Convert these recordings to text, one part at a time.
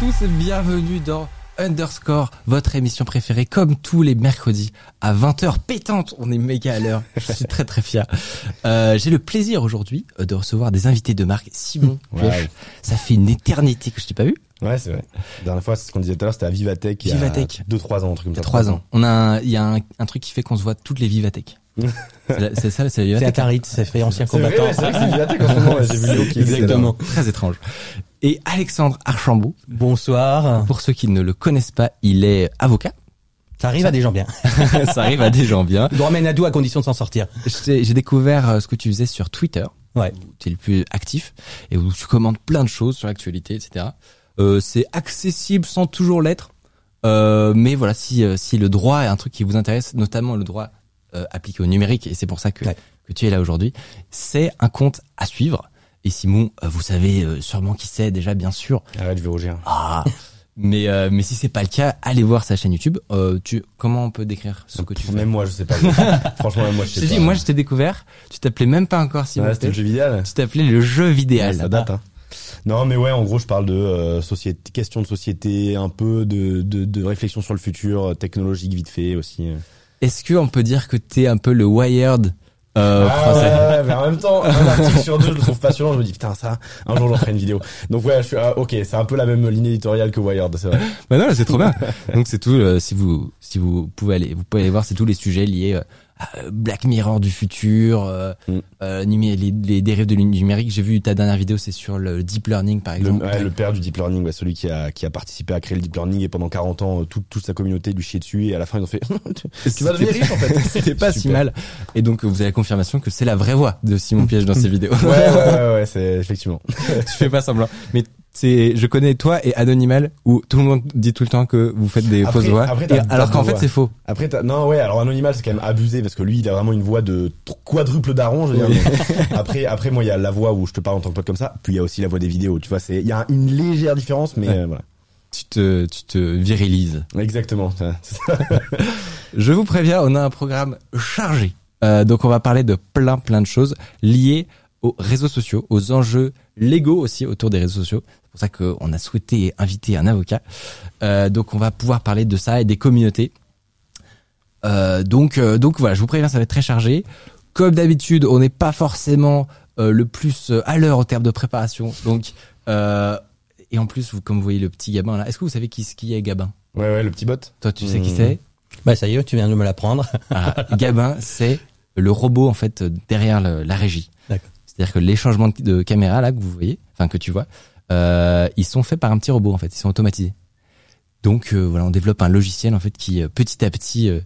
tous et bienvenue dans Underscore, votre émission préférée comme tous les mercredis à 20h pétante. On est méga à l'heure. Je suis très très fier. Euh, J'ai le plaisir aujourd'hui euh, de recevoir des invités de marque. Simon, Ouais. Ça fait une éternité que je t'ai pas vu. Ouais, c'est vrai. La dernière fois, c'est ce qu'on disait tout à l'heure, c'était à Vivatech. il y a Vivatech. Deux, trois ans, un truc comme Il y ça. trois ans. On a, il y a un, un truc qui fait qu'on se voit toutes les Vivatech. C'est c'est ça, c'est la C'est. Atarit, ça fait ancien C'est combattant. c'est vrai que c'est en ce moment. J'ai vu Léo qui Exactement. Très étrange. Et Alexandre Archambault, Bonsoir. pour ceux qui ne le connaissent pas, il est avocat. Ça arrive à des gens bien. ça arrive à des gens bien. Je ramène à doux à condition de s'en sortir. J'ai j'ai découvert euh, ce que tu faisais sur Twitter. Ouais. où tu es le plus actif et où tu commandes plein de choses sur l'actualité, etc. Euh, c'est accessible sans toujours l'être. Euh, mais voilà, si, euh, si le droit est un truc qui vous intéresse, notamment le droit euh, appliqué au numérique, et c'est pour ça que, Ouais. que tu es là aujourd'hui, c'est un compte à suivre. Et Simon, euh, vous savez euh, sûrement qui c'est déjà, bien sûr. Arrête, je vais rougir. Ah, mais euh, mais si c'est pas le cas, allez voir sa chaîne YouTube. Euh, tu comment on peut décrire ce que tu fais Même moi, je sais pas. Franchement, même moi, je sais pas. dis, moi je t'ai découvert. Tu t'appelais même pas encore Simon. Ouais, c'était le jeu vidéo. tu t'appelais le jeu vidéal. Ouais, ça date, hein. Non, mais ouais, en gros, je parle de euh, société, questions de société, un peu de, de, de réflexion sur le futur, euh, technologique vite fait aussi. Est-ce que on peut dire que t'es un peu le Wired euh, Ah, français ouais, mais en même temps, un article sur deux, je le trouve passionnant. Je me dis putain, ça, un jour j'en ferai une vidéo. Donc ouais, je suis ah, ok, c'est un peu la même ligne éditoriale que Wired, c'est vrai. Bah non, c'est trop bien. Donc c'est tout. euh, si vous si vous pouvez aller, vous pouvez aller voir, c'est tous les sujets liés euh, Black Mirror du futur, euh, Mm. euh, les, les dérives de numérique. J'ai vu ta dernière vidéo, c'est sur le deep learning par Le, exemple. ouais, le père du deep learning, ouais, celui qui a, qui a participé à créer le deep learning et pendant 40 ans, euh, toute, sa communauté lui chiait dessus et à la fin ils ont fait tu vas devenir riche en fait. C'était pas si mal. Et donc vous avez la confirmation que c'est la vraie voix de Simon Piège dans ses vidéos. Ouais, ouais, ouais, ouais, c'est effectivement. tu fais pas semblant. Mais c'est, je connais toi et Anonymal où tout le monde dit tout le temps que vous faites des Après- fausses voix. après, Et alors qu'en fait c'est faux. Après, non, ouais, alors Anonymal, c'est quand même abusé parce que lui, il a vraiment une voix de quadruple daron, je veux dire. mais après, après, moi, il y a la voix où je te parle en tant que pote comme ça, puis il y a aussi la voix des vidéos, tu vois, c'est, il y a une légère différence, mais Ouais. euh, voilà. Tu te, tu te virilises. Exactement. Je vous préviens, on a un programme chargé. Euh, donc on va parler de plein plein de choses liées aux réseaux sociaux, aux enjeux légaux aussi autour des réseaux sociaux. C'est pour ça qu'on a souhaité inviter un avocat. Euh, donc on va pouvoir parler de ça et des communautés. Euh, donc euh, donc voilà, je vous préviens, ça va être très chargé. Comme d'habitude, on n'est pas forcément euh, le plus euh, à l'heure au terme de préparation. Donc euh, et en plus, vous, comme vous voyez le petit Gabin là, est-ce que vous savez qui, qui est Gabin? Ouais, ouais, le petit bot. Toi, tu sais qui Mhm. c'est? Bah ça y est, tu viens de me l'apprendre. ah, Gabin, c'est le robot en fait derrière le- la régie. C'est-à-dire que les changements de, de caméra là que vous voyez, enfin que tu vois, euh, ils sont faits par un petit robot en fait, ils sont automatisés. Donc euh, voilà, on développe un logiciel en fait qui euh, petit à petit euh,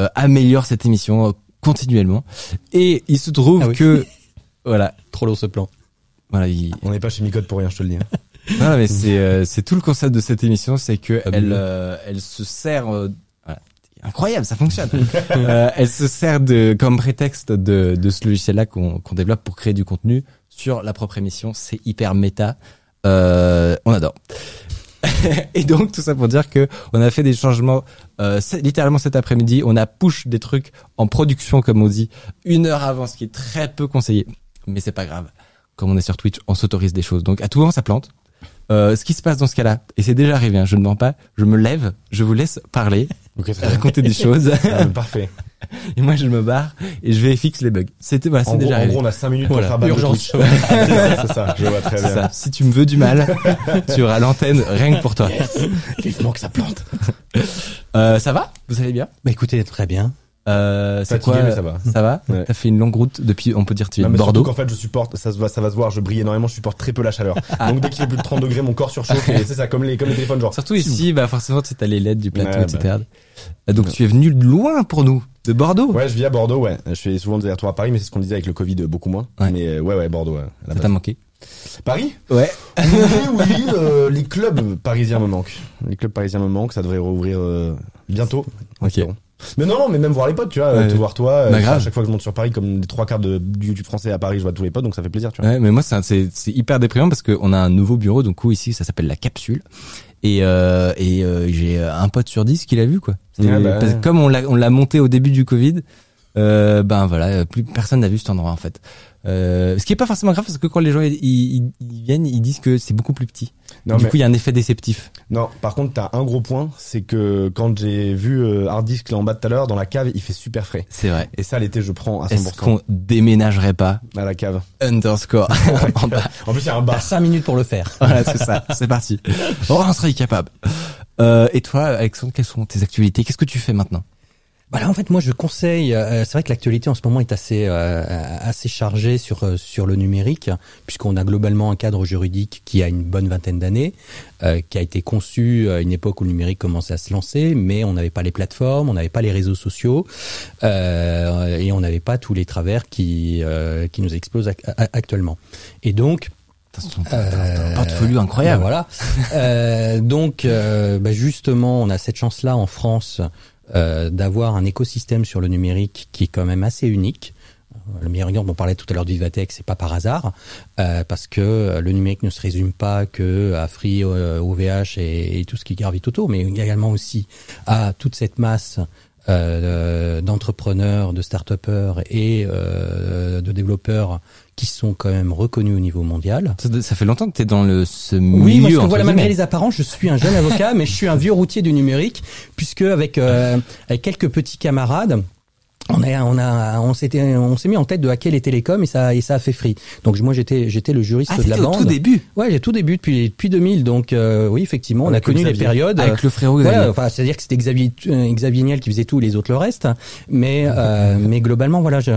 euh, améliore cette émission euh, continuellement. Et il se trouve Ah oui. que voilà, Trop lourd ce plan. voilà, il, On n'est pas chez Micode pour rien, je te le dis. hein. non, non, mais c'est euh, c'est tout le concept de cette émission, c'est que Ah, elle euh, elle se sert euh. Incroyable, ça fonctionne. Euh, elle se sert de comme prétexte de de ce logiciel-là qu'on développe pour créer du contenu sur la propre émission. C'est hyper méta. Euh, on adore. Et donc tout ça pour dire que on a fait des changements euh, littéralement cet après-midi. On a push des trucs en production comme on dit une heure avant, ce qui est très peu conseillé, mais c'est pas grave. Comme on est sur Twitch, on s'autorise des choses. Donc à tout moment ça plante. Euh, ce qui se passe dans ce cas-là, et c'est déjà arrivé, hein, je ne mens pas, je me lève, je vous laisse parler, raconter des choses, Ah, parfait. et moi je me barre et je vais fixer les bugs. C'était voilà, En c'est gros, déjà en arrivé. gros, on a 5 minutes Voilà, pour faire urgence. C'est ça, je vois très bien. ça. Si tu me veux du mal, tu auras l'antenne rien que pour toi. Vivement que ça plante. Euh, ça va? Vous allez bien? Bah écoutez, très bien. Euh, c'est quoi mais ça va. Ça va Ouais. T'as fait une longue route depuis, on peut dire, tu es de Bordeaux. qu'en fait, je supporte, ça se va, ça va se voir, je brille énormément, je supporte très peu la chaleur. Donc dès qu'il fait plus de 30 degrés, mon corps surchauffe et c'est ça, comme les, comme les téléphones, genre. Surtout ici, bah forcément, tu as les LED du plateau, Ouais, etc. Euh, Donc tu es venu loin pour nous, de Bordeaux. Ouais, je vis à Bordeaux, ouais. Je fais souvent des retours à Paris, mais c'est ce qu'on disait avec le Covid, euh, beaucoup moins. Ouais. Mais ouais, ouais, Bordeaux, Ça t'a manqué Paris? Ouais. Oui, oui, euh, les clubs parisiens me manquent. Les clubs parisiens me manquent, ça devrait rouvrir euh, bientôt. Ok. Mais non, non, mais même voir les potes, tu vois, Ouais. te voir toi. euh, Bah, grave. À chaque fois que je monte sur Paris, comme des trois quarts de, du YouTube français à Paris, je vois tous les potes, donc ça fait plaisir, tu vois. Ouais, mais moi c'est un- c'est c'est hyper déprimant parce qu'on a un nouveau bureau, donc coup ici ça s'appelle la capsule. Et euh, et euh, j'ai un pote sur dix qui l'a vu quoi. Ouais, bah, parce que comme on l'a on l'a monté au début du Covid, euh, ben voilà, plus personne n'a vu cet endroit en fait. Euh, ce qui est pas forcément grave parce que quand les gens ils, ils- ils viennent, ils disent que c'est beaucoup plus petit. Non, du mais, coup, il y a un effet déceptif. non, par contre, t'as un gros point, c'est que quand j'ai vu euh, Hard Disk là en bas tout à l'heure, dans la cave, il fait super frais. C'est vrai. Et ça, l'été, je prends à Est-ce 100% qu'on déménagerait pas à la cave. underscore en bas En plus, il y a un bar. 5 minutes pour le faire. Voilà, c'est ça. C'est parti. On en serait capable. Euh, et toi, Alexandre, quelles sont tes actualités? Qu'est-ce que tu fais maintenant? Voilà, en fait, moi, je conseille. euh, c'est vrai que l'actualité en ce moment est assez euh, assez chargée sur euh, sur le numérique, puisqu'on a globalement un cadre juridique qui a une bonne vingtaine d'années, euh, qui a été conçu à une époque où le numérique commençait à se lancer, mais on n'avait pas les plateformes, on n'avait pas les réseaux sociaux, euh, et on n'avait pas tous les travers qui euh, qui nous explosent actuellement. Et donc, un- Euh, portfolio incroyable. ben voilà. Euh, donc, euh, bah, justement, on a cette chance-là en France euh, d'avoir un écosystème sur le numérique qui est quand même assez unique. Euh, Le meilleur exemple, on parlait tout à l'heure du Vivatech, c'est pas par hasard, euh, parce que euh, le numérique ne se résume pas que à Free, euh, OVH et, et tout ce qui gravite autour, mais également aussi à toute cette masse euh, d'entrepreneurs, de start-upers et euh, de développeurs qui sont quand même reconnus au niveau mondial. Ça, ça fait longtemps que t'es dans le ce Oui, milieu. parce que voilà, malgré les apparences, je suis un jeune avocat, mais je suis un vieux routier du numérique, puisque avec, euh, avec quelques petits camarades, on a, on a, on s'était, on s'est mis en tête de hacker les télécoms et ça, et ça a fait free. Donc moi, j'étais, j'étais le juriste Ah, de la c'était au bande. tout début. Ouais, j'ai tout début depuis, depuis 2000. Donc euh, oui, effectivement, on, a connu les périodes. Avec le frérot. Voilà, Xavier. enfin, c'est-à-dire que c'était Xavier, euh, Xavier Niel qui faisait tout, les autres le reste. Mais, euh, mais globalement, voilà. Je,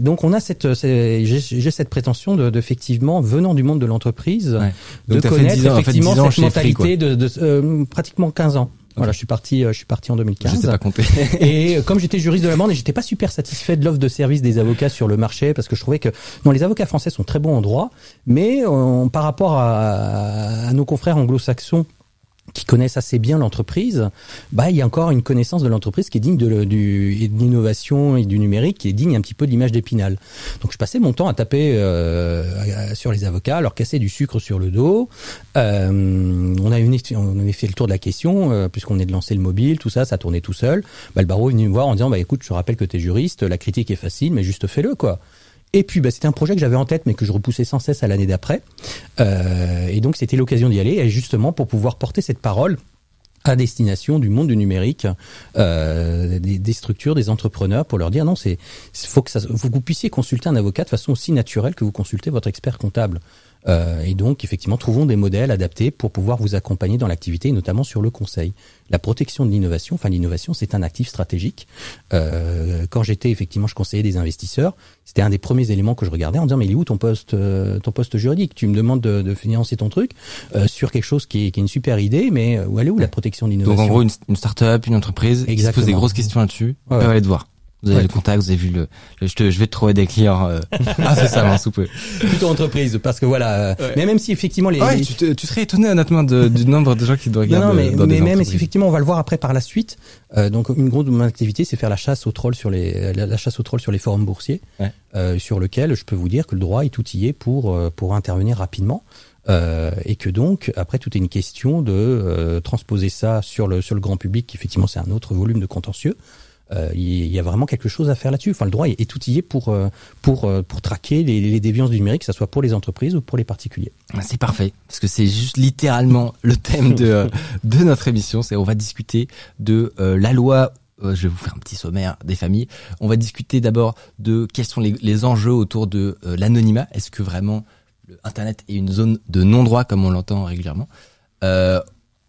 donc on a cette, j'ai cette prétention de, d'effectivement, venant du monde de l'entreprise, Ouais. de connaître 10 ans, en fait, effectivement 10 ans cette Free, mentalité de, de euh, pratiquement 15 ans. Voilà, je suis parti, euh, je suis parti en Je 2015. sais pas compter. Et euh, comme j'étais juriste de la bande, et j'étais pas super satisfait de l'offre de service des avocats sur le marché parce que je trouvais que non, les avocats français sont très bons en droit, mais euh, par rapport à, à nos confrères anglo-saxons qui connaissent assez bien l'entreprise, bah il y a encore une connaissance de l'entreprise qui est digne de, l'innovation et du numérique, qui est digne un petit peu de l'image d'Épinal. Donc je passais mon temps à taper euh, sur les avocats, à leur casser du sucre sur le dos. Euh, on avait fait le tour de la question, euh, puisqu'on est de lancer le mobile, tout ça, ça tournait tout seul. Bah, le barreau est venu me voir en disant, bah écoute, je te rappelle que tu es juriste, la critique est facile, mais juste fais-le quoi. Et puis, bah, c'était un projet que j'avais en tête, mais que je repoussais sans cesse à l'année d'après. Euh, et donc, c'était l'occasion d'y aller, justement pour pouvoir porter cette parole à destination du monde du numérique, euh, des, structures, des entrepreneurs, pour leur dire non, c'est faut que que vous puissiez consulter un avocat de façon aussi naturelle que vous consultez votre expert comptable. Euh, et donc, effectivement, trouvons des modèles adaptés pour pouvoir vous accompagner dans l'activité, et notamment sur le conseil. La protection de l'innovation, enfin l'innovation, c'est un actif stratégique. Euh, quand j'étais effectivement, je conseillais des investisseurs, c'était un des premiers éléments que je regardais en disant mais il est où ton poste, euh, ton poste juridique? Tu me demandes de, de financer ton truc euh, sur quelque chose qui est, qui est une super idée, mais euh, où elle est où la protection de Donc l'innovation? en gros, une, une start-up, une entreprise qui se pose Exactement. des grosses questions là-dessus, on Ouais, peut aller te voir. Vous avez Ouais. le contact, vous avez vu le. Je, te, je vais te trouver des clients. Euh... ah c'est ça, sous peu. plutôt entreprise parce que voilà. euh, Mais même si effectivement les, Ouais, les- tu, te- tu serais étonné honnêtement de, du nombre de gens qui te Non, non, mais, euh, dans mais des même si effectivement on va le voir après par la suite. euh, donc une grande activité, c'est faire la chasse aux trolls sur les la, la chasse aux trolls sur les forums boursiers, Ouais. euh, sur lequel je peux vous dire que le droit est outillé pour euh, pour intervenir rapidement. Euh, et que donc après tout est une question de euh, transposer ça sur le sur le grand public. qui, Effectivement, c'est un autre volume de contentieux. Euh, il y a vraiment quelque chose à faire là-dessus. Enfin, le droit est, outillé pour euh, pour euh, pour traquer les, déviances du numérique, que ce soit pour les entreprises ou pour les particuliers. Ah, C'est parfait parce que c'est juste littéralement le thème de de notre émission. C'est on va discuter de la loi. je vais vous faire un petit sommaire des familles. On va discuter d'abord de quels sont les, les enjeux autour de l'anonymat. Est-ce que vraiment Internet est une zone de non-droit comme on l'entend régulièrement?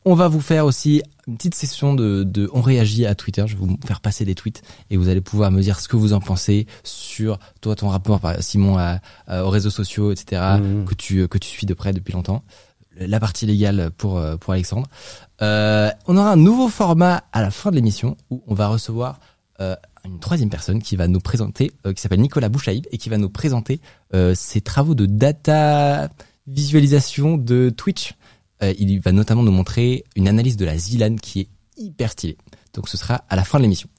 On va vous faire aussi une petite session de, de on réagit à Twitter. Je vais vous faire passer des tweets et vous allez pouvoir me dire ce que vous en pensez sur toi ton rapport par Simon à, à- aux réseaux sociaux, etc. Mhm. que tu que tu suis de près depuis longtemps. La partie légale pour euh, pour Alexandre. Euh, on aura un nouveau format à la fin de l'émission où on va recevoir euh, une troisième personne qui va nous présenter, euh, qui s'appelle Nicolas Bouchaïb et qui va nous présenter ses travaux de data visualisation de Twitch. Euh, il va notamment nous montrer une analyse de la ZLAN qui est hyper stylée. Donc ce sera à la fin de l'émission.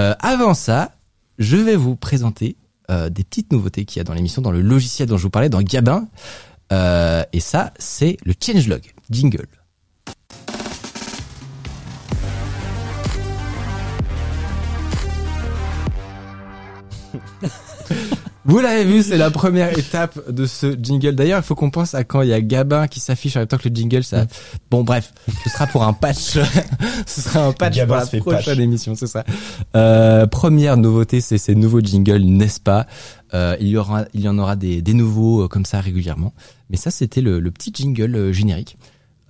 Euh, avant ça, je vais vous présenter euh, des petites nouveautés qu'il y a dans l'émission, dans le logiciel dont je vous parlais, dans Gabin. Euh, et ça, c'est le changelog, jingle. Vous l'avez vu, c'est la première étape de ce jingle. D'ailleurs, il faut qu'on pense à quand il y a Gabin qui s'affiche en même temps que le jingle. Ça, bon, bref, ce sera pour un patch. ce sera un patch Gabin pour la prochaine patch. émission, c'est ça. Euh, première nouveauté, c'est ces nouveaux jingles, n'est-ce pas? Euh, Il y aura, il y en aura des, des nouveaux euh, comme ça régulièrement. Mais ça, c'était le, le petit jingle euh, générique.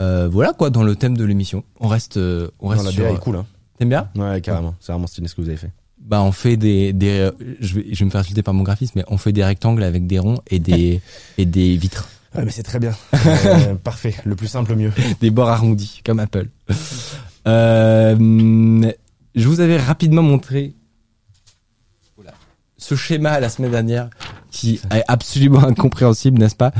Euh, voilà quoi, dans le thème de l'émission. On reste, on reste Non, la sur. est cool, hein. T'aimes bien? Ouais, carrément. C'est vraiment stylé ce que vous avez fait. Bah on fait des des euh, je vais je vais me faire insulter par mon graphisme mais on fait des rectangles avec des ronds et des et des vitres Ouais, mais c'est très bien. Euh, parfait. Le plus simple, le mieux. des bords arrondis comme Apple. Euh, je vous avais rapidement montré ce schéma la semaine dernière qui est absolument incompréhensible, n'est-ce pas?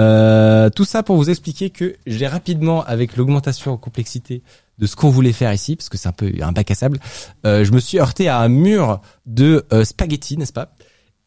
Euh, Tout ça pour vous expliquer que j'ai rapidement, avec l'augmentation en complexité de ce qu'on voulait faire ici, parce que c'est un peu un bac à sable, euh, je me suis heurté à un mur de euh, spaghetti, n'est-ce pas?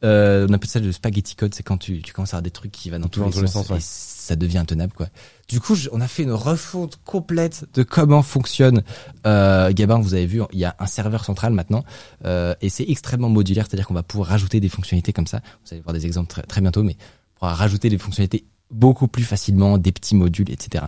Euh, on appelle ça le spaghetti code, c'est quand tu, tu commences à avoir des trucs qui vont dans tous les sens, ouais. et ça devient intenable quoi. Du coup, je- on a fait une refonte complète de comment fonctionne euh, Gabin. Vous avez vu, il y a un serveur central maintenant euh, et c'est extrêmement modulaire, c'est-à-dire qu'on va pouvoir rajouter des fonctionnalités comme ça. Vous allez voir des exemples très, très bientôt, mais on pourra rajouter des fonctionnalités beaucoup plus facilement, des petits modules, etc.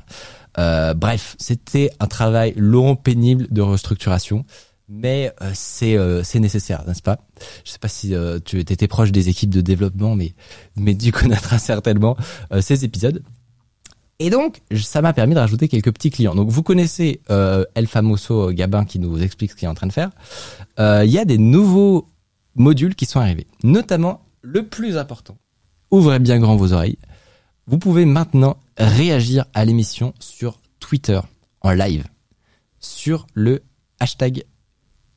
Euh, bref, c'était un travail long, pénible de restructuration, mais euh, c'est euh, c'est nécessaire, n'est-ce pas? Je sais pas si euh, tu étais proche des équipes de développement, mais mais tu connaîtras certainement euh, ces épisodes. Et donc, ça m'a permis de rajouter quelques petits clients. Donc, vous connaissez euh, El Famoso Gabin qui nous explique ce qu'il est en train de faire. Il y a des nouveaux modules qui sont arrivés, notamment le plus important. Ouvrez bien grand vos oreilles. Vous pouvez maintenant réagir à l'émission sur Twitter en live sur le hashtag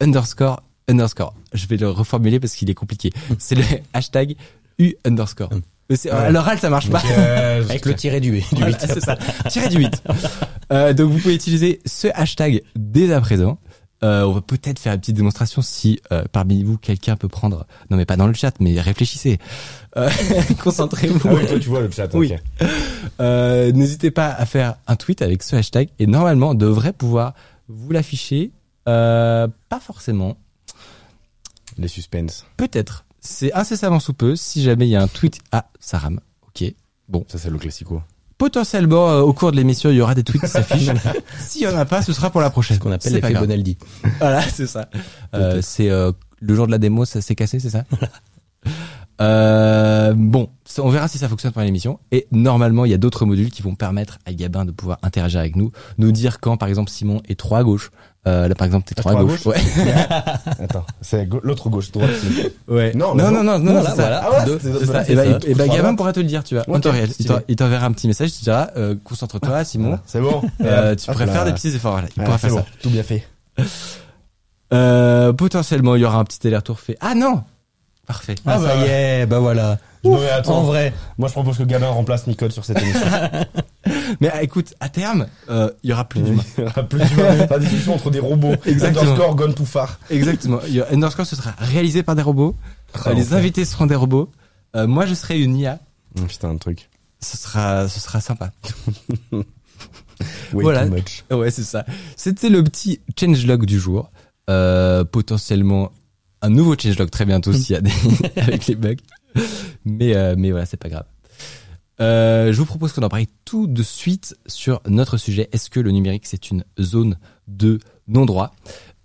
underscore underscore. Je vais le reformuler parce qu'il est compliqué. C'est le hashtag U underscore. C'est- À l'oral, ça marche pas. Euh, Avec le tiré du, du Voilà, 8. c'est ça. Tiré du 8. Euh, donc vous pouvez utiliser ce hashtag dès à présent. Euh, on va peut-être faire une petite démonstration si euh, parmi vous quelqu'un peut prendre. Non mais pas dans le chat, mais réfléchissez. Euh, Concentrez-vous. Ah oui, toi, tu vois le chat. Oui. ok. Euh, N'hésitez pas à faire un tweet avec ce hashtag et normalement on devrait pouvoir vous l'afficher. Euh, pas forcément, Les suspens. peut-être. C'est incessamment sous peu. Si jamais il y a un tweet, ah ça rame. Ok. Ça, c'est le classico. Potentiellement, euh, au cours de l'émission, il y aura des tweets qui s'affichent. S'il y en a pas, ce sera pour la prochaine. Ce qu'on appelle l'effet. Bonaldi. Voilà, c'est ça. Euh, c'est euh, le jour de la démo, ça s'est cassé, c'est ça? euh, Bon, on verra si ça fonctionne pendant l'émission. Et normalement, il y a d'autres modules qui vont permettre à Gabin de pouvoir interagir avec nous, nous dire quand, par exemple, Simon est trop à gauche. Euh, là, par exemple, t'es trop à trop à gauche. Ouais. Attends, c'est l'autre gauche, droite. ouais. Non, non, non, non, non, Non, là, voilà. Ah ouais, c'est ça. Et bah, ça. et bah, Voilà. Gabin pourra te le dire, tu vois, en temps réel. Il t'enverra un petit message, il te dira, euh, concentre-toi, Simon. C'est bon. Euh, tu pourrais faire des petits efforts. Là. Il Ah, pourra faire ça. Tout bien fait. Euh, potentiellement, il y aura un petit aller-retour fait. Ah non Parfait. Ah, Ah, ça bah, y est, bah voilà. Non, mais attends. En vrai. Moi, je propose que Gabin remplace Nicole sur cette émission. Mais ah, écoute, à terme, euh, il y aura plus d'humains. Plus tu vois, la discussion entre des robots. Exactement. Underscore gone too far. Exactement. Il y Underscore, ce sera réalisé par des robots. Ah, Euh, les enfin. invités seront des robots. Euh, moi, je serai une IA. Hum, Putain, un truc. Ce sera, ce sera sympa. Way Voilà. too much. Ouais, c'est ça. C'était le petit changelog du jour. Euh, potentiellement un nouveau changelog très bientôt s'il y a des avec les bugs. Mais euh, mais voilà, c'est pas grave. Euh, je vous propose qu'on en parle tout de suite sur notre sujet. Est-ce que le numérique c'est une zone de non-droit?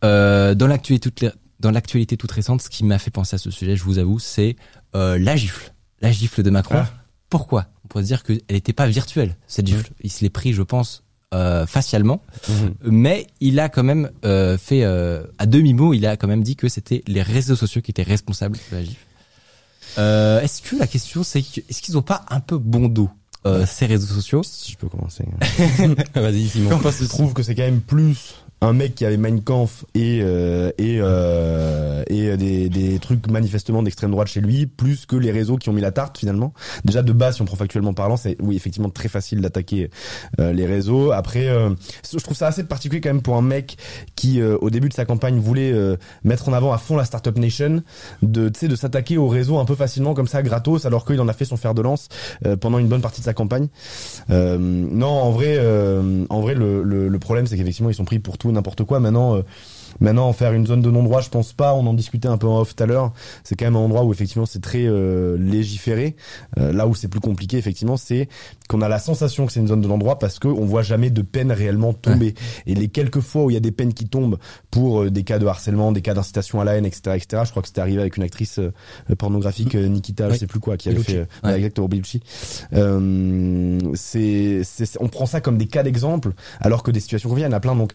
Euh, Dans l'actualité toute les- dans l'actualité toute récente, ce qui m'a fait penser à ce sujet, je vous avoue, c'est euh, la gifle, la gifle de Macron. Ah. Pourquoi? On pourrait se dire qu'elle n'était pas virtuelle cette gifle. Il se l'est pris, je pense, euh, facialement, Mhm. mais il a quand même euh, fait euh, à demi mot, il a quand même dit que c'était les réseaux sociaux qui étaient responsables de la gifle. Euh, est-ce que la question c'est est-ce qu'ils ont pas un peu bon dos euh, ces réseaux sociaux? Si je peux commencer. Vas-y, Simon. Je trouve que c'est quand même plus un mec qui avait Mein Kampf et euh, et euh, et des, des trucs manifestement d'extrême droite chez lui, plus que les réseaux qui ont mis la tarte finalement. Déjà de base, si on prend factuellement parlant, c'est oui effectivement très facile d'attaquer euh, les réseaux. Après, euh, je trouve ça assez particulier quand même pour un mec qui euh, au début de sa campagne voulait euh, mettre en avant à fond la startup nation, de tu sais de s'attaquer aux réseaux un peu facilement comme ça gratos, alors qu'il en a fait son fer de lance pendant une bonne partie de sa campagne. Non, en vrai, en vrai, le, le, le problème, c'est qu'effectivement, ils sont pris pour tout, n'importe quoi. Maintenant, euh, maintenant, en faire une zone de non-droit, je pense pas. On en discutait un peu en off tout à l'heure. C'est quand même un endroit où effectivement, c'est très euh, légiféré. Euh, là où c'est plus compliqué, effectivement, c'est qu'on a la sensation que c'est une zone de non-droit parce que on voit jamais de peine réellement tomber. Et les quelques fois où il y a des peines qui tombent pour euh, des cas de harcèlement, des cas d'incitation à la haine, etc., etc. Je crois que c'était arrivé avec une actrice euh, pornographique, euh, Nikita, je sais plus quoi, qui avait Bellucci. fait, Ouais. exactement, Bellucci. Euh, c'est, on prend ça comme des cas d'exemple, alors que des situations qu'on en a plein. Donc,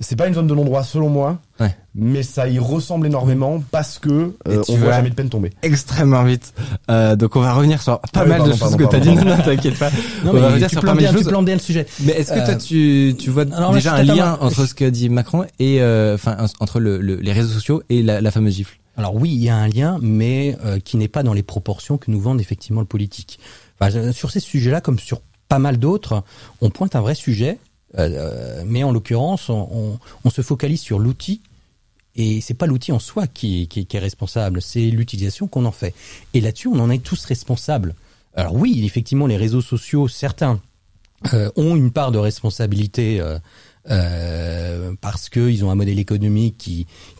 c'est pas une zone de non-droit selon moi, Ouais. mais ça y ressemble énormément parce que euh, tu on voit vois- jamais de peine tomber. extrêmement vite. Euh, donc on va revenir sur pas Ah oui, mal pardon, de choses pardon, que t'as dit. Non, non, t'inquiète pas. Non, on va revenir tu sur pas mal de bien, tu choses. plantes bien le sujet. Mais est-ce que toi Euh, tu tu vois alors, déjà un lien entre ce que dit Macron et euh, enfin entre le, le- les réseaux sociaux et la, la fameuse gifle? Alors oui, il y a un lien, mais euh, qui n'est pas dans les proportions que nous vendent effectivement le politique. Enfin, sur ces sujets-là, comme sur pas mal d'autres, on pointe un vrai sujet, euh, mais en l'occurrence, on, on- on se focalise sur l'outil. Et c'est pas l'outil en soi qui, est responsable, c'est l'utilisation qu'on en fait. Et là-dessus, on en est tous responsables. Alors oui, effectivement, les réseaux sociaux, certains euh, ont une part de responsabilité euh, euh, parce qu'ils ont un modèle économique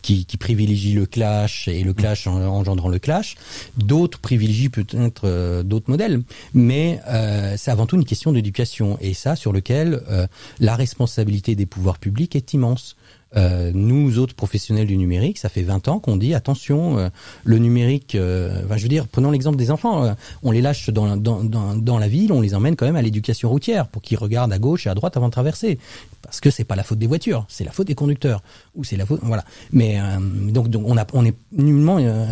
qui, privilégie le clash et le clash en, engendrant le clash. D'autres privilégient peut-être d'autres modèles, mais c'est avant tout une question d'éducation et ça sur lequel la responsabilité des pouvoirs publics est immense. Euh, nous autres professionnels du numérique, ça fait 20 ans qu'on dit attention, euh, le numérique, euh, enfin, je veux dire, prenons l'exemple des enfants, euh, on les lâche dans, dans, dans, dans la ville, on les emmène quand même à l'éducation routière pour qu'ils regardent à gauche et à droite avant de traverser, parce que c'est pas la faute des voitures, c'est la faute des conducteurs, ou c'est la faute, voilà. Mais euh, donc, donc on a, on est nullement, euh,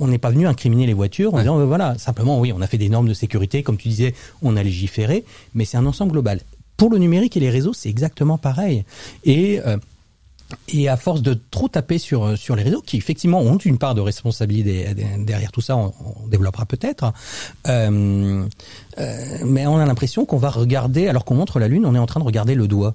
on n'est pas venu incriminer les voitures en Ouais. disant voilà, simplement oui, on a fait des normes de sécurité, comme tu disais, on a légiféré, mais c'est un ensemble global. Pour le numérique et les réseaux, c'est exactement pareil. Et euh, et à force de trop taper sur sur les réseaux, qui effectivement ont une part de responsabilité derrière tout ça, on, développera peut-être. Euh, euh, mais on a l'impression qu'on va regarder, alors qu'on montre la lune, on est en train de regarder le doigt,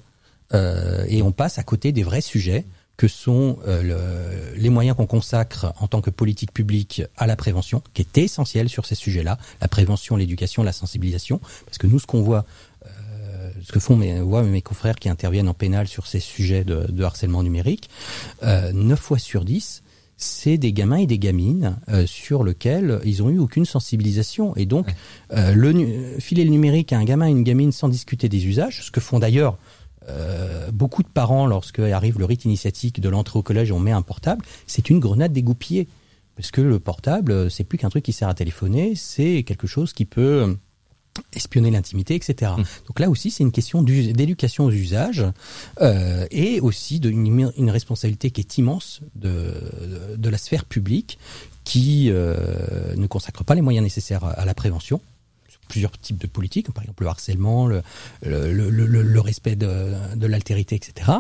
Euh, et on passe à côté des vrais sujets que sont euh, le- les moyens qu'on consacre en tant que politique publique à la prévention, qui est essentielle sur ces sujets-là, la prévention, l'éducation, la sensibilisation, parce que nous, ce qu'on voit euh, ce que font mes, voient mes confrères qui interviennent en pénal sur ces sujets de, de harcèlement numérique, euh, 9 fois sur 10, c'est des gamins et des gamines euh, sur lesquels ils ont eu aucune sensibilisation. Et donc, euh, le, filer le numérique à un gamin et une gamine sans discuter des usages, ce que font d'ailleurs euh, beaucoup de parents lorsque arrive le rite initiatique de l'entrée au collège et on met un portable, c'est une grenade dégoupillée. Parce que le portable, euh, c'est plus qu'un truc qui sert à téléphoner, c'est quelque chose qui peut euh, espionner l'intimité, etc. Donc là aussi, c'est une question d'éducation aux usages euh, et aussi d'une une responsabilité qui est immense de, de, de la sphère publique qui euh, ne consacre pas les moyens nécessaires à, la prévention plusieurs types de politiques, par exemple le harcèlement, le, le, le, le- le respect de, de l'altérité, etc.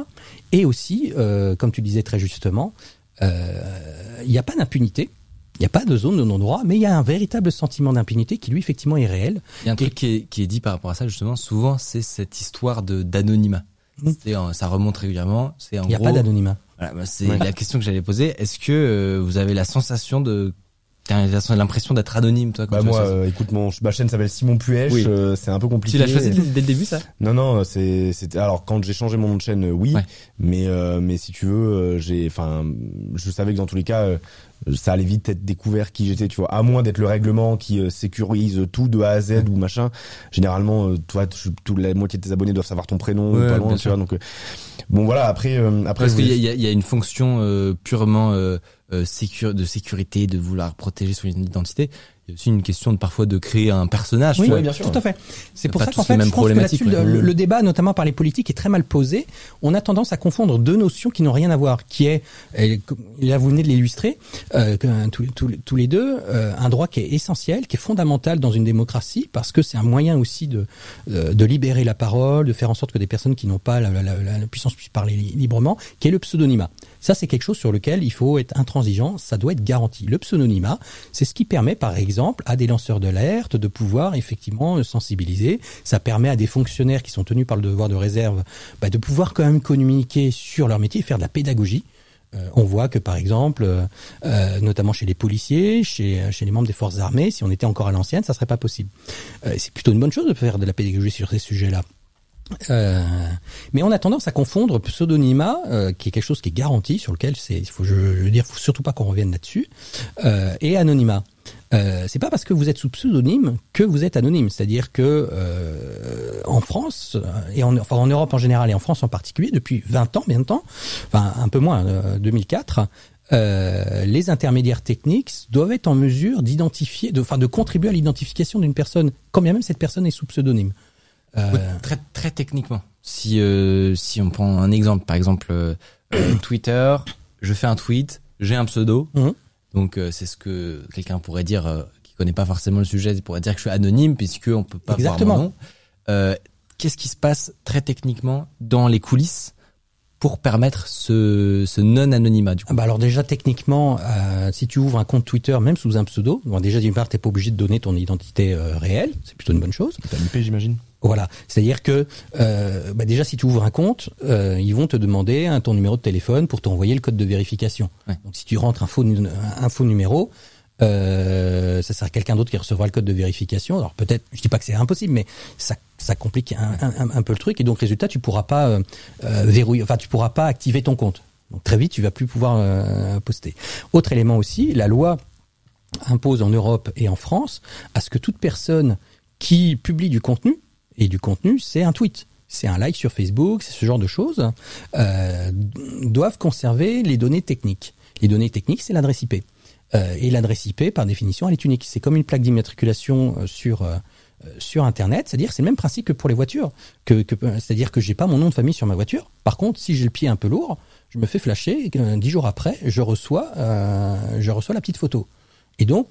Et aussi, euh, comme tu disais très justement, il n'y a pas d'impunité. Il n'y a pas de zone de non-droit, mais il y a un véritable sentiment d'impunité qui, lui, effectivement, est réel. Il y a un truc qui est, qui est dit par rapport à ça justement. Souvent, c'est cette histoire de d'anonymat. Mm. Ça remonte régulièrement. Il n'y a gros. pas d'anonymat. Voilà, bah, c'est Ouais. la question que j'allais poser. Est-ce que euh, vous avez la sensation de t'as l'impression d'être anonyme toi quand Bah tu moi, euh, écoute, mon, ma chaîne s'appelle Simon Puech, Oui. euh, c'est un peu compliqué. Tu l'as choisi dès, le début ça Non, non, c'est, c'était, alors quand j'ai changé mon nom de chaîne, euh, oui, Ouais. mais, euh, mais si tu veux, euh, j'ai, enfin, je savais que dans tous les cas, euh, ça allait vite être découvert qui j'étais, tu vois, à moins d'être le règlement qui euh, sécurise tout de A à Z ou machin. Généralement, euh, toi, tu- toute la moitié de tes abonnés doivent savoir ton prénom, ou pas loin, tu vois, donc, euh, bon voilà, après, euh, après, Parce qu'il y, y a- une fonction euh, purement euh, sécu- de sécurité, de vouloir protéger son identité. Il c'est aussi une question de parfois de créer un personnage. Oui, tu vois. bien sûr. Tout à fait. C'est a pour ça qu'en fait, je pense que là-dessus, le, débat, notamment par les politiques, est très mal posé. On a tendance à confondre deux notions qui n'ont rien à voir, qui est, et là vous venez de l'illustrer, euh, que, tous, tous- tous les deux, euh, un droit qui est essentiel, qui est fondamental dans une démocratie, parce que c'est un moyen aussi de, euh, de libérer la parole, de faire en sorte que des personnes qui n'ont pas la, la- la- la puissance puissent parler li- librement, qui est le pseudonymat. Ça, c'est quelque chose sur lequel il faut être intransigeant, ça doit être garanti. Le pseudonymat, c'est ce qui permet, par exemple, à des lanceurs d'alerte de pouvoir effectivement euh, sensibiliser. Ça permet à des fonctionnaires qui sont tenus par le devoir de réserve bah, de pouvoir quand même communiquer sur leur métier faire de la pédagogie. Euh, on voit que par exemple, euh, euh, notamment chez les policiers, chez, chez les membres des forces armées, si on était encore à l'ancienne, ça serait pas possible. Euh, c'est plutôt une bonne chose de faire de la pédagogie sur ces sujets-là. Euh, mais on a tendance à confondre pseudonymat, euh, qui est quelque chose qui est garanti, sur lequel c'est, il faut, je, je veux dire, faut surtout pas qu'on revienne là-dessus, euh, et anonymat. Euh, c'est pas parce que vous êtes sous pseudonyme que vous êtes anonyme. C'est-à-dire que euh, en France euh, et en, enfin en Europe en général et en France en particulier, depuis 20 ans, bien de temps, enfin un peu moins, euh, 2004. euh, les intermédiaires techniques doivent être en mesure d'identifier, de, enfin, de contribuer à l'identification d'une personne, quand bien même cette personne est sous pseudonyme. Euh, Très très techniquement. Si euh, si on prend un exemple, par exemple euh, Twitter, je fais un tweet, j'ai un pseudo, Mhm. donc euh, c'est ce que quelqu'un pourrait dire euh, qui connaît pas forcément le sujet, il pourrait dire que je suis anonyme puisque on peut pas Exactement. voir mon nom. Euh, Qu'est-ce qui se passe très techniquement dans les coulisses pour permettre ce, ce non anonymat du coup? Ah bah alors déjà techniquement, euh, si tu ouvres un compte Twitter même sous un pseudo, bon, déjà d'une part t'es pas obligé de donner ton identité euh, réelle, c'est plutôt une bonne chose. T'as l'IP, j'imagine. Voilà, c'est-à-dire que euh, bah déjà si tu ouvres un compte, euh, ils vont te demander un, ton numéro de téléphone pour t'envoyer le code de vérification. Ouais. Donc si tu rentres un faux, un faux numéro, euh, ça sera quelqu'un d'autre qui recevra le code de vérification. Alors peut-être, je dis pas que c'est impossible, mais ça, ça complique un, un- un peu le truc et donc résultat tu pourras pas euh, euh, verrouiller, enfin tu pourras pas activer ton compte. Donc très vite tu vas plus pouvoir euh, poster. Autre élément aussi, la loi impose en Europe et en France à ce que toute personne qui publie du contenu, et du contenu c'est un tweet, c'est un like sur Facebook, c'est ce genre de choses, euh, doivent conserver les données techniques. Les données techniques, c'est l'adresse IP. Euh, et l'adresse IP, par définition, elle est unique. C'est comme une plaque d'immatriculation euh, sur sur Internet, c'est-à-dire c'est le même principe que pour les voitures. C'est-à-dire que j'ai pas mon nom de famille sur ma voiture. Par contre, si j'ai le pied un peu lourd, je me fais flasher. Dix jours après, je reçois je reçois la petite photo. Et donc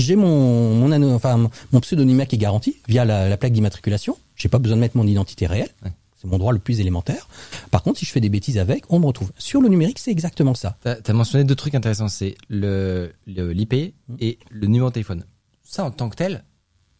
j'ai mon mon, enfin, mon- pseudonymat qui est garanti via la, la plaque d'immatriculation. J'ai pas besoin de mettre mon identité réelle. Ouais. C'est mon droit le plus élémentaire. Par contre, si je fais des bêtises avec, on me retrouve. Sur le numérique, c'est exactement ça. T'as as mentionné deux trucs intéressants, c'est le l'IP et le numéro de téléphone. Ça en tant que tel,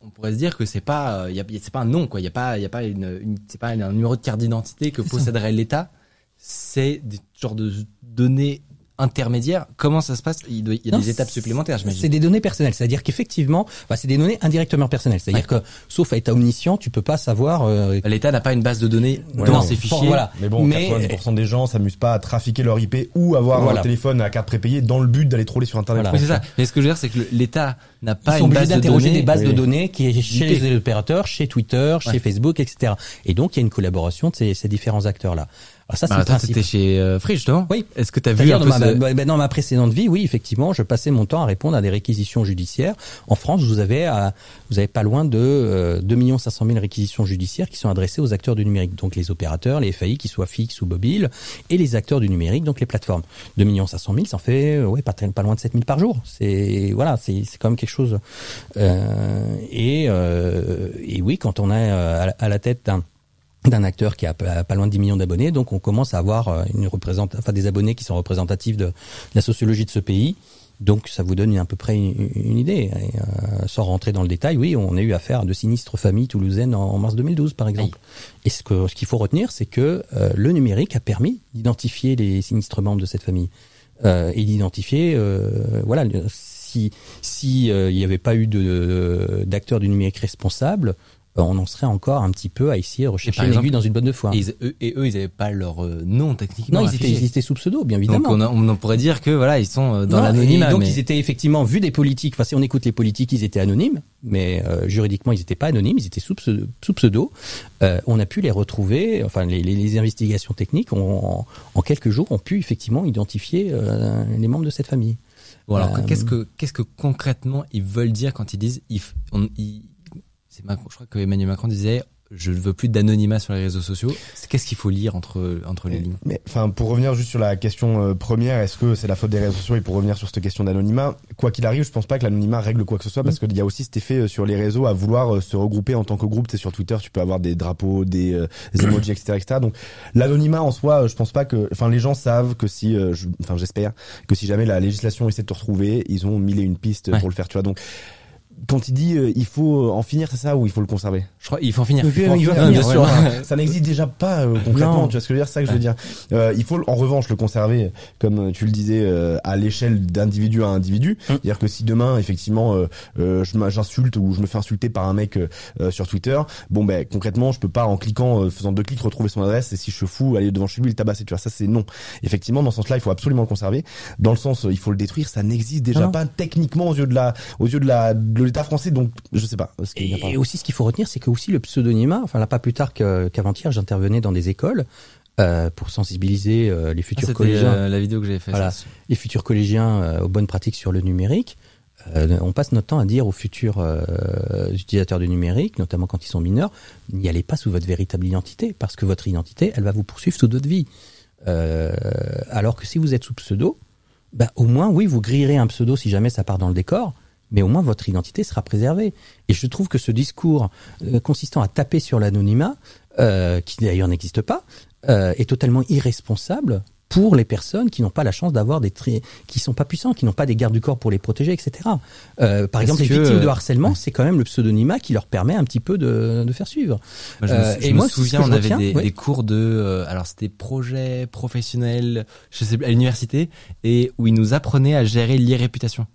on pourrait se dire que c'est pas euh, c'est pas un nom quoi, il y a pas il y a pas une, une c'est pas un numéro de carte d'identité que posséderait l'État, c'est des genres de données intermédiaires. Comment ça se passe? Il doit- il y a Non, des étapes supplémentaires, C'est j'imagine. des données personnelles, c'est-à-dire qu'effectivement, enfin, c'est des données indirectement personnelles. C'est-à-dire que, sauf à être omniscient, tu peux pas savoir. euh, L'État n'a pas une base de données Ouais, dans non. ses fichiers. Voilà. Mais bon, 90% des gens s'amusent pas à trafiquer leur IP ou avoir Voilà. un téléphone à carte prépayée dans le but d'aller troller sur Internet. Voilà. Oui, c'est ça. Mais ce que je veux dire, c'est que l'État n'a pas ils sont une obligés base de d'interroger données. des bases de données qui est chez IP. les opérateurs, chez Twitter, chez Ouais. Facebook, etc. Et donc, il y a une collaboration de ces, ces différents acteurs-là. Alors ça, c'est Bah, principe. c'était chez euh, Free justement. Oui. Est-ce que t'as vu C'est-à-dire un dans peu ma, ce- bah, bah, dans ma précédente vie, oui, effectivement, je passais mon temps à répondre à des réquisitions judiciaires. En France, vous avez, à, vous avez pas loin de euh, 2 500 000 réquisitions judiciaires qui sont adressées aux acteurs du numérique, donc les opérateurs, les FAI, qui soient fixes ou mobiles, et les acteurs du numérique, donc les plateformes. 2 500 000, ça en fait, euh, ouais, pas, très- pas loin de 7 000 par jour. C'est voilà, c'est c'est quand même quelque chose. Euh, et euh, et oui, quand on est euh, à la- à la tête d'un d'un acteur qui a pas loin de 10 millions d'abonnés, donc on commence à avoir euh, une représente, enfin des abonnés qui sont représentatifs de, de la sociologie de ce pays. Donc ça vous donne à peu près une, une idée. Et, euh, sans rentrer dans le détail, oui, on a eu affaire à de sinistres familles toulousaines en, en mars 2012, par exemple. Et ce que ce qu'il faut retenir, c'est que euh, le numérique a permis d'identifier les sinistres membres de cette famille euh, et d'identifier, euh, voilà, si si euh, il n'y avait pas eu de d'acteurs du numérique responsables, euh, on en serait encore un petit peu à essayer de rechercher par une exemple, aiguille dans une bonne de foin. Et, ils- eux, et eux, ils avaient pas leur euh, nom techniquement. Non, ils étaient, ils sous pseudo, bien Donc évidemment. on, a- on pourrait dire que voilà, ils sont euh, dans Non, l'anonymat. Donc mais- ils étaient effectivement vus des politiques. Enfin, si on écoute les politiques, ils étaient anonymes, mais euh, juridiquement ils n'étaient pas anonymes, ils étaient sous pseudo. Sous pseudo. Euh, on a pu les retrouver. Enfin, les, les- les investigations techniques ont, en, en quelques jours ont pu effectivement identifier euh, les membres de cette famille. Bon, alors Euh, qu'est-ce que qu'est-ce que concrètement ils veulent dire quand ils disent il, f- on- il- c'est Macron, je crois que Emmanuel Macron disait je ne veux plus d'anonymat sur les réseaux sociaux. Qu'est-ce qu'il faut lire entre entre les lignes? Mais enfin, pour revenir juste sur la question euh, première, est-ce que c'est la faute des réseaux sociaux? Et pour revenir sur cette question d'anonymat, quoi qu'il arrive, je pense pas que l'anonymat règle quoi que ce soit parce qu'il y a aussi cet effet euh, sur les réseaux à vouloir euh, se regrouper en tant que groupe. Tu sais, sur Twitter, tu peux avoir des drapeaux, des, euh, des emojis, etc., etc. Donc l'anonymat en soi, euh, je pense pas que, enfin, les gens savent que si, euh, je- enfin, j'espère que si jamais la législation essaie de te retrouver, ils ont mille et une pistes Ouais. pour le faire. Tu vois, donc quand il dit euh, il faut en finir, c'est ça ou il faut le conserver? Je crois il faut en finir. Il faut- faut en finir, finir, bien sûr. ouais. ça n'existe déjà pas euh, concrètement. Non. Tu vois ce que je veux dire C'est ça que je veux dire. Euh, il faut en revanche le conserver, comme euh, tu le disais, euh, à l'échelle d'individu à individu. Mm. C'est-à-dire que si demain, effectivement, euh, euh, j'insulte ou je me fais insulter par un mec euh, euh, sur Twitter, bon ben concrètement, je peux pas en cliquant, euh, faisant deux clics, retrouver son adresse. Et si je suis fou, aller devant chez lui, le tabasser. Tu vois, ça c'est non. Effectivement, dans ce sens-là, il faut absolument le conserver. Dans le sens, euh, il faut le détruire. Ça n'existe déjà Ah pas techniquement aux yeux de la, aux yeux de la, de l'État français. Donc, je sais pas. ce Et, aussi, ce qu'il faut retenir, c'est que aussi le pseudonymat, enfin là, pas plus tard qu'avant-hier, j'intervenais dans des écoles euh, pour sensibiliser euh, les futurs collégiens, euh, la vidéo que j'avais faite. Voilà. les futurs collégiens euh, aux bonnes pratiques sur le numérique. Euh, on passe notre temps à dire aux futurs euh, utilisateurs du numérique, notamment quand ils sont mineurs, n'y allez pas sous votre véritable identité, parce que votre identité, elle va vous poursuivre toute votre vie. Euh, alors que si vous êtes sous pseudo, bah, au moins, oui, vous grillerez un pseudo si jamais ça part dans le décor, mais au moins votre identité sera préservée. Et je trouve que ce discours euh, consistant à taper sur l'anonymat, euh, qui d'ailleurs n'existe pas, euh, est totalement irresponsable pour les personnes qui n'ont pas la chance d'avoir des tri qui sont pas puissants, qui n'ont pas des gardes du corps pour les protéger, etc. Euh, par exemple, les victimes de harcèlement, c'est quand même le pseudonymat qui leur permet un petit peu de, de faire suivre. Moi, je me, Euh, je et me moi, souviens, on avait des, oui. des cours de, euh, alors c'était projet professionnel, je sais plus, à l'université, et où ils nous apprenaient à gérer l'irréputation.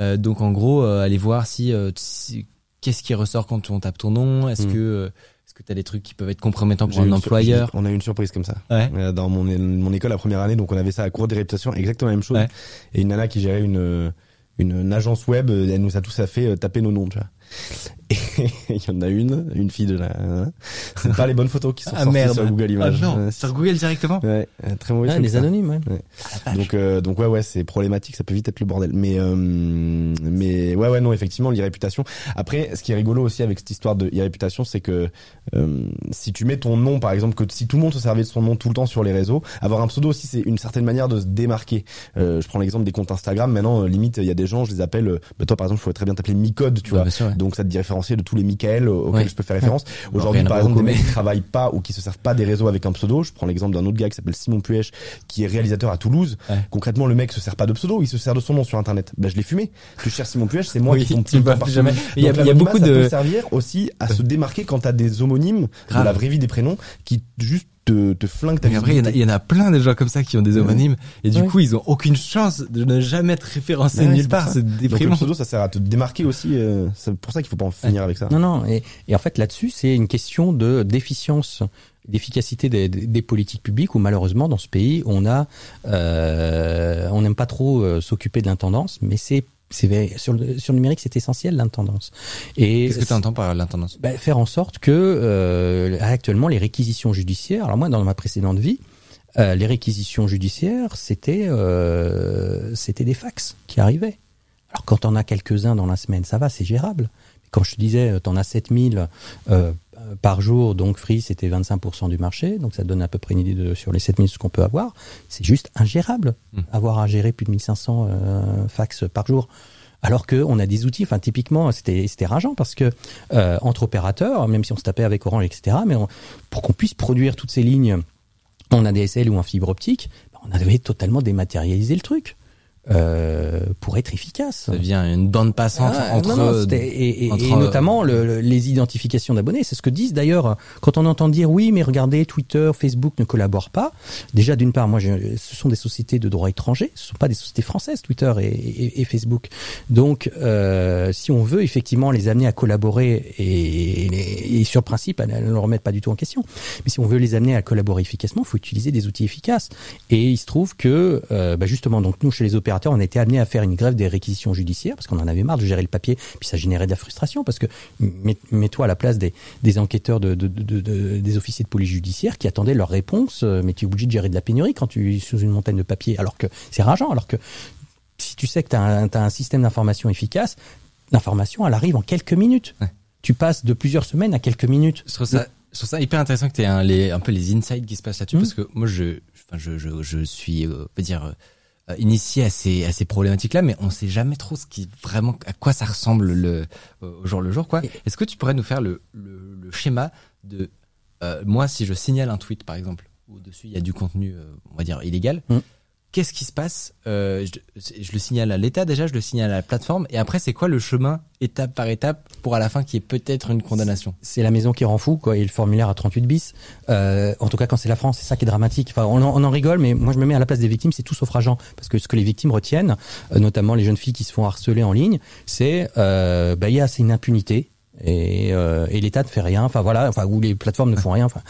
Euh, donc en gros, euh, aller voir si, euh, si- qu'est-ce qui ressort quand on tape ton nom, est-ce Mm. que euh, est-ce que t'as des trucs qui peuvent être compromettants pour un employeur. On a eu une surprise comme ça. Ouais. Dans mon, mon école la première année, donc on avait ça à cours des réputations, exactement la même chose. Ouais. Et une nana qui gérait une, une, une agence web, elle nous a tous a fait taper nos noms, tu vois. Et il y en a une, une fille de la, c'est pas les bonnes photos qui sont Ah, sorties merde. sur Google Ah Images. non, Ouais, sur Google directement. Ouais, très mauvais Ah, truc, les ça. anonymes, ouais. Donc, euh, donc ouais, ouais, c'est problématique, ça peut vite être le bordel. Mais, euh, mais ouais, ouais, non, effectivement, l'irréputation. Après, ce qui est rigolo aussi avec cette histoire de irréputation, c'est que euh, si tu mets ton nom, par exemple, que si tout le monde se servait de son nom tout le temps sur les réseaux, avoir un pseudo aussi, c'est une certaine manière de se démarquer. Euh, je prends l'exemple des comptes Instagram. Maintenant, euh, limite, il y a des gens, je les appelle. euh, bah, toi, par exemple, il faudrait très bien t'appeler Micode, tu Ouais, vois. sûr, ouais. Donc ça te différencie de tous les Michael auxquels Ouais. je peux faire référence. Aujourd'hui, par exemple, des mecs qui travaillent pas ou qui se servent pas des réseaux avec un pseudo. Je prends l'exemple d'un autre gars qui s'appelle Simon Puech, qui est réalisateur à Toulouse. Ouais. Concrètement, le mec se sert pas de pseudo, il se sert de son nom sur Internet. Ben, je l'ai fumé. Tu cherches Simon Puech, c'est moi Oui, qui tombe partout. jamais- Il y a- Donc, il y a beaucoup l'anonymat, ça de- peut servir aussi à se démarquer quand t'as des homonymes Grave. de la vraie vie des prénoms qui juste te, te flinguent ta Mais après, il y, en a, visibilité. il y en a plein de gens comme ça qui ont des homonymes, et du Ouais. coup, ils ont aucune chance de ne jamais être référencés Ouais, nulle part. ça. C'est Donc le déprimant. pseudo, ça sert à te démarquer aussi. euh, c'est pour ça qu'il faut pas en finir avec ça. Non, non. Et, et en fait, là-dessus, c'est une question de d'efficience, d'efficacité des, des- des politiques publiques où malheureusement, dans ce pays, on a, euh, on n'aime pas trop euh, s'occuper de l'intendance, mais c'est sur le, sur le numérique, c'est essentiel l'intendance. Et Qu'est-ce que tu entends par l'intendance? Bah, faire en sorte que euh, actuellement les réquisitions judiciaires. Alors moi, dans ma précédente vie, euh, les réquisitions judiciaires, c'était euh, c'était des fax qui arrivaient. Alors quand on a quelques-uns dans la semaine, ça va, c'est gérable. Quand je te disais, t'en as 7000 euh, par jour, donc Free, c'était 25% du marché, donc ça donne à peu près une idée de, sur les 7000 ce qu'on peut avoir. C'est juste ingérable, Mm. avoir à gérer plus de 1500 euh, fax par jour. Alors que on a des outils, enfin typiquement c'était c'était rageant parce que euh, entre opérateurs, même si on se tapait avec Orange, etc. Mais on- pour qu'on puisse produire toutes ces lignes en ADSL ou en fibre optique, on avait totalement dématérialisé le truc euh, pour être efficace. Ça devient une bande passante Ah, entre. non, et, et- entre, et euh, notamment le- le- les identifications d'abonnés. C'est ce que disent d'ailleurs quand on entend dire oui, mais regardez, Twitter, Facebook ne collaborent pas. Déjà, d'une part, moi, je- ce sont des sociétés de droit étranger. Ce sont pas des sociétés françaises, Twitter et, Facebook. Donc, euh, si on veut effectivement les amener à collaborer et, sur principe, ne le remettent pas du tout en question. Mais si on veut les amener à collaborer efficacement, il faut utiliser des outils efficaces. Et il se trouve que, euh, bah, justement, donc nous, chez les opérateurs, on a été amenés à faire une grève des réquisitions judiciaires parce qu'on en avait marre de gérer le papier, puis ça générait de la frustration parce que mets- mets-toi à la place des, des enquêteurs, de, de- de- de- des officiers de police judiciaire qui attendaient leur réponse, euh, mais tu es obligé de gérer de la pénurie quand tu es sous une montagne de papier, alors que c'est rageant, alors que si tu sais que tu as, un système d'information efficace, l'information, elle arrive en quelques minutes. Tu passes de plusieurs semaines à quelques minutes. Je trouve ça, je trouve ça hyper intéressant que tu aies un, les, un peu les insights qui se passent là-dessus, mmh. parce que moi, je, enfin, je, je, je suis, euh, on dire, euh, initié à ces, à ces problématiques-là, mais on sait jamais trop ce qui vraiment à quoi ça ressemble le au jour le jour quoi. Est-ce que tu pourrais nous faire le, le, le schéma de euh, moi si je signale un tweet par exemple où dessus il y a du contenu euh, on va dire illégal, mmh qu'est-ce qui se passe euh, je, je, le signale à l'État déjà, je le signale à la plateforme, et après c'est quoi le chemin étape par étape pour à la fin qu'il y ait peut-être une condamnation? C'est la maison qui rend fou, quoi, et le formulaire à 38 bis. Euh, en tout cas, quand c'est la France, c'est ça qui est dramatique. Enfin, on en, on en, rigole, mais moi je me mets à la place des victimes, c'est tout sauf parce que ce que les victimes retiennent, euh, notamment les jeunes filles qui se font harceler en ligne, c'est euh, bah il y a c'est une impunité et, euh, et l'État ne fait rien. Enfin voilà, enfin où les plateformes ne font rien. Enfin,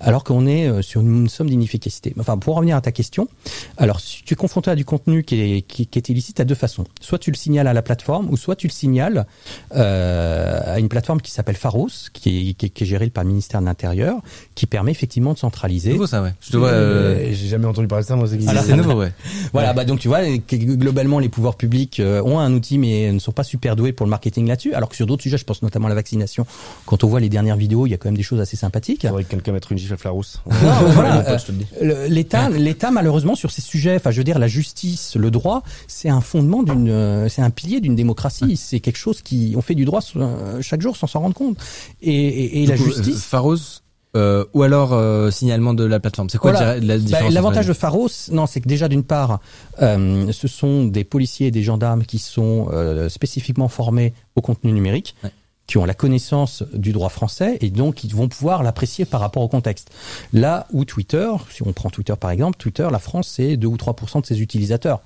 alors qu'on est euh, sur une somme d'inefficacité. Enfin, pour revenir à ta question, alors si tu es confronté à du contenu qui est, qui, qui est illicite, à deux façons. Soit tu le signales à la plateforme, ou soit tu le signales euh, à une plateforme qui s'appelle Pharos, qui est, qui, est, gérée par le ministère de l'Intérieur, qui permet effectivement de centraliser. C'est nouveau ça, ouais. Je te vois. Euh... J'ai jamais entendu parler de ça, moi. C'est nouveau, ouais. voilà, bah donc tu vois, globalement les pouvoirs publics euh, ont un outil, mais ne sont pas super doués pour le marketing là-dessus. Alors que sur d'autres sujets, je pense notamment à la vaccination. Quand on voit les dernières vidéos, il y a quand même des choses assez sympathiques. Il faudrait que quelqu'un mette une gifle à Flarousse. L'État, l'État malheureusement sur ces sujets, enfin je veux dire la justice, le droit, c'est un fondement d'une, euh, c'est un pilier d'une démocratie. C'est quelque chose qui, on fait du droit euh, chaque jour sans s'en rendre compte. Et, et, et la justice. Pharos, euh, ou alors euh, signalement de la plateforme. C'est quoi la bah, différence L'avantage de Pharos, non, c'est que déjà d'une part, euh, ce sont des policiers et des gendarmes qui sont euh, spécifiquement formés au contenu numérique. Ouais qui ont la connaissance du droit français et donc ils vont pouvoir l'apprécier par rapport au contexte. Là où Twitter, si on prend Twitter par exemple, Twitter, la France, c'est 2 ou 3% de ses utilisateurs.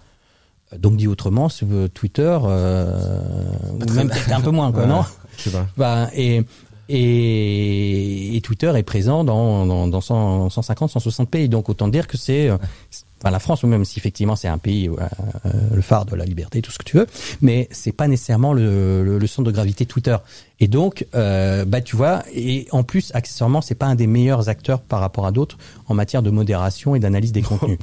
Donc dit autrement, Twitter, euh, même peut-être un peu moins, quoi, non Je sais pas. Bah, et, et, et, Twitter est présent dans, dans, dans 100, 150, 160 pays. Donc autant dire que c'est enfin la France ou même si effectivement c'est un pays euh, euh, le phare de la liberté tout ce que tu veux mais c'est pas nécessairement le, le, le, centre de gravité Twitter. Et donc euh, bah tu vois et en plus accessoirement c'est pas un des meilleurs acteurs par rapport à d'autres en matière de modération et d'analyse des contenus.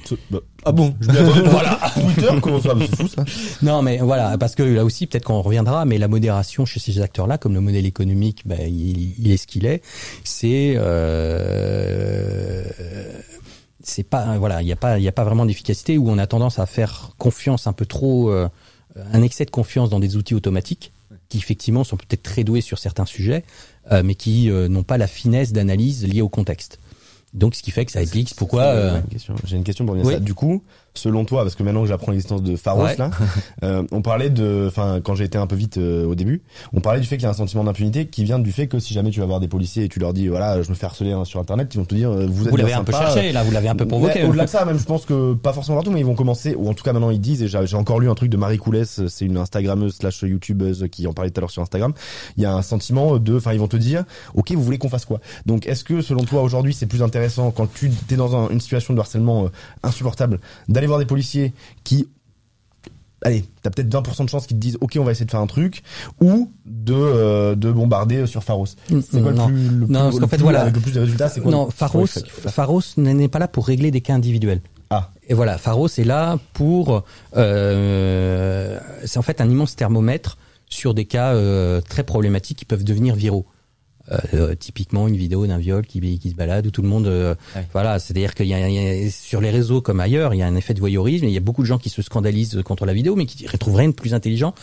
Ah bon je voilà. Twitter comment ça c'est fou ça. Non mais voilà parce que là aussi peut-être qu'on reviendra mais la modération chez ces acteurs là comme le modèle économique bah, il, il est ce qu'il est c'est euh, c'est pas voilà, il n'y a pas il y a pas vraiment d'efficacité où on a tendance à faire confiance un peu trop euh, un excès de confiance dans des outils automatiques qui effectivement sont peut-être très doués sur certains sujets euh, mais qui euh, n'ont pas la finesse d'analyse liée au contexte. Donc ce qui fait que ça explique pourquoi J'ai une question pour venir ça. Du coup, selon toi, parce que maintenant que j'apprends l'existence de Pharos là, euh, on parlait de, enfin quand j'ai été un peu vite euh, au début, on parlait du fait qu'il y a un sentiment d'impunité qui vient du fait que si jamais tu vas voir des policiers et tu leur dis voilà je me fais harceler hein, sur internet, ils vont te dire euh, vous êtes vous l'avez un peu cherché là, vous l'avez un peu provoqué. Au-delà de ça, même je pense que pas forcément partout, mais ils vont commencer ou en tout cas maintenant ils disent et j'ai encore lu un truc de Marie Coulès, c'est une Instagrammeuse slash YouTubeuse qui en parlait tout à l'heure sur Instagram. Il y a un sentiment de, enfin ils vont te dire ok vous voulez qu'on fasse quoi? Donc est-ce que selon toi aujourd'hui c'est plus intéressant quand tu es dans un, une situation de harcèlement insupportable d'aller voir des policiers qui allez, t'as peut-être 20% de chances qu'ils te disent ok on va essayer de faire un truc ou de euh, de bombarder sur Pharos. C'est quoi le plus le non, parce qu'en fait voilà avec le plus de résultats c'est quoi Non, Pharos Pharos n'est pas là pour régler des cas individuels. Ah. Et voilà, Pharos est là pour euh, c'est en fait un immense thermomètre sur des cas euh, très problématiques qui peuvent devenir viraux. Euh, typiquement une vidéo d'un viol qui, qui se balade où tout le monde euh, voilà c'est à dire qu'il y, a sur les réseaux comme ailleurs il y a un effet de voyeurisme il y a beaucoup de gens qui se scandalisent contre la vidéo mais qui retrouvent rien de plus intelligent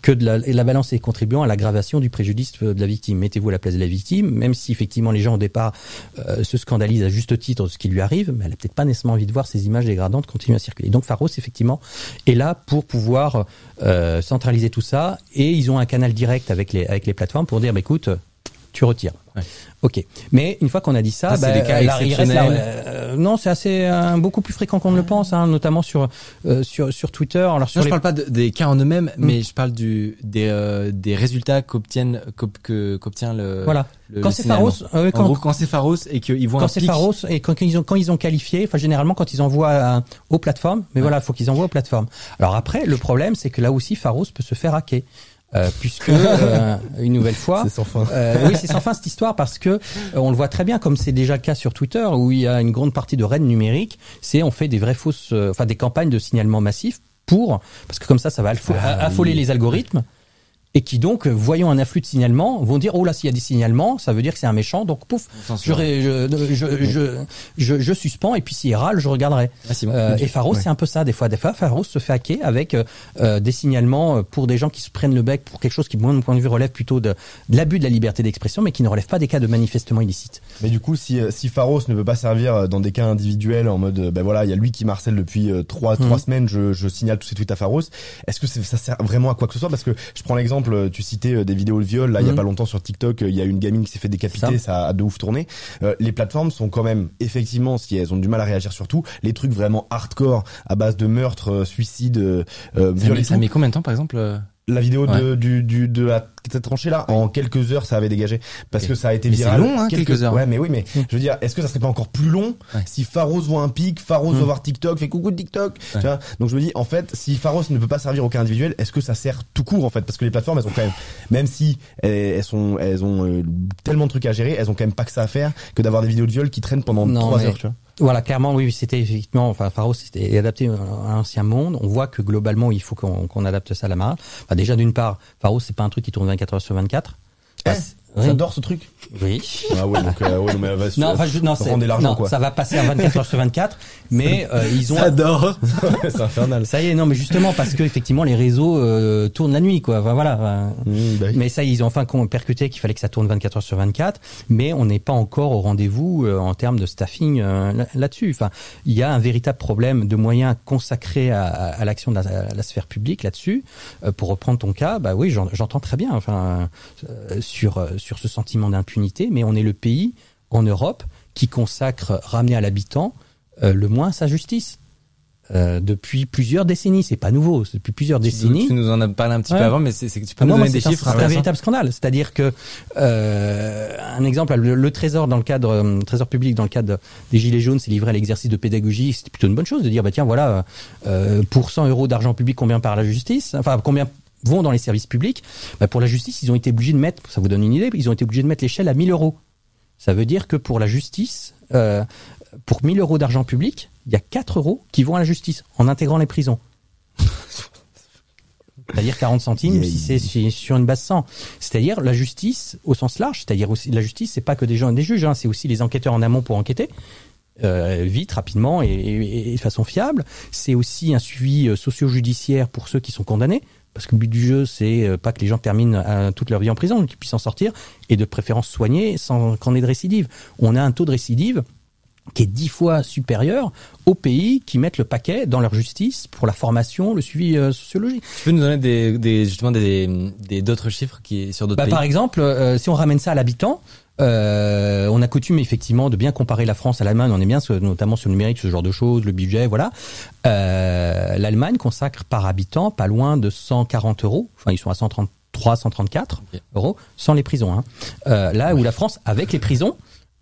que de la, la balance et contribuant à l'aggravation du préjudice de la victime. Mettez-vous à la place de la victime même si effectivement les gens au départ euh, se scandalisent à juste titre de ce qui lui arrive mais elle a peut-être pas nécessairement envie de voir ces images dégradantes continuer à circuler. Donc Pharos effectivement est là pour pouvoir euh, centraliser tout ça et ils ont un canal direct avec les avec les plateformes pour dire bah, écoute tu retires. Ouais. Ok. Mais une fois qu'on a dit ça, ah, bah, des cas là, euh, non, c'est assez euh, beaucoup plus fréquent qu'on ne le pense, hein, notamment sur euh, sur sur Twitter. Alors sur non, je parle pas de, des cas en eux-mêmes, mm. mais je parle du des euh, des résultats qu'obtiennent qu'obtient le. Voilà. Le, quand c'est Pharos, euh, quand, gros, quand c'est Pharos et qu'ils voient quand c'est Pharos et quand, ils ont quand ils ont qualifié, enfin généralement quand ils envoient aux plateformes, mais ouais. voilà, il faut qu'ils envoient aux plateformes. Alors après, le problème, c'est que là aussi, Pharos peut se faire hacker. Euh, puisque euh, une nouvelle fois, c'est sans fin. Euh, oui, c'est sans fin cette histoire parce que euh, on le voit très bien, comme c'est déjà le cas sur Twitter, où il y a une grande partie de raids numériques, c'est on fait des vraies fausses, enfin des campagnes de signalement massif pour parce que comme ça, ça va Ah, affoler oui. les algorithmes et qui donc, euh, voyant un afflux de signalements, vont dire oh là s'il y a des signalements, ça veut dire que c'est un méchant, donc pouf, je, ré- je, je, je, je, je suspends et puis s'il râle, je regarderai. Ah. Euh, et Pharos, c'est un peu ça. Des fois, des fois, Pharos se fait hacker avec euh, euh, des signalements euh, pour des gens qui se prennent le bec pour quelque chose qui, de mon point de vue, relève plutôt de, de l'abus de la liberté d'expression, mais qui ne relève pas des cas de manifestement illicite. Mais du coup, si, euh, si Pharos ne peut pas servir euh, dans des cas individuels en mode, euh, ben voilà, il y a lui qui marcelle depuis euh, trois, Mhm. trois semaines, je, je signale tous ces tweets à Pharos. Est-ce que ça sert vraiment à quoi que ce soit? Parce que je prends l'exemple, tu citais euh, des vidéos de viol, là, il y a Mhm. pas longtemps sur TikTok, euh, il y a une gamine qui s'est fait décapiter, Ça. ça. a de ouf tourné. Euh, les plateformes sont quand même, effectivement, si elles ont du mal à réagir sur tout, les trucs vraiment hardcore à base de meurtre, euh, suicide, euh, Ça viol met, ça combien de temps, par exemple La vidéo de, du, du, de la cette tranchée là, en quelques heures, ça avait dégagé. Parce que ça a été Mais viral. long, hein, quelques heures. Ouais, mais oui, mais je veux dire, est-ce que ça serait pas encore plus long Ouais. si Pharos voit un pic, Pharos va voir TikTok, fait coucou TikTok, Ouais. tu vois Donc je me dis, en fait, si Pharos ne peut pas servir aucun individuel, est-ce que ça sert tout court en fait? Parce que les plateformes, elles ont quand même, même si elles, sont, elles ont euh, tellement de trucs à gérer, elles ont quand même pas que ça à faire que d'avoir des vidéos de viol qui traînent pendant trois mais- heures, tu vois. Voilà, clairement, oui, c'était effectivement, enfin, Pharos c'était adapté à l'ancien monde. On voit que globalement, il faut qu'on adapte ça à la marge. Enfin, déjà, d'une part, Pharos, c'est pas un truc qui tourne 24 heures sur 24. Eh, oui. J'adore ce truc. Oui. Ah ouais, donc euh, ouais, non, mais vas-y, Non, enfin, je, non, l'argent non, quoi. ça va passer à 24 heures sur 24, mais euh, ils ont J'adore. c'est infernal. Ça y est, non, mais justement parce que effectivement les réseaux euh, tournent la nuit, quoi. Enfin, voilà. Mmh, bah oui. Mais ça, ils ont enfin percuté qu'il fallait que ça tourne 24 heures sur 24, mais on n'est pas encore au rendez-vous euh, en termes de staffing euh, là- là-dessus. Enfin, il y a un véritable problème de moyens consacrés à, à- à l'action de la, à la sphère publique là-dessus. Euh, pour reprendre ton cas, bah oui, j'en- j'entends très bien. Enfin, euh, sur euh, sur ce sentiment d'impunité, mais on est le pays en Europe qui consacre ramener à l'habitant euh, le moins sa justice. Euh, depuis plusieurs décennies, c'est pas nouveau, c'est depuis plusieurs Tu, décennies. tu nous en as parlé un petit Ouais. peu avant, mais c'est que tu peux nous donner des chiffres C'est un véritable scandale. C'est-à-dire que euh, un exemple, le, le Trésor dans le cadre euh, Trésor public dans le cadre des Gilets jaunes, c'est livré à l'exercice de pédagogie. C'est plutôt une bonne chose de dire bah tiens voilà euh, pour 100 euros d'argent public combien part la justice, enfin combien vont dans les services publics. Bah, pour la justice, ils ont été obligés de mettre, ça vous donne une idée, ils ont été obligés de mettre l'échelle à 1000 euros. Ça veut dire que pour la justice, euh, pour 1000 euros d'argent public, il y a 4 euros qui vont à la justice en intégrant les prisons. C'est-à-dire 40 centimes si c'est si- sur une base 100. C'est-à-dire la justice au sens large, c'est-à-dire aussi la justice, c'est pas que des gens et des juges, hein, c'est aussi les enquêteurs en amont pour enquêter. euh, vite, rapidement et, et- et de façon fiable. C'est aussi un suivi euh, socio-judiciaire pour ceux qui sont condamnés. Parce que le but du jeu, c'est euh, pas que les gens terminent euh, toute leur vie en prison, mais qu'ils puissent en sortir et de préférence soigner sans qu'on ait de récidive. On a un taux de récidive qui est dix fois supérieur aux pays qui mettent le paquet dans leur justice pour la formation, le suivi euh, sociologique. Tu peux nous donner des, des justement des des- d'autres chiffres qui sur d'autres Bah, pays? par exemple, euh, si on ramène ça à l'habitant, euh, on a coutume effectivement de bien comparer la France à l'Allemagne. On est bien, notamment sur le numérique, ce genre de choses, le budget, voilà. Euh, L'Allemagne consacre par habitant pas loin de 140 euros. Enfin, ils sont à 133, 134 Ok. euros sans les prisons. Hein. Euh, là où la France, avec les prisons,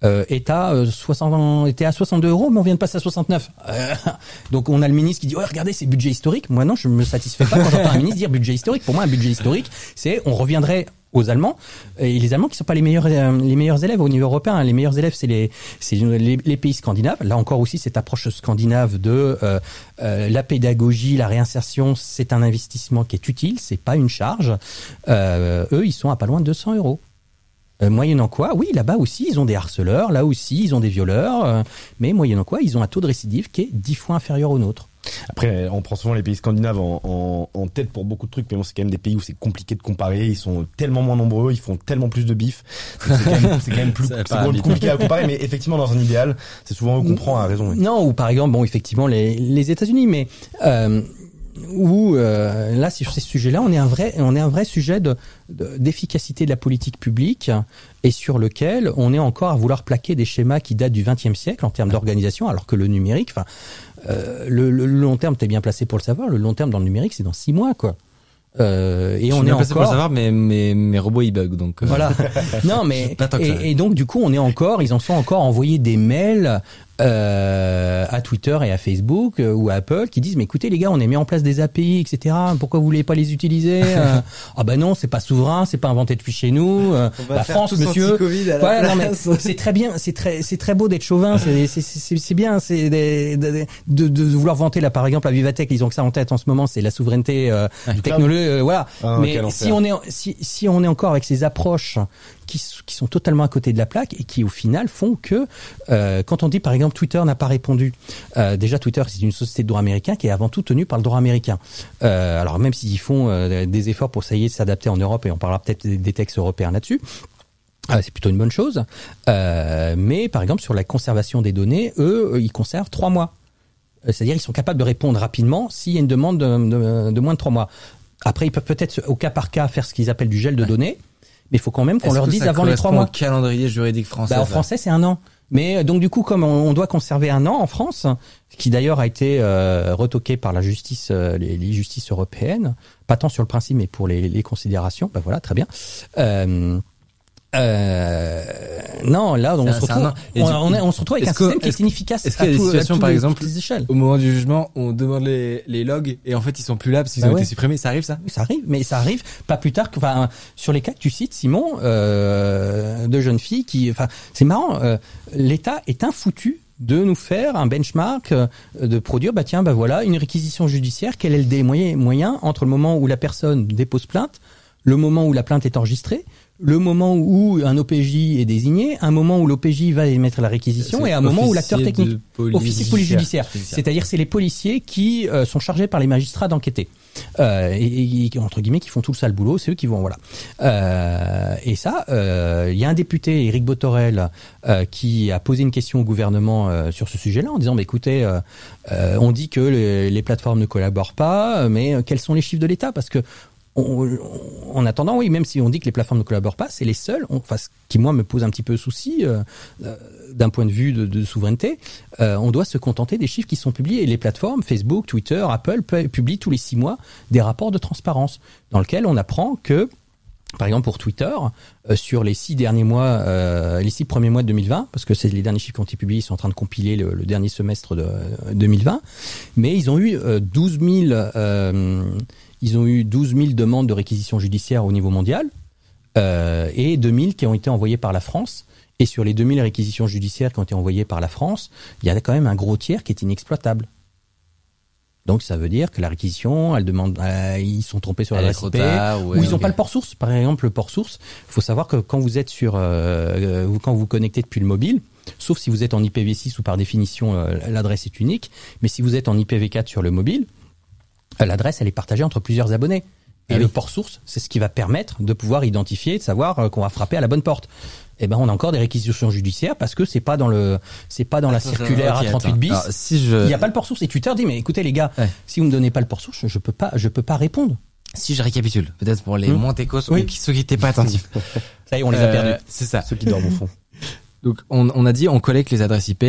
euh, est à euh, 60, était à 62 euros, mais on vient de passer à 69. Euh, donc on a le ministre qui dit, ouais, regardez, c'est budget historique. Moi non, je me satisfais pas quand j'entends un ministre dire budget historique. Pour moi, un budget historique, c'est on reviendrait aux Allemands et les Allemands qui sont pas les meilleurs euh, les meilleurs élèves au niveau européen. Les meilleurs élèves, c'est les c'est les, pays scandinaves. Là encore aussi cette approche scandinave de euh, euh, la pédagogie, la réinsertion, c'est un investissement qui est utile, c'est pas une charge. Euh, eux, ils sont à pas loin de 200 euros. Euh, moyennant quoi, oui, là-bas aussi, ils ont des harceleurs, là aussi, ils ont des violeurs, mais moyennant quoi, ils ont un taux de récidive qui est dix fois inférieur au nôtre. Après, on prend souvent les pays scandinaves en, en, en tête pour beaucoup de trucs, mais bon, c'est quand même des pays où c'est compliqué de comparer. Ils sont tellement moins nombreux, ils font tellement plus de bif. C'est quand même, c'est quand même plus, compliqué à comparer, mais effectivement, dans un idéal, c'est souvent eux qu'on prend à raison. oui. Non, ou par exemple, bon, effectivement, les, les États-Unis, mais euh, où euh, là, sur ces sujets-là, on est un vrai, on est un vrai sujet de de- d'efficacité de, la politique publique et sur lequel on est encore à vouloir plaquer des schémas qui datent du XXe siècle en termes d'organisation, alors que le numérique, enfin, euh, le, le long terme, t'es bien placé pour le savoir. Le long terme dans le numérique, c'est dans six mois, quoi. Euh, et Je on est bien placé encore. pour le savoir, mais mes mes robots ils bug donc. euh, Voilà. non, mais et, et donc du coup, on est encore, ils en sont encore à envoyer des mails euh, à Twitter et à Facebook euh, ou à Apple qui disent mais écoutez les gars on a mis en place des API etc pourquoi vous voulez pas les utiliser Euh, ah bah non c'est pas souverain c'est pas inventé depuis chez nous euh, la France monsieur. Voilà, c'est très bien c'est très c'est très beau d'être chauvin c'est bien c'est de, de, de vouloir vanter là par exemple à Vivatech ils ont que ça en tête en ce moment c'est la souveraineté euh, technologique voilà. Ah, mais si on est si si on est encore avec ces approches qui, sont totalement à côté de la plaque et qui au final font que euh, quand on dit par exemple Twitter n'a pas répondu, euh, déjà Twitter c'est une société de droit américain qui est avant tout tenue par le droit américain. Euh, alors même s'ils font des efforts pour essayer de s'adapter en Europe et on parlera peut-être des, textes européens là-dessus. c'est plutôt une bonne chose, Euh, mais par exemple sur la conservation des données, eux, ils conservent trois mois. C'est-à-dire ils sont capables de répondre rapidement s'il y a une demande de, de- de moins de trois mois. Après, ils peuvent peut-être au cas par cas faire ce qu'ils appellent du gel de données, mais il faut quand même qu'on leur dise avant les trois mois. au calendrier juridique français. Bah, en ça français, c'est un an. Mais euh, donc du coup, comme on on doit conserver un an en France, qui d'ailleurs a été euh, retoqué par la justice, euh, les, les justices européennes, pas tant sur le principe, mais pour les, les considérations. Bah voilà, très bien. Euh, euh, non, là, on se un- un retrouve, on, du- on est- on se retrouve avec un que- système qui est est-ce- inefficace. est-ce qu'il y a des situations, par exemple. Au moment du jugement, on demande les, les logs et en fait ils sont plus là parce qu'ils Bah ont ouais. été supprimés. Ça arrive ça? Ça arrive, mais ça arrive pas plus tard que, enfin, sur les cas que tu cites, Simon, euh, de jeunes filles qui, enfin, c'est marrant, euh, l'État est infoutu de nous faire un benchmark, euh, de produire, bah tiens, bah voilà, une réquisition judiciaire, quel est le délai moyen, moyen entre le moment où la personne dépose plainte, le moment où la plainte est enregistrée, le moment où un OPJ est désigné, un moment où l'OPJ va émettre la réquisition et un moment où l'acteur technique police officier de police judiciaire. C'est-à-dire c'est les policiers qui euh, sont chargés par les magistrats d'enquêter. Euh, et, et- entre guillemets qui font tout le sale boulot, c'est eux qui vont voilà. Euh, et ça, euh, il y a un député, Éric Botorel, euh, qui a posé une question au gouvernement euh, sur ce sujet-là en disant, bah, écoutez, on dit que les, les plateformes ne collaborent pas, mais quels sont les chiffres de l'État? Parce que en attendant, oui, même si on dit que les plateformes ne collaborent pas, c'est les seuls, on- enfin, ce qui moi me pose un petit peu souci euh, euh, d'un point de vue de, souveraineté, euh, on doit se contenter des chiffres qui sont publiés. Et les plateformes, Facebook, Twitter, Apple, pu- publient tous les six mois des rapports de transparence dans lesquels on apprend que par exemple pour Twitter, euh, sur les six derniers mois, euh, les six premiers mois de 2020, parce que c'est les derniers chiffres qui ont publiés, ils sont en train de compiler le, dernier semestre de euh, 2020, mais ils ont eu euh, 12 000, euh, ils ont eu 12 000 demandes de réquisition judiciaire au niveau mondial euh, et 2000 qui ont été envoyées par la France. Et sur les 2000 réquisitions judiciaires qui ont été envoyées par la France, il y a quand même un gros tiers qui est inexploitable. Donc ça veut dire que la réquisition, elle demande, euh, ils sont trompés sur l'adresse IP, ouais, ou ils n'ont pas le port source. Par exemple, le port source, il faut savoir que quand vous êtes sur, euh, quand vous connectez depuis le mobile, sauf si vous êtes en IPv6 où par définition euh, l'adresse est unique, mais si vous êtes en IPv4 sur le mobile, l'adresse elle est partagée entre plusieurs abonnés. Et Ah le port source, c'est ce qui va permettre de pouvoir identifier, de savoir euh, qu'on va frapper à la bonne porte. Eh ben, on a encore des réquisitions judiciaires parce que c'est pas dans le, c'est pas dans la circulaire Ok, à 38 attends. bis. Alors, si je Il n'y a pas le port source. Et Twitter dit, mais écoutez les gars, Ouais. si vous me donnez pas le port source, je peux pas, je peux pas répondre. si je récapitule, peut-être pour les moins técos Oui. ou qui- ceux qui n'étaient pas attentifs. Ça y est, on les a Euh, perdus. C'est ça. Ceux qui dorment au fond. Donc on, on a dit on collecte les adresses IP.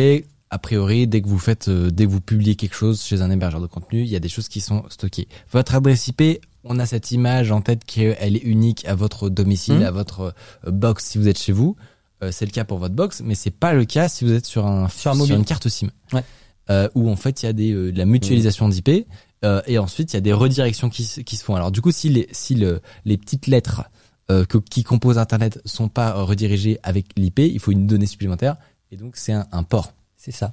A priori, dès que vous faites, euh, dès que vous publiez quelque chose chez un hébergeur de contenu, il y a des choses qui sont stockées. Votre adresse IP, on a cette image en tête qu'elle est unique à votre domicile, Mhm. à votre euh, box si vous êtes chez vous. Euh, c'est le cas pour votre box, mais c'est pas le cas si vous êtes sur un Sur un mobile. une carte SIM. Ouais. Euh, où en fait il y a des de la mutualisation d'IP et ensuite il y a des redirections qui, se- qui se font. Alors du coup, si les si le, les petites lettres que, qui composent Internet sont pas redirigées avec l'IP, il faut une donnée supplémentaire et donc c'est un, un port. C'est ça.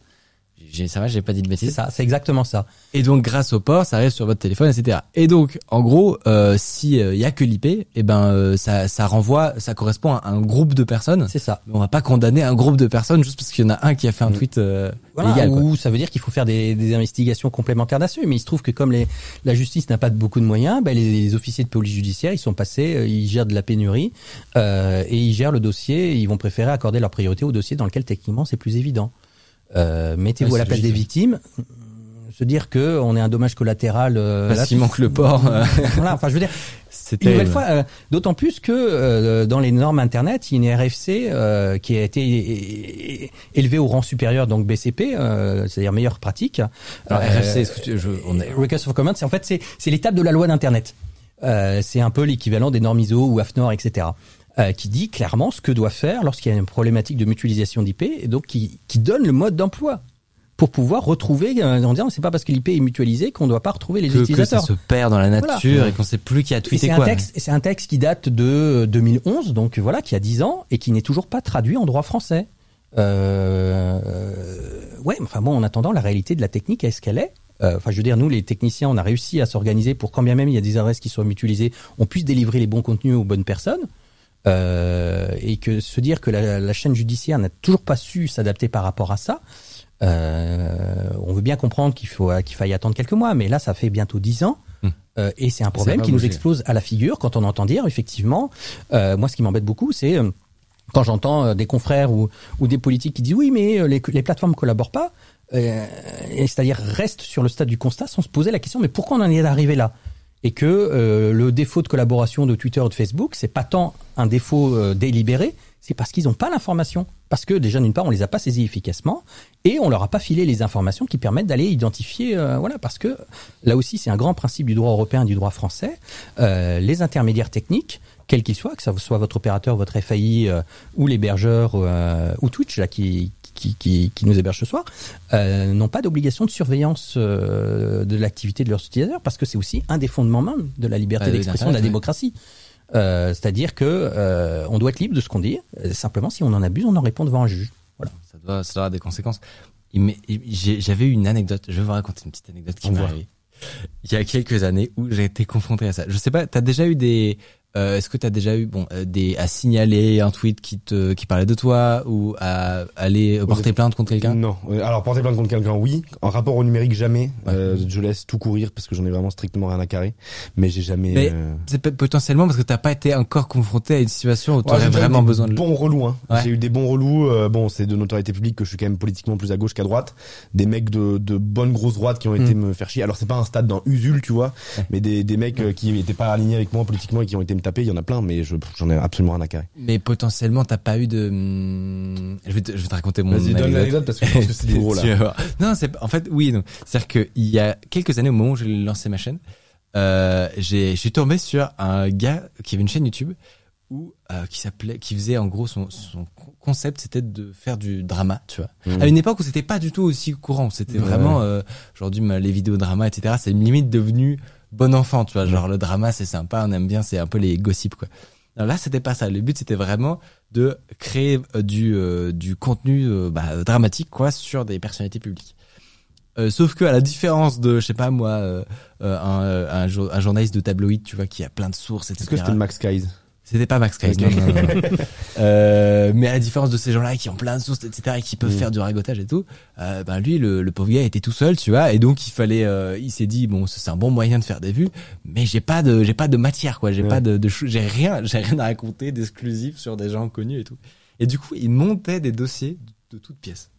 J'ai, ça va, j'ai pas dit de C'est bêtises. ça. C'est exactement ça. Et donc grâce au port, ça arrive sur votre téléphone, etc. Et donc en gros, euh, si il y a que l'IP, et ben euh, ça, ça renvoie, ça correspond à un groupe de personnes. C'est ça. Mais on va pas condamner un groupe de personnes juste parce qu'il y en a un qui a fait un Mm. tweet euh, Voilà, légal. Ou ça veut dire qu'il faut faire des, des investigations complémentaires là-dessus. Mais il se trouve que comme les, la justice n'a pas de beaucoup de moyens, ben les, les officiers de police judiciaire, ils sont passés, euh, ils gèrent de la pénurie euh, et ils gèrent le dossier. Ils vont préférer accorder leur priorité au dossier dans lequel techniquement c'est plus évident. Euh, Mettez-vous Ouais, à la place des victimes. Se dire que on est un dommage collatéral. Euh, qu'il manque le port. euh, voilà, enfin je veux dire, Une nouvelle terrible. fois, euh, d'autant plus que euh, dans les normes Internet, il y a une RFC euh, qui a été élevée au rang supérieur, donc BCP, euh, c'est-à-dire meilleure pratique. Alors, Euh, RFC, que je- on est- Request for Comment, c'est en fait c'est c'est l'étape de la loi d'Internet. Euh, c'est un peu l'équivalent des normes ISO ou AFNOR, etc. euh, qui dit clairement ce que doit faire lorsqu'il y a une problématique de mutualisation d'IP, et donc qui, qui donne le mode d'emploi. pour pouvoir retrouver euh, en disant c'est pas parce que l'IP est mutualisé qu'on ne doit pas retrouver les que, que ça utilisateurs. se perd dans la nature Voilà. et qu'on sait plus qui a Et tweeté c'est un quoi. texte, c'est un texte qui date de 2011, donc voilà, qui a 10 ans et qui n'est toujours pas traduit en droit français. Euh, euh, ouais, enfin bon, en attendant, la réalité de la technique est ce qu'elle est. Euh, Enfin, je veux dire, nous, les techniciens, on a réussi à s'organiser pour quand bien même il y a des adresses qui soient mutualisées, on puisse délivrer les bons contenus aux bonnes personnes. Euh, et que se dire que la, la chaîne judiciaire n'a toujours pas su s'adapter par rapport à ça, euh, on veut bien comprendre qu'il faut qu'il faille attendre quelques mois, mais là, ça fait bientôt 10 ans. Hmm. Euh, et c'est un problème qui nous explose à la figure quand on entend dire, effectivement, euh, moi, ce qui m'embête beaucoup, c'est euh, quand j'entends euh, des confrères ou, ou des politiques qui disent oui, mais les, les plateformes collaborent pas, euh, c'est-à-dire restent sur le stade du constat sans se poser la question, mais pourquoi on en est arrivé là? Et que euh, le défaut de collaboration de Twitter ou de Facebook, c'est pas tant un défaut euh, délibéré, c'est parce qu'ils n'ont pas l'information. Parce que déjà, d'une part, on les a pas saisis efficacement et on leur a pas filé les informations qui permettent d'aller identifier. euh, voilà, parce que là aussi, c'est un grand principe du droit européen et du droit français. Euh, les intermédiaires techniques, quels qu'ils soient, que ça soit votre opérateur, votre FAI euh, ou l'hébergeur euh, ou Twitch là qui qui, qui, qui nous héberge ce soir, euh, n'ont pas d'obligation de surveillance euh, de l'activité de leurs utilisateurs parce que c'est aussi un des fondements même de la liberté d'expression de la ouais. démocratie. Euh, C'est-à-dire que on doit être libre de ce qu'on dit. Simplement, si on en abuse, on en répond devant un juge. Voilà. Ça doit, ça doit avoir des conséquences. J'avais eu une anecdote. Je vais vous raconter une petite anecdote qui m'est arrivée. Il y a quelques années où j'ai été confronté à ça. Je sais pas, t'as déjà eu des, euh, est-ce que t'as déjà eu, bon, euh, des, à signaler un tweet qui te, qui parlait de toi ou à aller porter plainte contre quelqu'un? Non. Euh, Alors porter plainte contre quelqu'un, oui. En rapport au numérique, jamais. Euh, je laisse tout courir parce que j'en ai vraiment strictement rien à carrer. Mais j'ai jamais. Mais euh, C'est potentiellement parce que t'as pas été encore confronté à une situation où Ouais, déjà eu vraiment besoin de bons relous. Hein. Ouais. J'ai eu des bons relous. euh, bon, c'est de notoriété publique que je suis quand même politiquement plus à gauche qu'à droite. Des mecs de, de bonne grosse droite qui ont été me faire chier. Alors c'est pas un stade dans Usul, tu vois, Ouais. mais des, des mecs qui étaient pas alignés avec moi politiquement et qui ont été me taper. Il y en a plein, mais je j'en ai absolument rien à carrer. Mais potentiellement, t'as pas eu de. hum, Je vais te, je vais te raconter mon Vas-y, donne l'anecdote parce que je pense que c'est plus gros là. Non, c'est en fait oui. C'est-à-dire que il y a quelques années, au moment où j'ai lancé ma chaîne, euh, j'ai, je suis tombé sur un gars qui avait une chaîne YouTube où euh, qui s'appelait, qui faisait en gros son, son concept, c'était de faire du drama, tu vois. Mhm. À une époque où c'était pas du tout aussi courant, c'était Ouais. vraiment euh, aujourd'hui les vidéos drama, etc. C'est limite devenu bon enfant, tu vois. Genre le drama c'est sympa, on aime bien, c'est un peu les gossips quoi. Alors là, c'était pas ça. Le but, c'était vraiment de créer euh, du euh, du contenu euh, bah, dramatique quoi sur des personnalités publiques. Euh, sauf que à la différence de, je sais pas moi, euh, un, un, un journaliste de tabloïd, tu vois, qui a plein de sources, etc. Est-ce que c'était le Max Skies C'était pas Max Kreis, Ok. non, non, non, non. Euh, mais à la différence de ces gens-là qui ont plein de sources, etc., et qui peuvent Mm. faire du ragotage et tout, euh, ben lui, le, le pauvre gars était tout seul, tu vois, et donc il fallait, euh, il s'est dit bon, c'est un bon moyen de faire des vues, mais j'ai pas de, j'ai pas de matière, quoi, j'ai Ouais. pas de, j'ai rien, j'ai rien à raconter d'exclusif sur des gens connus et tout. Et du coup, il montait des dossiers de, de toutes pièces,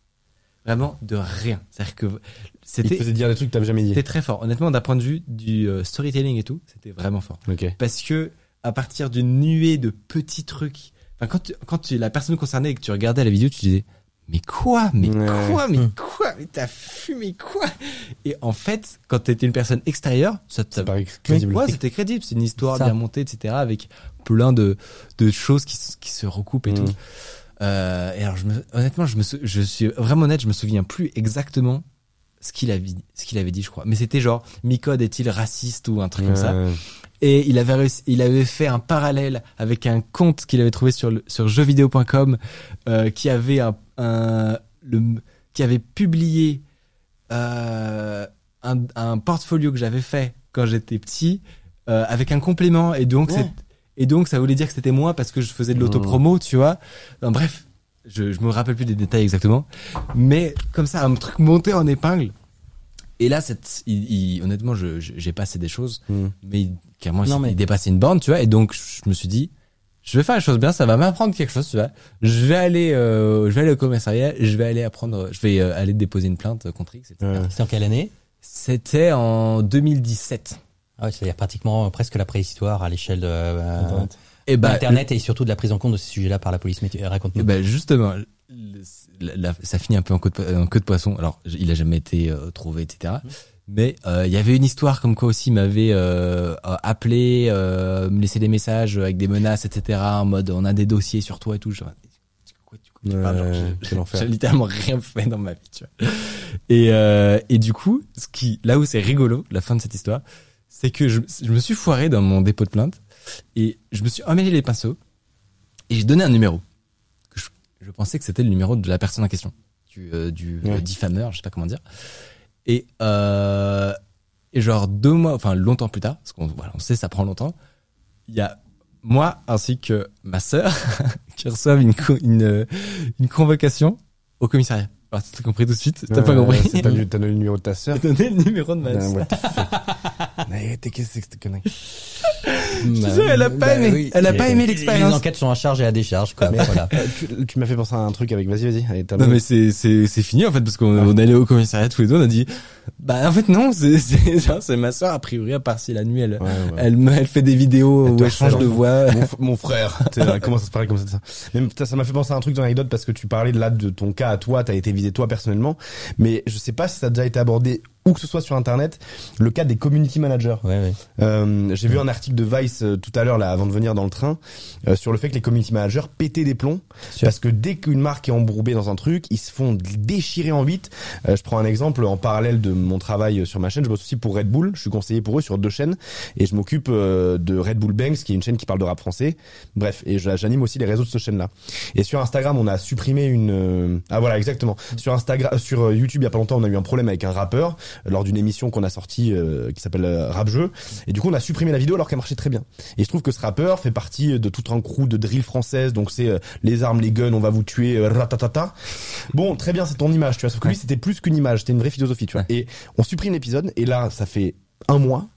vraiment de rien. C'est-à-dire que Il c'était, faisait dire des trucs que t'avais jamais dit. c'était très fort. Honnêtement, d'un point de vue du euh, storytelling et tout, c'était vraiment fort Ok. parce que à partir d'une nuée de petits trucs, enfin quand tu, quand tu la personne concernée et que tu regardais la vidéo, tu disais mais quoi, mais Ouais. quoi, mais Hmm. quoi, mais t'as fumé quoi? Et en fait, quand t'étais une personne extérieure, ça, Ça paraît crédible. Ouais, c'était crédible. C'est une histoire Ça. bien montée, etc. Avec plein de, de choses qui, qui se recoupent et Mm. tout. Euh, et alors, je me, honnêtement, je me, sou- je suis vraiment honnête, je me souviens plus exactement ce qu'il avait, ce qu'il avait dit, je crois. Mais c'était genre, Micode est-il raciste ou un truc comme ça? Et il avait réussi, il avait fait un parallèle avec un compte qu'il avait trouvé sur le, sur jeuxvideo.com euh, qui avait un, un le, qui avait publié euh, un, un portfolio que j'avais fait quand j'étais petit euh, avec un complément et donc Ouais. c'est et donc ça voulait dire que c'était moi parce que je faisais de l'autopromo, tu vois. Enfin, bref, je, je me rappelle plus des détails exactement, mais comme ça un truc monté en épingle. Et là, cette, il, il- honnêtement, je, je- j'ai passé des choses Mm. mais Non, il, mais- il dépassait une borne tu vois et donc je me suis dit je vais faire les choses bien ça va m'apprendre quelque chose tu vois je vais aller euh, je vais aller au commissariat je vais aller apprendre je vais euh, aller déposer une plainte contre X. Ouais. C'était en quelle année? C'était en 2017 ah ouais, C'est-à-dire pratiquement presque la préhistoire à l'échelle de euh, Internet. et bah Internet et surtout de la prise en compte de ces sujets-là par la police. Mais tu- raconte-nous. Et ben justement, la- la- ça finit un peu en queue de, po- en queue de poisson. Alors, il a jamais été euh, trouvé, etc. Mais euh, il y avait une histoire comme quoi aussi m'avait euh, appelé, euh, me laissé des messages avec des menaces, etc. En mode on a des dossiers sur toi et tout. Genre, j'ai- littéralement rien fait dans ma vie, tu vois. Et, euh, et du coup, ce qui, là où c'est rigolo, la fin de cette histoire, c'est que je, je me suis foiré dans mon dépôt de plainte et je me suis emmêlé les pinceaux et j'ai donné un numéro. Je, pensais que c'était le numéro de la personne en question, du, euh, du Ouais. euh, diffameur, je sais pas comment dire. Et, euh, et genre deux mois, enfin longtemps plus tard, parce qu'on voilà, on sait ça prend longtemps, il y a moi ainsi que ma sœur qui reçoivent une, une, une convocation au commissariat. Alors, t'as compris tout de suite T'as pas Ouais, compris T'as t'as le numéro de ta sœur. J'ai donné le numéro de ma Ouais, sœur. Mais t'es- qu'est-ce que c'est que cette connerie? Je te jure, elle a pas aimé. Elle a pas aimé l'expérience. Les enquêtes sont à charge et à décharge, quoi. voilà. Tu, tu m'as fait penser à un truc avec. Vas-y, vas-y. Allez, Non mais c'est c'est c'est fini en fait parce qu'on on est allé au commissariat tous les deux on a dit bah en fait non c'est c'est genre, c'est ma sœur a priori à part si la nuit elle Ouais, ouais. elle me elle fait des vidéos où elle change de voix mon, frère. Tu comment ça se parlait comme ça, ça m'a fait penser à un truc dans l'anecdote parce que tu parlais de là de ton cas à toi, t'as été visé toi personnellement, mais je sais pas si ça a déjà été abordé où que ce soit sur internet, le cas des community Ouais, ouais. Euh, J'ai vu un article de Vice euh, tout à l'heure là avant de venir dans le train euh, sur le fait que les community managers pétaient des plombs parce que dès qu'une marque est embourbée dans un truc, ils se font déchirer en. Euh, je prends un exemple en parallèle de mon travail sur ma chaîne, je bosse aussi pour Red Bull, je suis conseiller pour eux sur deux chaînes et je m'occupe de Red Bull Banks qui est une chaîne qui parle de rap français. Bref, et j'anime aussi les réseaux de cette chaîne là. Et sur Instagram, on a supprimé une ah voilà exactement. Sur Instagram sur YouTube il y a pas longtemps, on a eu un problème avec un rappeur lors d'une émission qu'on a sortie qui s'appelle euh, Rap Jeu et du coup on a supprimé la vidéo alors qu'elle marchait très bien. Et je trouve que ce rappeur fait partie de tout un crew de drill française donc c'est euh, les armes, les guns, on va vous tuer euh, ratatata. Bon, très bien, c'est ton image, tu vois, sauf que lui c'était plus qu'une image, c'était une vraie philosophie, tu vois. Et on supprime l'épisode et là ça fait un mois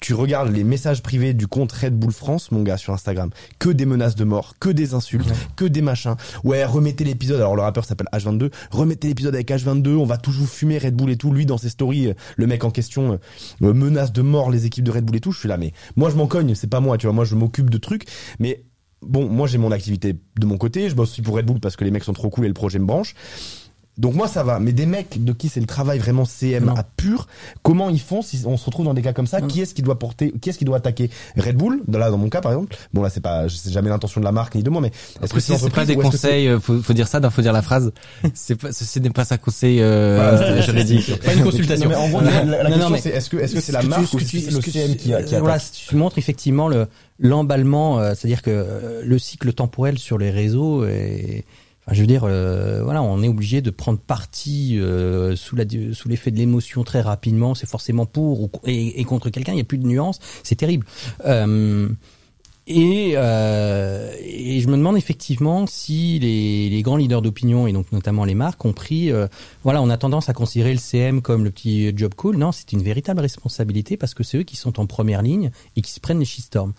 tu regardes les messages privés du compte Red Bull France, mon gars, sur Instagram. Que des menaces de mort, que des insultes, que des machins. Ouais, remettez l'épisode. Alors le rappeur s'appelle H22. Remettez l'épisode avec H22. On va toujours fumer Red Bull et tout. Lui, dans ses stories, euh, le mec en question euh, menace de mort les équipes de Red Bull et tout. Je suis là, mais moi je m'en cogne. C'est pas moi, tu vois. Moi je m'occupe de trucs, mais bon, moi j'ai mon activité de mon côté. Je bosse aussi pour Red Bull parce que les mecs sont trop cool et le projet me branche. Donc moi ça va, mais des mecs de qui c'est le travail vraiment CM Non. à pur, comment ils font si on se retrouve dans des cas comme ça? Non. Qui est-ce qui doit porter Qui est-ce qui doit attaquer? Red Bull Dans- Là dans mon cas par exemple. Bon là c'est pas, c'est jamais l'intention de la marque ni de moi, mais est-ce si c'est pas l'entreprise des que conseils, euh, faut, faut dire ça, faut dire la phrase. C'est pas, ce n'est pas ça conseil euh, Voilà, juridique. Pas une consultation. Non, mais en gros, la, la Non, non, question c'est est-ce que est-ce que c'est Ce la tu- marque ou que est-ce tu- que c'est le ce que CM qui, a- qui euh, attaque? voilà, tu montres effectivement le l'emballement, euh, c'est-à-dire que euh, le cycle temporel sur les réseaux est Je veux dire, euh, voilà, on est obligé de prendre parti euh, sous l'effet de l'émotion très rapidement. C'est forcément pour ou, et, contre quelqu'un. Il n'y a plus de nuances. C'est terrible. Euh, et, euh, et je me demande effectivement si les, les grands leaders d'opinion et donc notamment les marques ont pris, euh, voilà, on a tendance à considérer le CM comme le petit job cool. Non, c'est une véritable responsabilité parce que c'est eux qui sont en première ligne et qui se prennent les shitstorms.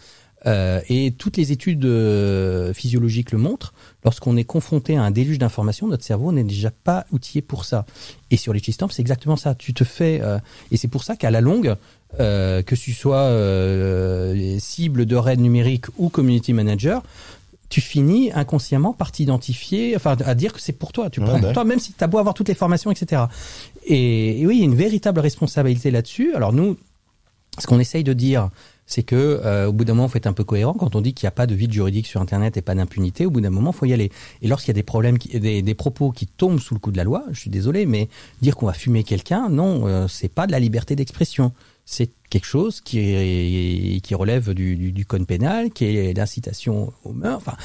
Euh, et toutes les études euh, physiologiques le montrent. Lorsqu'on est confronté à un déluge d'informations, notre cerveau n'est déjà pas outillé pour ça. Et sur les shitstorms, c'est exactement ça. Tu te fais, euh, et c'est pour ça qu'à la longue, euh, que tu sois euh, cible de raid numérique ou community manager, tu finis inconsciemment par t'identifier, enfin à dire que c'est pour toi. Tu bah prends ouais. pour toi, même si tu as beau avoir toutes les formations, etc. Et, et oui, il y a une véritable responsabilité là-dessus. Alors nous, ce qu'on essaye de dire, c'est que euh, au bout d'un moment, faut être un peu cohérent. Quand on dit qu'il n'y a pas de vide juridique sur Internet et pas d'impunité, au bout d'un moment, faut y aller. Et lorsqu'il y a des problèmes, qui, des, des propos qui tombent sous le coup de la loi, je suis désolé, mais dire qu'on va fumer quelqu'un, non, euh, c'est pas de la liberté d'expression. C'est quelque chose qui, est, qui relève du, du, du code pénal, qui est l'incitation au meurtre. Enfin,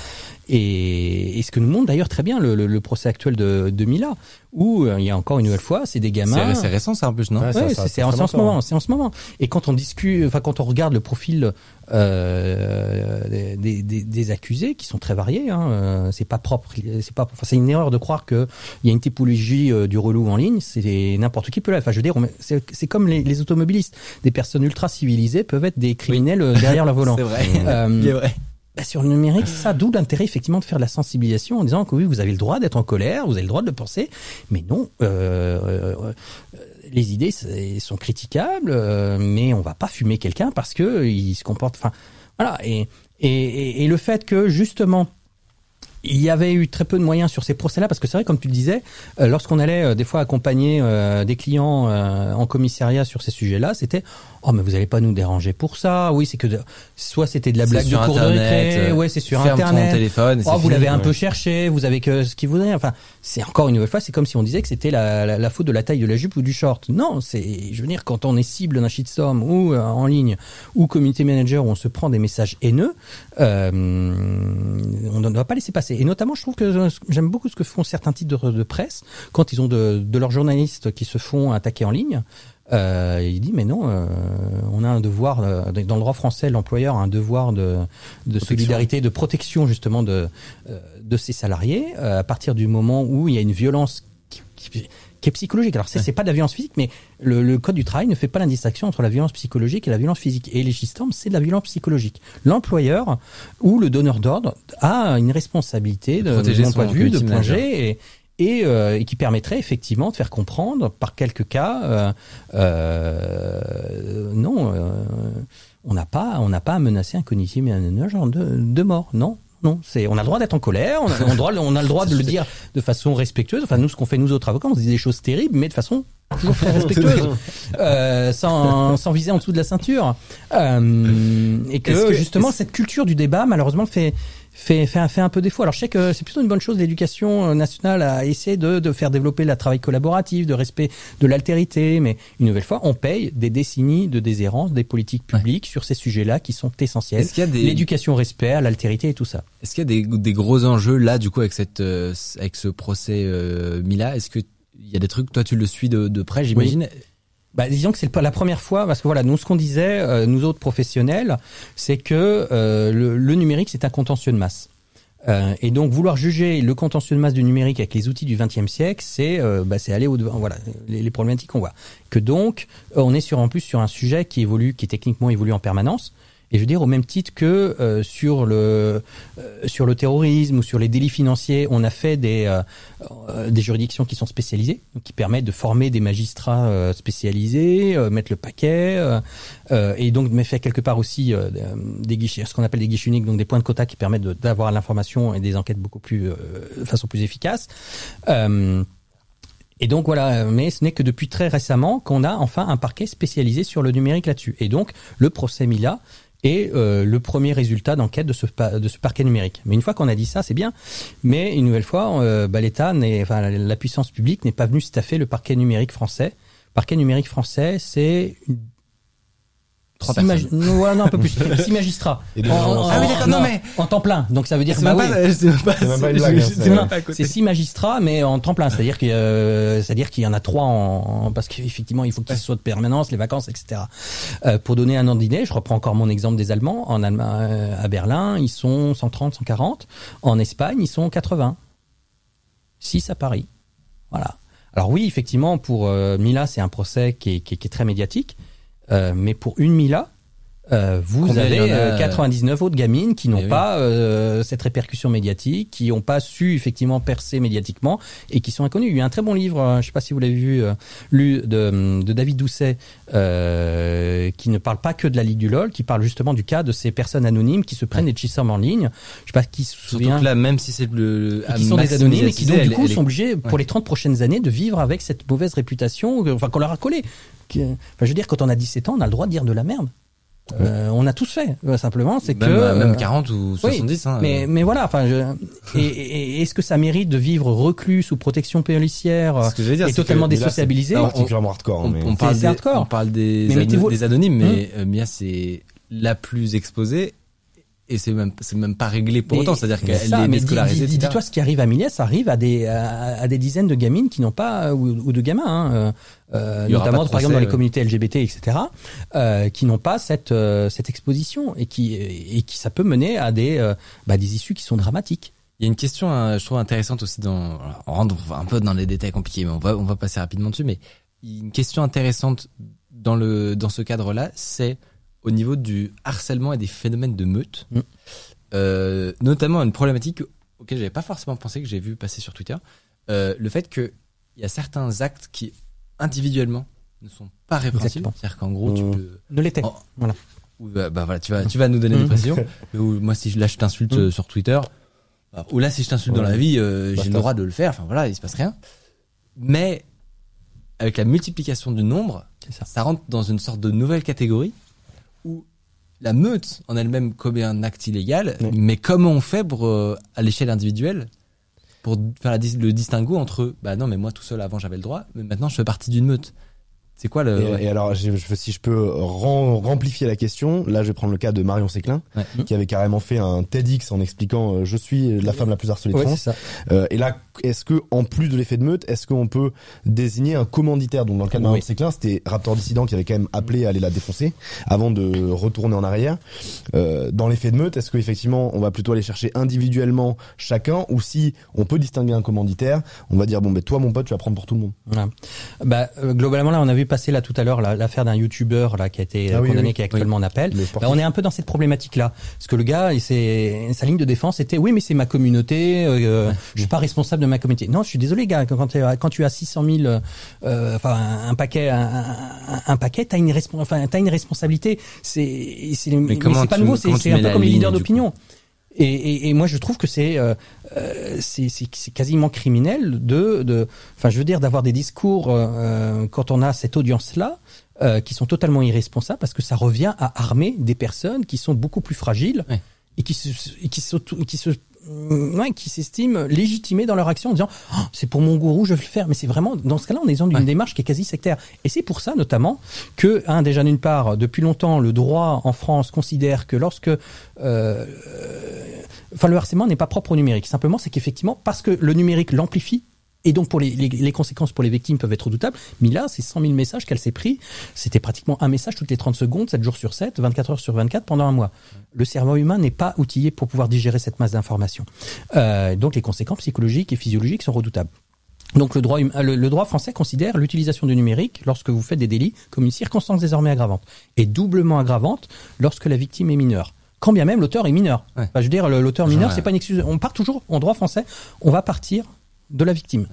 et, et ce que nous montre d'ailleurs très bien le, le, le procès actuel de, de Mila, où euh, il y a encore une nouvelle fois, c'est des gamins. C'est récent ça en plus, non? Ouais, Ouais, c'est- en, ce moment, c'est en ce moment. Et quand on discute, enfin quand on regarde le profil euh, des, des, des accusés, qui sont très variés, hein, euh, c'est pas propre, c'est pas, enfin, c'est une erreur de croire que il y a une typologie euh, du relou en ligne. C'est n'importe qui peut l'être. Enfin, je veux dire, c'est c'est comme les, les automobilistes. Des personnes ultra civilisées peuvent être des criminels euh, derrière leur volant. C'est vrai. Euh, vrai. bah, sur le numérique, ça, d'où l'intérêt effectivement de faire de la sensibilisation en disant que oui, vous avez le droit d'être en colère, vous avez le droit de le penser, mais non, euh, les idées sont critiquables, mais on va pas fumer quelqu'un parce que il se comporte, enfin, voilà, et, et, le fait que justement il y avait eu très peu de moyens sur ces procès-là parce que c'est vrai, comme tu le disais, lorsqu'on allait des fois accompagner des clients en commissariat sur ces sujets-là, c'était oh mais vous allez pas nous déranger pour ça. Oui, c'est que de- soit c'était de la blague de cours de récré, euh, ouais, c'est sur ferme ton internet. téléphone et Oh, vous l'avez un ouais. peu cherché, vous avez que ce qu'il voudrait. Enfin, c'est encore une nouvelle fois, c'est comme si on disait que c'était la, la, la faute de la taille de la jupe ou du short. Non, c'est, je veux dire, quand on est cible d'un shitstorm ou euh, en ligne ou community manager où on se prend des messages haineux, euh, on ne doit pas laisser passer. Et notamment, je trouve que euh, j'aime beaucoup ce que font certains titres de, de presse quand ils ont de, de leurs journalistes qui se font attaquer en ligne. Euh, il dit mais non, euh, on a un devoir euh, dans le droit français, l'employeur a un devoir de, de solidarité, de protection justement de euh, de ses salariés euh, à partir du moment où il y a une violence qui, qui- qui est psychologique. Alors c'est c'est pas de la violence physique, mais le, le code du travail ne fait pas la distinction entre la violence psychologique et la violence physique. Et les c'est de la violence psychologique. L'employeur ou le donneur d'ordre a une responsabilité de, Protéger de mon point de vue, de plonger et et, euh, et qui permettrait effectivement de faire comprendre par quelques cas euh, euh, non on n'a pas on n'a pas à menacer un community manager de, de mort non non, c'est on a le droit d'être en colère, on a, on droit, on a le droit de le dire de façon respectueuse. Enfin, nous, ce qu'on fait nous autres avocats, on se dit des choses terribles, mais de façon toujours très respectueuse, euh, sans, sans viser en dessous de la ceinture. Euh, et que, justement, cette culture du débat, malheureusement, fait fait fait, fait un peu défaut. Alors, je sais que c'est plutôt une bonne chose. L'éducation euh, nationale a essayé de, de faire développer le travail collaboratif, de respect de l'altérité, mais une nouvelle fois, on paye des décennies de déshérence des politiques publiques sur ces sujets-là qui sont essentiels. Des- L'éducation, au respect, à l'altérité et tout ça. Est-ce qu'il y a des, des gros enjeux là, du coup, avec cette, euh, avec ce procès euh, Mila? Est-ce que il y a des trucs, toi, tu le suis de, de près, j'imagine? Bah, disons que c'est la première fois, parce que voilà, nous ce qu'on disait, euh, nous autres professionnels, c'est que euh, le, le numérique c'est un contentieux de masse. Euh, et donc vouloir juger le contentieux de masse du numérique avec les outils du XXe siècle, c'est euh, bah, c'est aller au devant. Voilà les, les problématiques qu'on voit. Que donc on est sur en plus sur un sujet qui évolue, qui techniquement évolue en permanence. Et je veux dire au même titre que euh, sur le euh, sur le terrorisme ou sur les délits financiers, on a fait des euh, euh, des juridictions qui sont spécialisées, qui permettent de former des magistrats euh, spécialisés, euh, mettre le paquet, et donc mais fait quelque part aussi des guichets, ce qu'on appelle des guichets uniques, donc des points de quota qui permettent de- d'avoir l'information et des enquêtes beaucoup plus de façon plus efficace. Et donc voilà, mais ce n'est que depuis très récemment qu'on a enfin un parquet spécialisé sur le numérique là-dessus. Et donc le procès Mila est euh, le premier résultat d'enquête de ce, de ce parquet numérique. Mais une fois qu'on a dit ça, c'est bien. Mais une nouvelle fois, euh, bah, l'État, enfin la, puissance publique n'est pas venue staffer le parquet numérique français. Parquet numérique français, c'est Trois six personnes. magi- non, voilà, non, un peu plus. Six magistrats. Et des En- gens en- Ah oui, d'accord, non, non, mais- en temps plein. Donc ça veut dire que C'est bah même oui. pas, c'est même pas, C'est même pas une blague, hein, c'est c'est- même pas à côté. C'est six magistrats, mais en temps plein. C'est-à-dire qu'il y a- c'est-à-dire qu'il y en a trois en, en- parce qu'effectivement, il faut qu'ils soient de permanence, les vacances, etc. Euh, pour donner un ordre d'idée, je reprends encore mon exemple des Allemands. En Allemagne, euh, à Berlin, ils sont 130, 140. En Espagne, ils sont 80. 6 à Paris. Voilà. Alors oui, effectivement, pour euh, Mila, c'est un procès qui est, qui est- qui est très médiatique. Euh, mais pour une Mila, euh, vous Combien avez a, euh, 99 autres gamines qui n'ont Eh oui. pas euh, cette répercussion médiatique, qui n'ont pas su effectivement percer médiatiquement et qui sont inconnues. Il y a un très bon livre, euh, je ne sais pas si vous l'avez vu, euh, lu de, de David Doucet, euh, qui ne parle pas que de la Ligue du LOL, qui parle justement du cas de ces personnes anonymes qui se prennent des chissormes en ligne. Je sais pas qui se souvient là, même si c'est le, qui sont des anonymes et qui donc elle- du coup est- sont obligés pour ouais. les 30 prochaines années de vivre avec cette mauvaise réputation euh, enfin qu'on leur a collée. Enfin je veux dire quand on a 17 ans on a le droit de dire de la merde. Euh, on a tous fait euh, simplement c'est que même, euh, même euh, 40 ou 70, hein. mais mais voilà enfin je, et, et- est-ce que ça mérite de vivre reclus sous protection policière ce que je veux dire, et totalement désociabilisé particulièrement hardcore. on, mais... on parle des, hardcore. on parle des, Mais des anonymes, mais euh, Mia c'est la plus exposée et c'est même c'est même pas réglé pour Mais- autant, c'est-à-dire qu'elle est dis- déscolarisée. dis- etc. Dis-toi ce qui arrive à Milet, ça arrive à des à, à des dizaines de gamines qui n'ont pas ou, ou de gamins, hein, euh, euh, notamment de par exemple dans les communautés LGBT, etc., euh, qui n'ont pas cette euh, cette exposition et qui et qui ça peut mener à des euh, bah, des issues qui sont dramatiques. Il y a une question, hein, je trouve intéressante aussi dans, on rentre un peu dans les détails compliqués, mais on va, on va passer rapidement dessus, mais une question intéressante dans le, dans ce cadre-là, c'est au niveau du harcèlement et des phénomènes de meute, Mm. euh, notamment une problématique auquel j'avais pas forcément pensé, que j'ai vu passer sur Twitter, euh, le fait que il y a certains actes qui, individuellement, ne sont pas répréhensibles. C'est-à-dire qu'en gros, tu Mm. peux, Ne l'était. Oh. Voilà. ou bah, bah, voilà, tu vas, tu vas nous donner des Mm. précisions. ou moi, si je, là, je t'insulte euh, sur Twitter, bah, ou là, si je t'insulte dans la vie, euh, j'ai le droit de le faire. Enfin voilà, il se passe rien. Mais avec la multiplication du nombre, ça rentre dans une sorte de nouvelle catégorie où la meute en elle-même commet un acte illégal, Oui. mais comment on fait pour, euh, à l'échelle individuelle pour faire la le distinguo entre bah non mais moi tout seul avant j'avais le droit mais maintenant je fais partie d'une meute c'est quoi le Et, alors, je, je- si je peux ren- remplifier la question, là, je vais prendre le cas de Marion Séclin, Ouais. qui avait carrément fait un TEDx en expliquant euh, je suis la femme la plus harcelée de Ouais, France. Euh, et là, est-ce que en plus de l'effet de meute, est-ce qu'on peut désigner un commanditaire? Donc dans le cas de Marion Oui. Séclin, c'était Raptor Dissident qui avait quand même appelé à aller la défoncer avant de retourner en arrière. Euh, dans l'effet de meute, est-ce qu'effectivement on va plutôt aller chercher individuellement chacun, ou si on peut distinguer un commanditaire, on va dire bon ben toi mon pote tu vas prendre pour tout le monde. Voilà. Bah, globalement, là, on a vu passer là tout à l'heure la- l'affaire d'un youtubeur là qui a été euh, Ah oui, condamné, oui. qui est actuellement en appel. Bah, on est un peu dans cette problématique-là, parce que le gars, il s'est- sa ligne de défense était oui, mais c'est ma communauté, euh, je suis pas responsable de ma communauté. Non, je suis désolé, gars, quand, tu quand tu as 600 000, euh, enfin un, paquet, un, un, un paquet, t'as une, enfin, t'as une responsabilité. C'est, c'est, c'est pas nouveau, c'est, c'est un peu comme les leaders d'opinion. Et, et, et moi, je trouve que c'est euh, euh, c'est quasiment criminel de, de, enfin, je veux dire, d'avoir des discours euh, quand on a cette audience-là euh, qui sont totalement irresponsables parce que ça revient à armer des personnes qui sont beaucoup plus fragiles Ouais. et qui se, et qui se, qui se Ouais, qui s'estiment légitimés dans leur action en disant Oh, c'est pour mon gourou je vais le faire mais c'est vraiment dans ce cas-là on est dans une Ouais. démarche qui est quasi sectaire et c'est pour ça notamment que hein, déjà d'une part depuis longtemps le droit en France considère que lorsque euh, enfin le harcèlement n'est pas propre au numérique. Simplement, c'est qu'effectivement, parce que le numérique l'amplifie, et donc pour les, les, les conséquences pour les victimes peuvent être redoutables. Mais là, c'est 100 000 messages qu'elle s'est pris. C'était pratiquement un message toutes les 30 secondes, 7 jours sur 7, 24 heures sur 24 pendant un mois. Le cerveau humain n'est pas outillé pour pouvoir digérer cette masse d'informations. Euh, donc les conséquences psychologiques et physiologiques sont redoutables. Donc le droit, hum- le, le droit français considère l'utilisation du numérique lorsque vous faites des délits comme une circonstance désormais aggravante et doublement aggravante lorsque la victime est mineure. Quand bien même l'auteur est mineur. Ouais. Enfin, je veux dire, l'auteur mineur, Ouais. c'est pas une excuse. On part toujours en droit français. On va partir de la victime.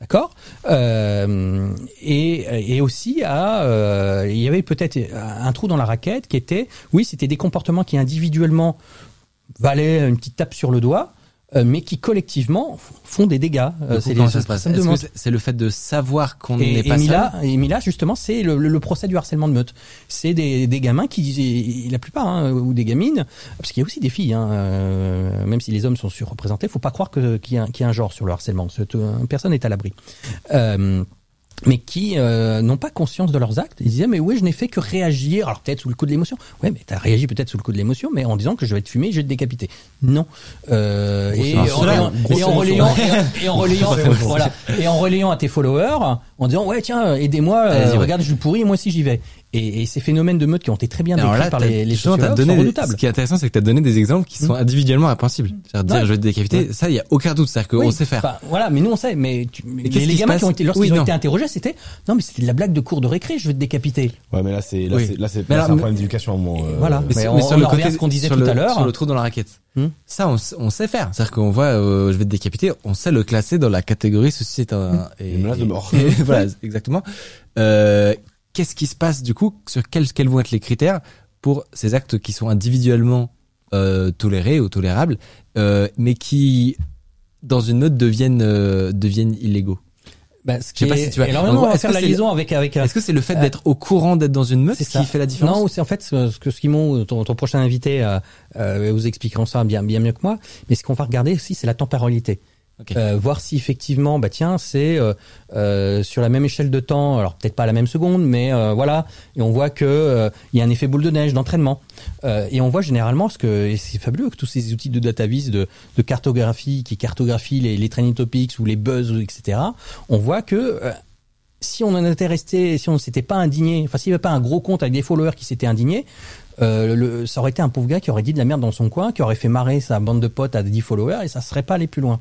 D'accord euh, et, et aussi à euh, il y avait peut-être un trou dans la raquette qui était oui c'était des comportements qui individuellement valaient une petite tape sur le doigt mais qui collectivement font des dégâts Euh, c'est les ça se passe le fait de savoir qu'on n'est pas Mila, seul et Mila, justement, c'est le, le- le procès du harcèlement de meute. C'est des, des gamins qui, la plupart, hein, ou des gamines, parce qu'il y a aussi des filles, hein, euh, même si les hommes sont surreprésentés, faut pas croire qu'il y, a un- qu'il y a un genre sur le harcèlement. Euh, Personne n'est à l'abri. Euh, mais qui euh, n'ont pas conscience de leurs actes. Ils disaient mais oui je n'ai fait que réagir. Alors peut-être sous le coup de l'émotion. Ouais mais t'as réagi peut-être sous le coup de l'émotion, mais en disant que je vais te fumer, je vais te décapiter. Non. Euh, et, en relayant, et en relayant et, et en relayant Grosse émotion. voilà et en relayant à tes followers en disant ouais tiens aidez-moi euh, regarde je suis pourri moi aussi j'y vais. Et, et ces phénomènes de meute qui ont été très bien décrits là, par les, les sociologues donné sont redoutables. ce qui est intéressant, c'est que tu as donné des exemples qui sont individuellement répréhensibles. C'est-à-dire dire je vais te décapiter, ça, il y a aucun doute. C'est-à-dire qu'on Oui, sait faire. enfin, voilà, mais nous on sait. Mais, tu, mais les qui gamins qui ont été, lorsqu'ils Oui, ont été interrogés, c'était non, mais c'était de la blague de cours de récré. Je vais te décapiter. Ouais, mais là c'est là Oui. c'est là c'est un mais- problème d'éducation euh, Voilà. Mais, on- sur on le côté, ce qu'on disait tout le- à l'heure. Sur le trou dans la raquette. Hmm. Ça, on, sait faire. C'est-à-dire qu'on voit, euh, je vais te décapiter, on sait le classer dans la catégorie ceci est un, et, Une menace de mort. voilà, exactement. Euh, Qu'est-ce qui se passe du coup Sur quels, quels vont être les critères pour ces actes qui sont individuellement euh, tolérés ou tolérables, euh, mais qui dans une note deviennent euh, deviennent illégaux? Bah, ce Je sais pas si tu vois. Et alors, En maintenant, gros, on va est-ce faire la liaison avec avec. Est-ce que c'est le fait euh, d'être au courant d'être dans une meute C'est qui ça. fait la différence? Non, c'est en fait ce que Simon, ton, ton prochain invité, euh, euh, vous expliqueront ça bien bien mieux que moi. Mais ce qu'on va regarder aussi, c'est la temporalité. Euh, voir si effectivement, bah tiens, c'est euh, euh, sur la même échelle de temps, alors peut-être pas à la même seconde, mais euh, voilà, et on voit que euh, il y a un effet boule de neige d'entraînement, Euh, et on voit généralement ce que et c'est fabuleux que tous ces outils de datavis, de, de cartographie qui cartographient les, les training topics ou les buzz, etc. On voit que si on en était resté, si on ne s'était pas indigné, enfin s'il n'y avait pas un gros compte avec des followers qui s'étaient indignés, euh, le, ça aurait été un pauvre gars qui aurait dit de la merde dans son coin, qui aurait fait marrer sa bande de potes à 10 followers et ça serait pas allé plus loin.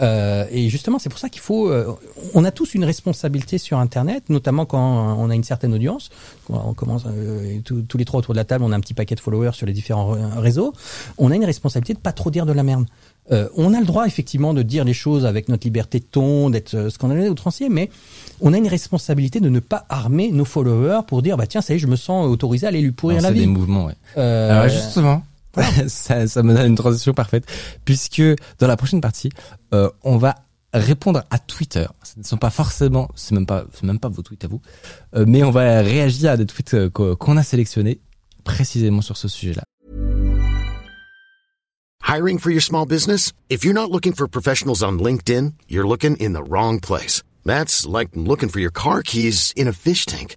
Euh, et justement, c'est pour ça qu'il faut. euh, on a tous une responsabilité sur Internet, notamment quand on a une certaine audience. Quand on commence euh, tous les trois autour de la table, on a un petit paquet de followers sur les différents réseaux. On a une responsabilité de pas trop dire de la merde. Euh, on a le droit effectivement de dire les choses avec notre liberté de ton, d'être euh, scandaleux outrancier, mais on a une responsabilité de ne pas armer nos followers pour dire bah tiens ça y est je me sens autorisé à aller lui pourrir Non, la c'est des vie. mouvements, ouais. Euh, Alors justement, ça, ça me donne une transition parfaite, puisque dans la prochaine partie, euh, on va répondre à Twitter. Ce ne sont pas forcément, c'est même pas, c'est même pas vos tweets à vous, euh, mais on va réagir à des tweets euh, qu'on a sélectionnés précisément sur ce sujet-là. Hiring for your small business? If you're not looking for professionals on LinkedIn, you're looking in the wrong place. That's like looking for your car keys in a fish tank.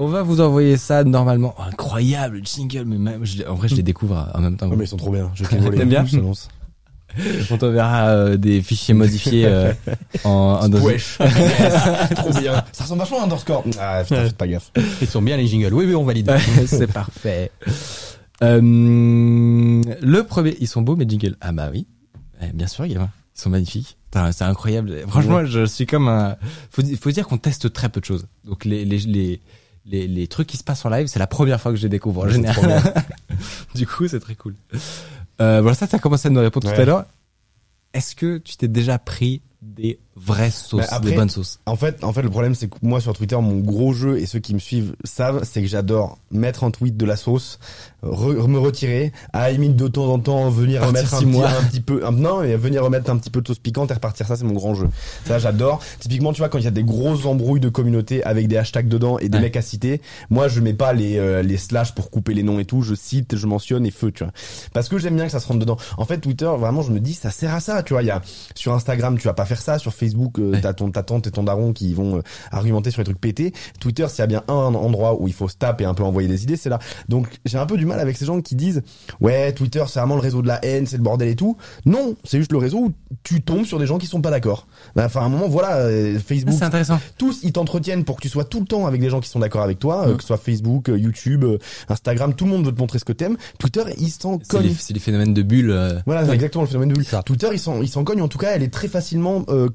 On va vous envoyer ça normalement. Oh, incroyable jingle, mais même, je- en vrai je les découvre en même temps. vous. mais ils sont trop bien. Je les bien Je t'annonce. On t'enverra euh, des fichiers modifiés euh, en, en Wesh. trop bien. Ça ressemble vachement à Underscore. Ah, putain, faites pas gaffe. Ils sont bien les jingles. Oui, oui, on valide. C'est parfait. Euh, le premier, ils sont beaux mes jingles. Ah bah oui, Eh, bien sûr, Guillaume. Ils sont magnifiques. C'est incroyable. Franchement, je suis comme un. Faut, faut dire qu'on teste très peu de choses. Donc les les les les, les trucs qui se passent en live, c'est la première fois que je les découvre en Ouais, général. du coup, c'est très cool. Euh, voilà, ça, t'as commencé à nous répondre tout à l'heure. Est-ce que tu t'es déjà pris des vraies sauces, Mais après- des bonnes sauces En fait, en fait, le problème, c'est que moi, sur Twitter, mon gros jeu, et ceux qui me suivent savent, c'est que j'adore mettre un tweet de la sauce, re- me retirer, à limite de temps en temps, venir remettre un petit, mois. un petit peu, un- non, mais venir remettre un petit peu de sauce piquante et repartir. Ça, c'est mon grand jeu. Ça, j'adore. Typiquement, tu vois, quand il y a des grosses embrouilles de communauté avec des hashtags dedans et des Ouais. mecs à citer, moi, je mets pas les, euh, les slash pour couper les noms et tout. Je cite, je mentionne et feu, tu vois. Parce que j'aime bien que ça se rentre dedans. En fait, Twitter, vraiment, je me dis, ça sert à ça, tu vois. Il y a, sur Instagram, tu vas pas faire ça. Sur Facebook, euh, Ouais. t'as ton, ta tante et ton daron qui vont euh, argumenter sur les trucs pétés. Twitter, s'il y a bien un endroit où il faut se taper et un peu envoyer des idées, c'est là. Donc, j'ai un peu du mal avec ces gens qui disent, ouais, Twitter, c'est vraiment le réseau de la haine, c'est le bordel et tout. Non, c'est juste le réseau où tu tombes sur des gens qui sont pas d'accord. Ben, Enfin, à un moment, voilà, euh, Facebook, C'est intéressant. tous ils t'entretiennent pour que tu sois tout le temps avec des gens qui sont d'accord avec toi, euh, Mm. que ce soit Facebook, euh, YouTube, euh, Instagram, tout le monde veut te montrer ce que t'aimes. Twitter, ils s'en cognent. c'est les phénomènes de bulles. euh, Voilà, exactement le phénomène de bulle. Twitter, ils s'en, ils s'en cognent. En tout cas, elle est très facilement euh,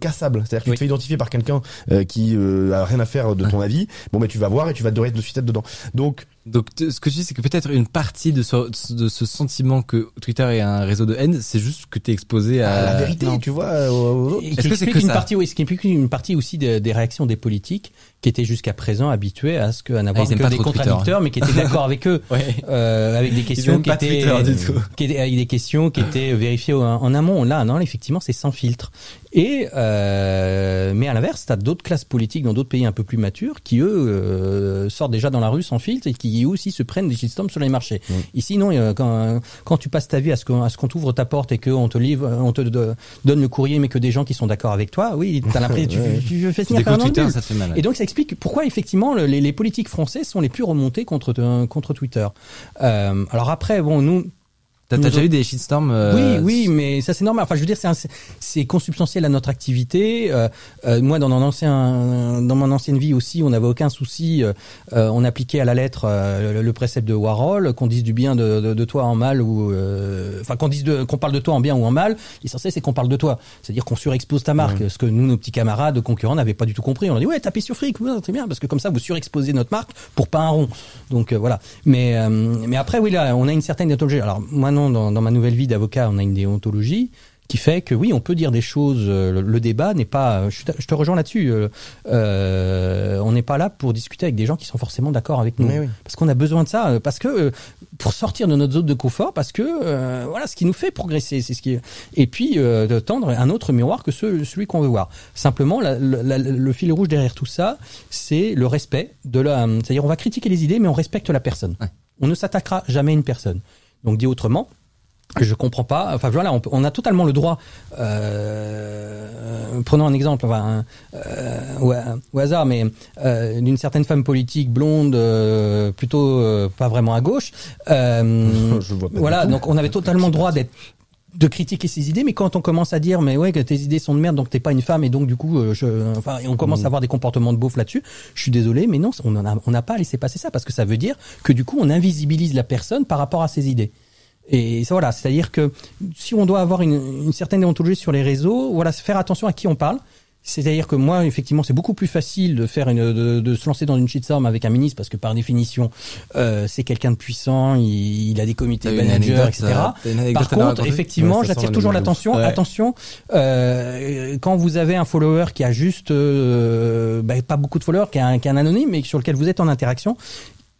C'est-à-dire que Oui. tu te fais identifier par quelqu'un euh, qui euh, a rien à faire de ton avis. Bon, mais tu vas voir et tu vas te de suite être dedans. Donc, Donc ce que tu dis, c'est que peut-être une partie de ce, de ce sentiment que Twitter est un réseau de haine, c'est juste que t'es exposé à la vérité, Non. tu vois. euh, aux autres. Et Est-ce qui que c'est que une ça partie, oui, ce qui implique une partie aussi des, des réactions des politiques qui étaient jusqu'à présent habitués à ce que, à n'avoir Ah, que des Twitter, contradicteurs, mais qui étaient d'accord avec eux, Ouais. euh, avec des questions qui étaient, Twitter du tout. qui étaient- avec des questions qui étaient vérifiées en, en amont. Là, non, effectivement, c'est sans filtre. Et euh, mais à l'inverse, t'as d'autres classes politiques dans d'autres pays un peu plus matures qui eux euh, sortent déjà dans la rue sans filtre et qui eux aussi se prennent des shitstorms sur les marchés. Ici, non, euh, quand, quand tu passes ta vie à ce qu'on qu'on t'ouvre ta porte et qu'on te livre, on te de- donne le courrier, mais que des gens qui sont d'accord avec toi, oui, t'as l'impression tu, tu, tu fais signer découvres un Twitter, bulle. ça te fait mal. ouais. Et donc ça explique pourquoi effectivement le- les, les politiques français sont les plus remontés contre euh, contre Twitter. Euh, alors après bon nous T'as déjà eu des shitstorms euh, oui, oui, mais ça c'est normal. Enfin, je veux dire, c'est consubstantiel à notre activité. Euh, euh, moi, dans mon ancien, dans mon ancienne vie aussi, on n'avait aucun souci. euh, euh, on appliquait à la lettre euh, le, le précepte de Warhol, qu'on dise du bien de, de, de toi en mal ou, euh, enfin, qu'on dise qu'on parle de toi en bien ou en mal. L'essentiel, c'est qu'on parle de toi. C'est-à-dire qu'on surexpose ta marque. Ce que nous, nos petits camarades concurrents n'avaient pas du tout compris. On a dit ouais, tapez sur fric, ouais, c'est bien, parce que comme ça, vous surexposez notre marque pour pas un rond. Donc euh, voilà. Mais mais après, oui, là, on a une certaine. Alors moi, non, dans, dans ma nouvelle vie d'avocat, on a une déontologie qui fait que oui, on peut dire des choses. euh, Le, le débat n'est pas. Je, te- je te rejoins là-dessus. euh, euh, on n'est pas là pour discuter avec des gens qui sont forcément d'accord avec nous, oui. parce qu'on a besoin de ça, euh, parce que euh, pour sortir de notre zone de confort, parce que euh, voilà, ce qui nous fait progresser, c'est ce qui. Et puis euh, de tendre un autre miroir que ce- celui qu'on veut voir. Simplement, la- la- la- le fil rouge derrière tout ça, c'est le respect de la. C'est-à-dire, on va critiquer les idées, mais on respecte la personne. Ouais. On ne s'attaquera jamais à une personne. Donc, dit autrement, je comprends pas. Enfin voilà, on, on a totalement le droit. Euh, prenons un exemple, enfin, un- euh, au, au hasard, mais euh, d'une certaine femme politique blonde, euh, plutôt euh, pas vraiment à gauche. euh, Je vois pas voilà, donc on avait totalement le droit d'être de critiquer ses idées, mais quand on commence à dire mais ouais que tes idées sont de merde, donc t'es pas une femme et donc du coup, euh, je, enfin, et on commence à avoir des comportements de beauf là-dessus. Je suis désolé, mais non, on n'a pas laissé passer ça parce que ça veut dire que du coup on invisibilise la personne par rapport à ses idées. Et ça, voilà, c'est-à-dire que si on doit avoir une, une certaine déontologie sur les réseaux, voilà, faire attention à qui on parle. C'est-à-dire que moi, effectivement, c'est beaucoup plus facile de faire une, de, de se lancer dans une shitstorm avec un ministre parce que par définition, euh, c'est quelqu'un de puissant, il, il a des comités de T'as une managers, anecdote, etc. anecdote Par contre, effectivement, Ouais, j'attire toujours la l'attention. Ouais. Attention, euh, quand vous avez un follower qui a juste euh, bah, pas beaucoup de followers, qui est, un, qui un anonyme, mais sur lequel vous êtes en interaction,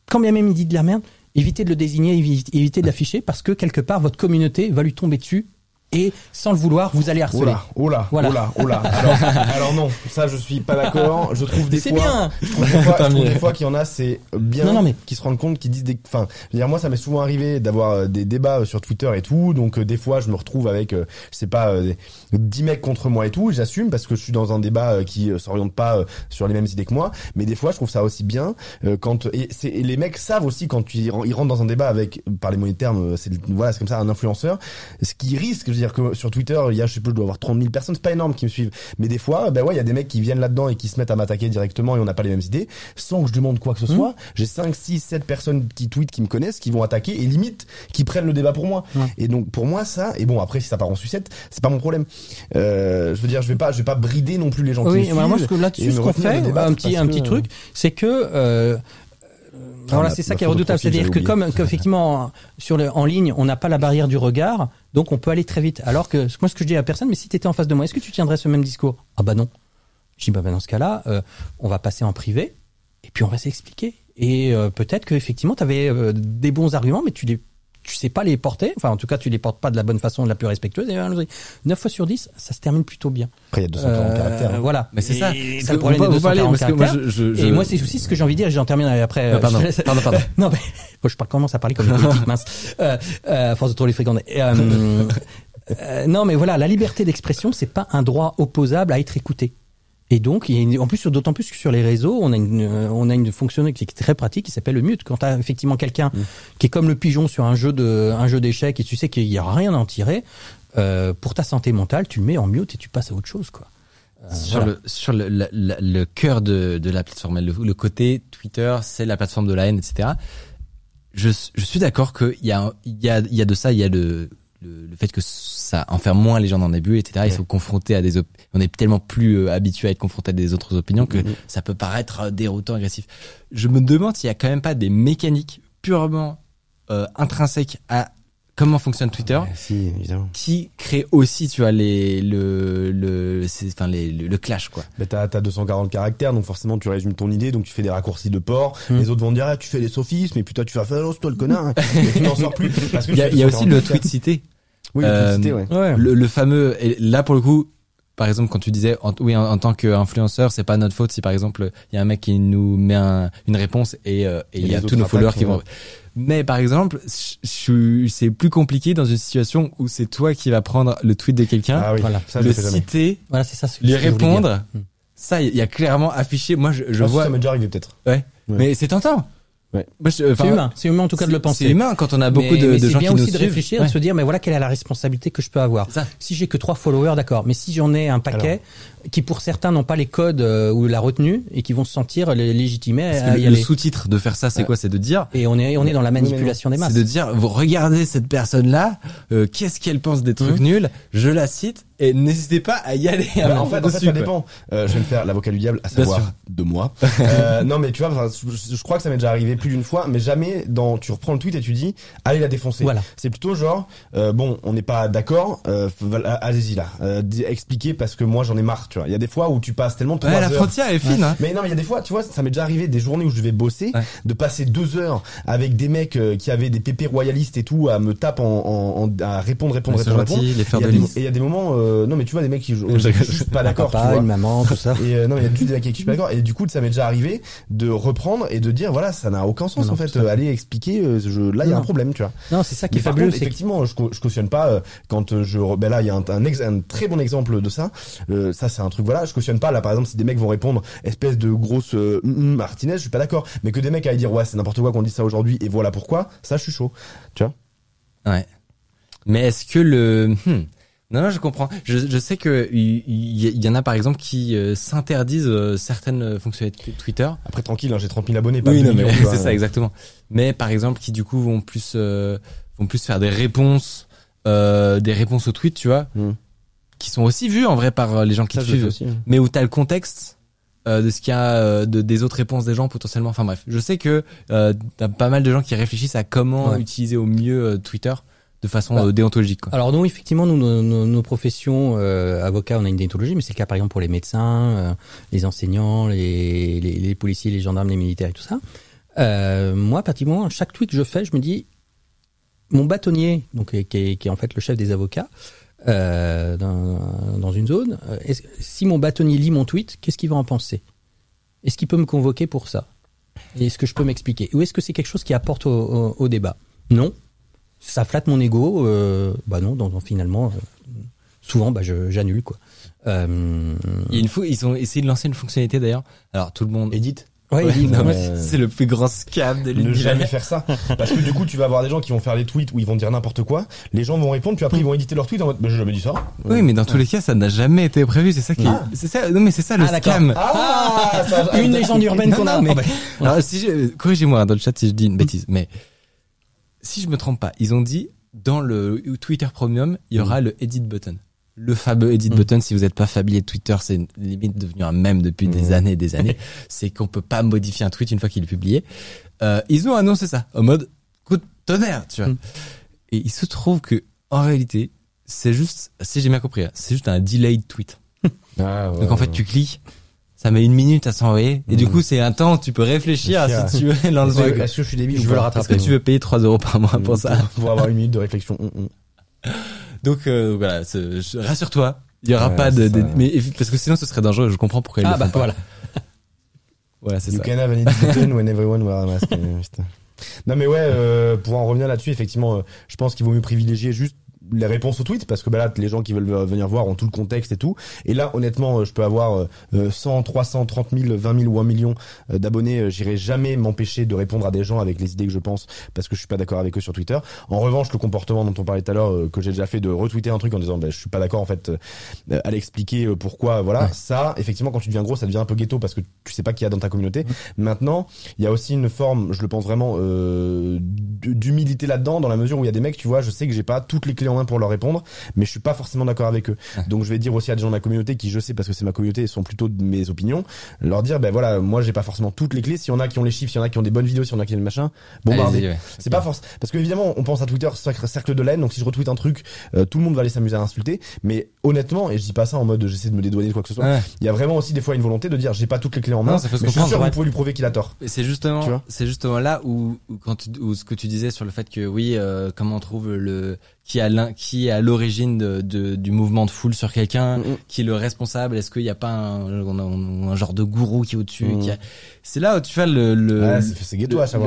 quand bien même il dit de la merde, évitez de le désigner, évi- évitez de l'afficher parce que quelque part votre communauté va lui tomber dessus et sans le vouloir, vous allez harceler. Oula, oula, Voilà. oula, oula. Alors, alors non, ça je suis pas d'accord. Je trouve des C'est fois, bien. je trouve des fois, trouve des fois qu'il y en a, c'est bien, Non, non, mais- qui se rendent compte, qui disent des, enfin, je veux dire, moi ça m'est souvent arrivé d'avoir euh, des débats euh, sur Twitter et tout, donc euh, des fois je me retrouve avec, euh, je sais pas, euh, des- 10 mecs contre moi et tout, j'assume parce que je suis dans un débat euh, qui euh, s'oriente pas euh, sur les mêmes idées que moi, mais des fois je trouve ça aussi bien quand et, c'est, et les mecs savent aussi quand tu, ils rentrent dans un débat avec, par les mots de termes, euh, c'est voilà, c'est comme ça un influenceur, ce qui risque, je veux dire que sur Twitter il y a, je sais pas, je dois avoir 30 000 personnes, c'est pas énorme qui me suivent, mais des fois, ben ouais, il y a des mecs qui viennent là-dedans et qui se mettent à m'attaquer directement et on n'a pas les mêmes idées, sans que je demande quoi que ce soit. J'ai 5, 6, 7 personnes qui tweetent, qui me connaissent, qui vont attaquer et limite qui prennent le débat pour moi. Et donc pour moi ça, et bon après si ça part en sucette, c'est pas mon problème. Euh, je veux dire, je vais pas, je vais pas brider non plus les gens qui Oui, voilà, moi, ce que là-dessus, ce qu'on fait, un petit, un que- petit truc, c'est que, euh, voilà, ma- c'est ça qui est redoutable. C'est-à-dire que comme, qu'effectivement, sur le, en ligne, on n'a pas la barrière du regard, donc on peut aller très vite. Alors que, moi, ce que je dis à personne, mais si tu étais en face de moi, est-ce que tu tiendrais ce même discours? Ah bah non. Je dis, bah, bah, dans ce cas-là, euh, on va passer en privé, et puis on va s'expliquer. Et euh, peut-être que effectivement, tu avais des bons arguments, mais tu les tu sais pas les porter, enfin en tout cas tu les portes pas de la bonne façon, de la plus respectueuse. Et 9 fois sur 10, ça se termine plutôt bien. Après il y a 240 Euh, caractères. hein. Voilà. Mais c'est ça. Ça le problème des peut pas aller, 240 parce que moi, caractères. je- je- Et je- moi, c'est aussi ce que j'ai envie de dire, et j'en termine après. Euh, pardon, je pardon, pardon. non, mais moi, je parle commence à parler comme une politique, mince. Euh, euh, à force de trop les fréquenter. Euh, euh, non, mais voilà, la liberté d'expression, c'est pas un droit opposable à être écouté. Et donc, il y a une- en plus, d'autant plus que sur les réseaux, on a une, euh, on a une fonctionnalité qui est très pratique qui s'appelle le mute. Quand tu as effectivement quelqu'un Mm. qui est comme le pigeon sur un jeu de, un jeu d'échecs et tu sais qu'il y a rien à en tirer, euh, pour ta santé mentale, tu le mets en mute et tu passes à autre chose, quoi. Euh, sur voilà. le sur le, la- la- le cœur de, de la plateforme, le, le côté Twitter, c'est la plateforme de la haine, etc. Je, je suis d'accord qu'il y a il y a il y a de ça, il y a le le, le fait que ça enferme moins les gens dans des bulles, etc. Ils sont confrontés à des op- on est tellement plus euh, habitué à être confronté à des autres opinions que ça peut paraître euh, déroutant, agressif. Je me demande s'il y a quand même pas des mécaniques purement euh, intrinsèques à comment fonctionne Twitter Ouais, si, évidemment. qui crée aussi tu vois les le le c'est enfin les, le, le clash quoi Mais t'as, t'as 240 caractères, donc forcément tu résumes ton idée, donc tu fais des raccourcis de port. Hmm. Les autres vont dire, ah, tu fais des sophismes, et puis toi tu fais, ah, oh, c'est toi le connard. hein. Et tu n'en sors plus. Parce que il y a, y a aussi le 240 tweet cité Oui, le Euh, tweet cité, ouais. Ouais. le, le fameux et là pour le coup par exemple quand tu disais en, oui en, en tant qu'influenceur c'est pas notre faute si par exemple il y a un mec qui nous met un- une réponse et euh, et il y a tous nos followers qui vont mais par exemple je- je suis- c'est plus compliqué dans une situation où c'est toi qui vas prendre le tweet de quelqu'un Ah oui, Voilà. le citer Voilà, c'est ça. lui répondre Hmm. ça il y a clairement affiché moi je, je Ah, vois Ça m'est déjà arrivé peut-être. ouais. Ouais. mais c'est tentant Ouais. Enfin, C'est humain, c'est humain en tout cas de le penser. C'est humain quand on a beaucoup mais, de, mais de gens bien qui nous aussi de réfléchir et Ouais. de se dire mais voilà quelle est la responsabilité que je peux avoir. Si j'ai que trois followers, d'accord, mais si j'en ai un paquet qui pour certains n'ont pas les codes euh, ou la retenue et qui vont se sentir lé- légitimés Parce que à y le, sous-titre de faire ça, c'est Ouais. quoi? C'est de dire, Et on est on est dans la manipulation des masses. c'est de dire, vous regardez cette personne-là, euh, qu'est-ce qu'elle pense des trucs Mhm. nuls? Je la cite et n'hésitez pas à y aller. à Bah, en fait, en fait, dessus, ça quoi. dépend. Euh, je vais me faire l'avocat du diable, à savoir de moi. Euh, non, mais tu vois, enfin, je, je crois que ça m'est déjà arrivé plus d'une fois, mais jamais dans. Tu reprends le tweet et tu dis, allez la défoncer. Voilà. C'est plutôt genre, euh, bon, on n'est pas d'accord, euh, allez-y là, euh, expliquez parce que moi j'en ai marre. Tu vois, il y a des fois où tu passes tellement trois Ouais, la heures. frontière est fine. Hein. Mais non, mais il y a des fois, tu vois, ça m'est déjà arrivé des journées où je devais bosser, Ouais. de passer deux heures avec des mecs euh, qui avaient des pépés royalistes et tout, à me taper en, en, en- à répondre, répondre, Ouais, répondre, gentil, répondre. les. Et il y a des moments, euh, non mais tu vois, des mecs qui, je, Je je rigole. suis juste pas Un d'accord, tu vois. une maman, tout ça. Et euh, non, il y a juste des mecs avec qui je suis pas d'accord. Et du coup, ça m'est déjà arrivé de reprendre et de dire, voilà, ça n'a aucun sens Non, en fait. Euh, allez expliquer, euh, je, là il y a un problème, tu vois. Non, c'est ça qui Mais est fabuleux, contre, c'est que- effectivement, je, cau- je cautionne pas euh, quand euh, je, ben là il y a un, un, ex- un très bon exemple de ça. Euh, ça c'est un truc voilà, je cautionne pas là par exemple si des mecs vont répondre espèce de grosse euh, hum, hum, Martinez, je suis pas d'accord. Mais que des mecs aillent dire ouais c'est n'importe quoi qu'on dit ça aujourd'hui et voilà pourquoi, ça je suis chaud. Tu vois? Ouais. Mais est-ce que le hmm. Non non je comprends. Je, je sais que il y, il y en a par exemple qui euh, s'interdisent euh, certaines fonctionnalités de Twitter. Après tranquille, hein, j'ai 30 000 abonnés, pas Oui, 2 non, mais c'est ça exactement. Mais par exemple, qui du coup vont plus, euh, vont plus faire des réponses, euh, des réponses aux tweets, tu vois, Mm. qui sont aussi vues en vrai par euh, les gens qui Ça, te suivent, aussi, hein. mais où t'as le contexte euh, de ce qu'il y a euh, de, des autres réponses des gens potentiellement. Enfin bref, je sais que euh, t'as pas mal de gens qui réfléchissent à comment Ouais. utiliser au mieux Twitter de façon Bah. euh, déontologique. Quoi. Alors nous, effectivement, nous, nos, nos- nos professions, euh, avocats, on a une déontologie, mais c'est le cas par exemple pour les médecins, euh, les enseignants, les, les, les policiers, les gendarmes, les militaires et tout ça. Euh, moi, pratiquement, chaque tweet que je fais, je me dis, mon bâtonnier, donc qui est, qui est en fait le chef des avocats, euh, dans, dans une zone, si mon bâtonnier lit mon tweet, qu'est-ce qu'il va en penser? Est-ce qu'il peut me convoquer pour ça? Est-ce que je peux m'expliquer? Ou est-ce que c'est quelque chose qui apporte au, au- au débat? Non. Ça flatte mon ego euh, Bah non, donc, donc, finalement, euh, souvent, bah, je- j'annule quoi. Euh, Il y a une fois, ils ont essayé de lancer une fonctionnalité d'ailleurs. Alors tout le monde. Edit. ouais, non, mais c'est le plus grand scam de Ne l'univers. jamais faire ça. Parce que du coup, tu vas avoir des gens qui vont faire des tweets où ils vont dire n'importe quoi. Les gens vont répondre, puis après ils vont éditer leur tweet en mode, bah, j'ai jamais dit ça. Oui, mais dans tous les cas, ça n'a jamais été prévu. C'est ça qui, c'est ça. Non, mais c'est ça le Ah, scam. Ah, ça- Une légende urbaine qu'on a. mais- Ah, bah, Alors, si je, corrigez-moi hein, dans le chat si je dis une bêtise, mais si je me trompe pas, ils ont dit dans le Twitter Premium, il y aura le edit button. Le fameux edit Mm. button, si vous n'êtes pas familier de Twitter, c'est limite devenu un mème depuis des Mm. années et des années. c'est qu'on peut pas modifier un tweet une fois qu'il est publié. Euh, ils ont annoncé ça en mode coup de tonnerre, tu vois. Mm. Et il se trouve que en réalité, c'est juste, si j'ai bien compris, hein, c'est juste un delayed tweet. Ah, ouais, Donc en fait, tu cliques, ça met une minute à s'envoyer, et du Mhm. coup, c'est un temps, tu peux réfléchir à si tu veux Est-ce l'enlever. que- Est-ce que je suis débile Je veux le rattraper. Est-ce que tu veux payer 3 euros par mois pour ça Pour avoir une minute de réflexion. Hum, hum. Donc euh, voilà, rassure-toi, il y aura Ouais, pas de, mais parce que sinon ce serait dangereux. Je comprends pourquoi ils Ah le bah font voilà. Voilà, c'est You ça. can have an when everyone wear a mask. Non mais ouais, euh, pour en revenir là-dessus, effectivement, euh, je pense qu'il vaut mieux privilégier juste les réponses aux tweets parce que bah là les gens qui veulent venir voir ont tout le contexte et tout. Et là honnêtement euh, je peux avoir euh, 100 300 30 000 20 000 ou 1 million euh, d'abonnés euh, j'irai jamais m'empêcher de répondre à des gens avec les idées que je pense parce que je suis pas d'accord avec eux sur Twitter. En revanche le comportement dont on parlait tout à l'heure que j'ai déjà fait de retweeter un truc en disant bah, je suis pas d'accord en fait à l'expliquer pourquoi voilà Ouais. ça effectivement quand tu deviens gros ça devient un peu ghetto parce que tu sais pas qui y a dans ta communauté. Maintenant il y a aussi une forme, je le pense vraiment, euh, d'humilité là-dedans, dans la mesure où il y a des mecs, tu vois, je sais que j'ai pas toutes les clés en main pour leur répondre, mais je suis pas forcément d'accord avec eux. Donc je vais dire aussi à des gens de ma communauté qui, je sais, parce que c'est ma communauté, sont plutôt de mes opinions, leur dire, ben voilà, moi j'ai pas forcément toutes les clés. S'il y en a qui ont les chiffres, s'il y en a qui ont des bonnes vidéos, s'il y en a qui ont le machin, bombardez. Ouais. C'est pas force parce que évidemment on pense à Twitter cercle, de laine donc si je retweete un truc euh, tout le monde va aller s'amuser à insulter mais honnêtement et je dis pas ça en mode j'essaie de me dédouaner de quoi que ce soit il y a vraiment aussi des fois une volonté de dire j'ai pas toutes les clés en main Non, ça mais je suis sûr que vous pouvez lui prouver qu'il a tort c'est justement, c'est justement là où, où quand tu, où ce que tu disais sur le fait que oui, euh, comment on trouve le qui a l'un, qui est à l'origine de, de- du mouvement de foule sur quelqu'un, Mm, mm. qui est le responsable. Est-ce qu'il n'y a pas un, un, un genre de gourou qui est au-dessus Mm. qui a- C'est là où tu fais le, le, Ouais,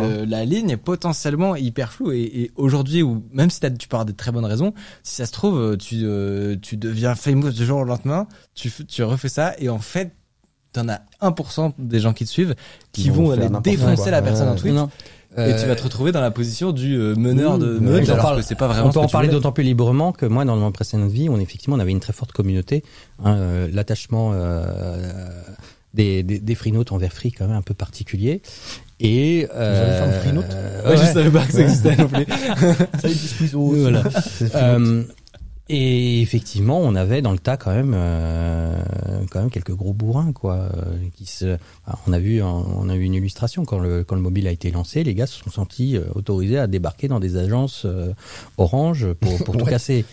le- la ligne est potentiellement hyper floue et, et aujourd'hui où même si tu avoir des très bonnes raisons, si ça se trouve tu euh, tu deviens famous du jour au lendemain, tu tu refais ça et en fait t'en as 1% des gens qui te suivent qui, Qui vont aller défoncer quoi. la personne Ouais. en tweet Non. Et tu Euh, vas te retrouver dans la position du euh, meneur de meute alors parle. que c'est pas vraiment on peut en parler d'autant plus librement que moi, dans ma précédente vie, on effectivement on avait une très forte communauté, hein, euh, l'attachement euh, des, des, des freenotes envers free quand même un peu particulier. Et avez fait un freenote euh, Ouais, je ouais. savais pas que ça existait non plus. Salut petit squeeze Voilà. C'est Euh, et effectivement, on avait dans le tas quand même, euh, quand même quelques gros bourrins, quoi. euh, Qui se, on a vu, on a eu une illustration quand le quand le mobile a été lancé, les gars se sont sentis euh, autorisés à débarquer dans des agences euh, Orange pour pour tout Ouais. casser.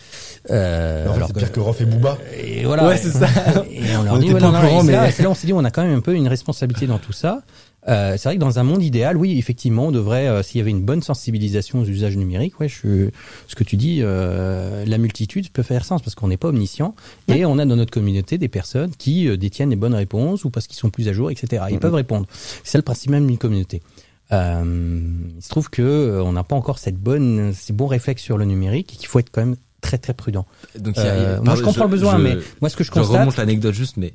Euh, en fait, alors c'est pire que Rof et Booba. Et voilà. Ouais, c'est ça. Et on leur On dit, ouais, non, non, et là on s'est dit, on a quand même un peu une responsabilité dans tout ça. Euh, c'est vrai que dans un monde idéal, oui, effectivement, on devrait, euh, s'il y avait une bonne sensibilisation aux usages numériques, ouais, je, ce que tu dis, euh, la multitude peut faire sens parce qu'on n'est pas omniscient et on a dans notre communauté des personnes qui euh, détiennent les bonnes réponses ou parce qu'ils sont plus à jour, etc. Ils Mhm. peuvent répondre. C'est le principe même d'une communauté. Euh, il se trouve que on n'a pas encore cette bonne, ces bons réflexes sur le numérique et qu'il faut être quand même très très prudent. Donc il y a- il y a- moi, je comprends le besoin, je- mais moi, ce que je je constate, remonte l'anecdote juste, mais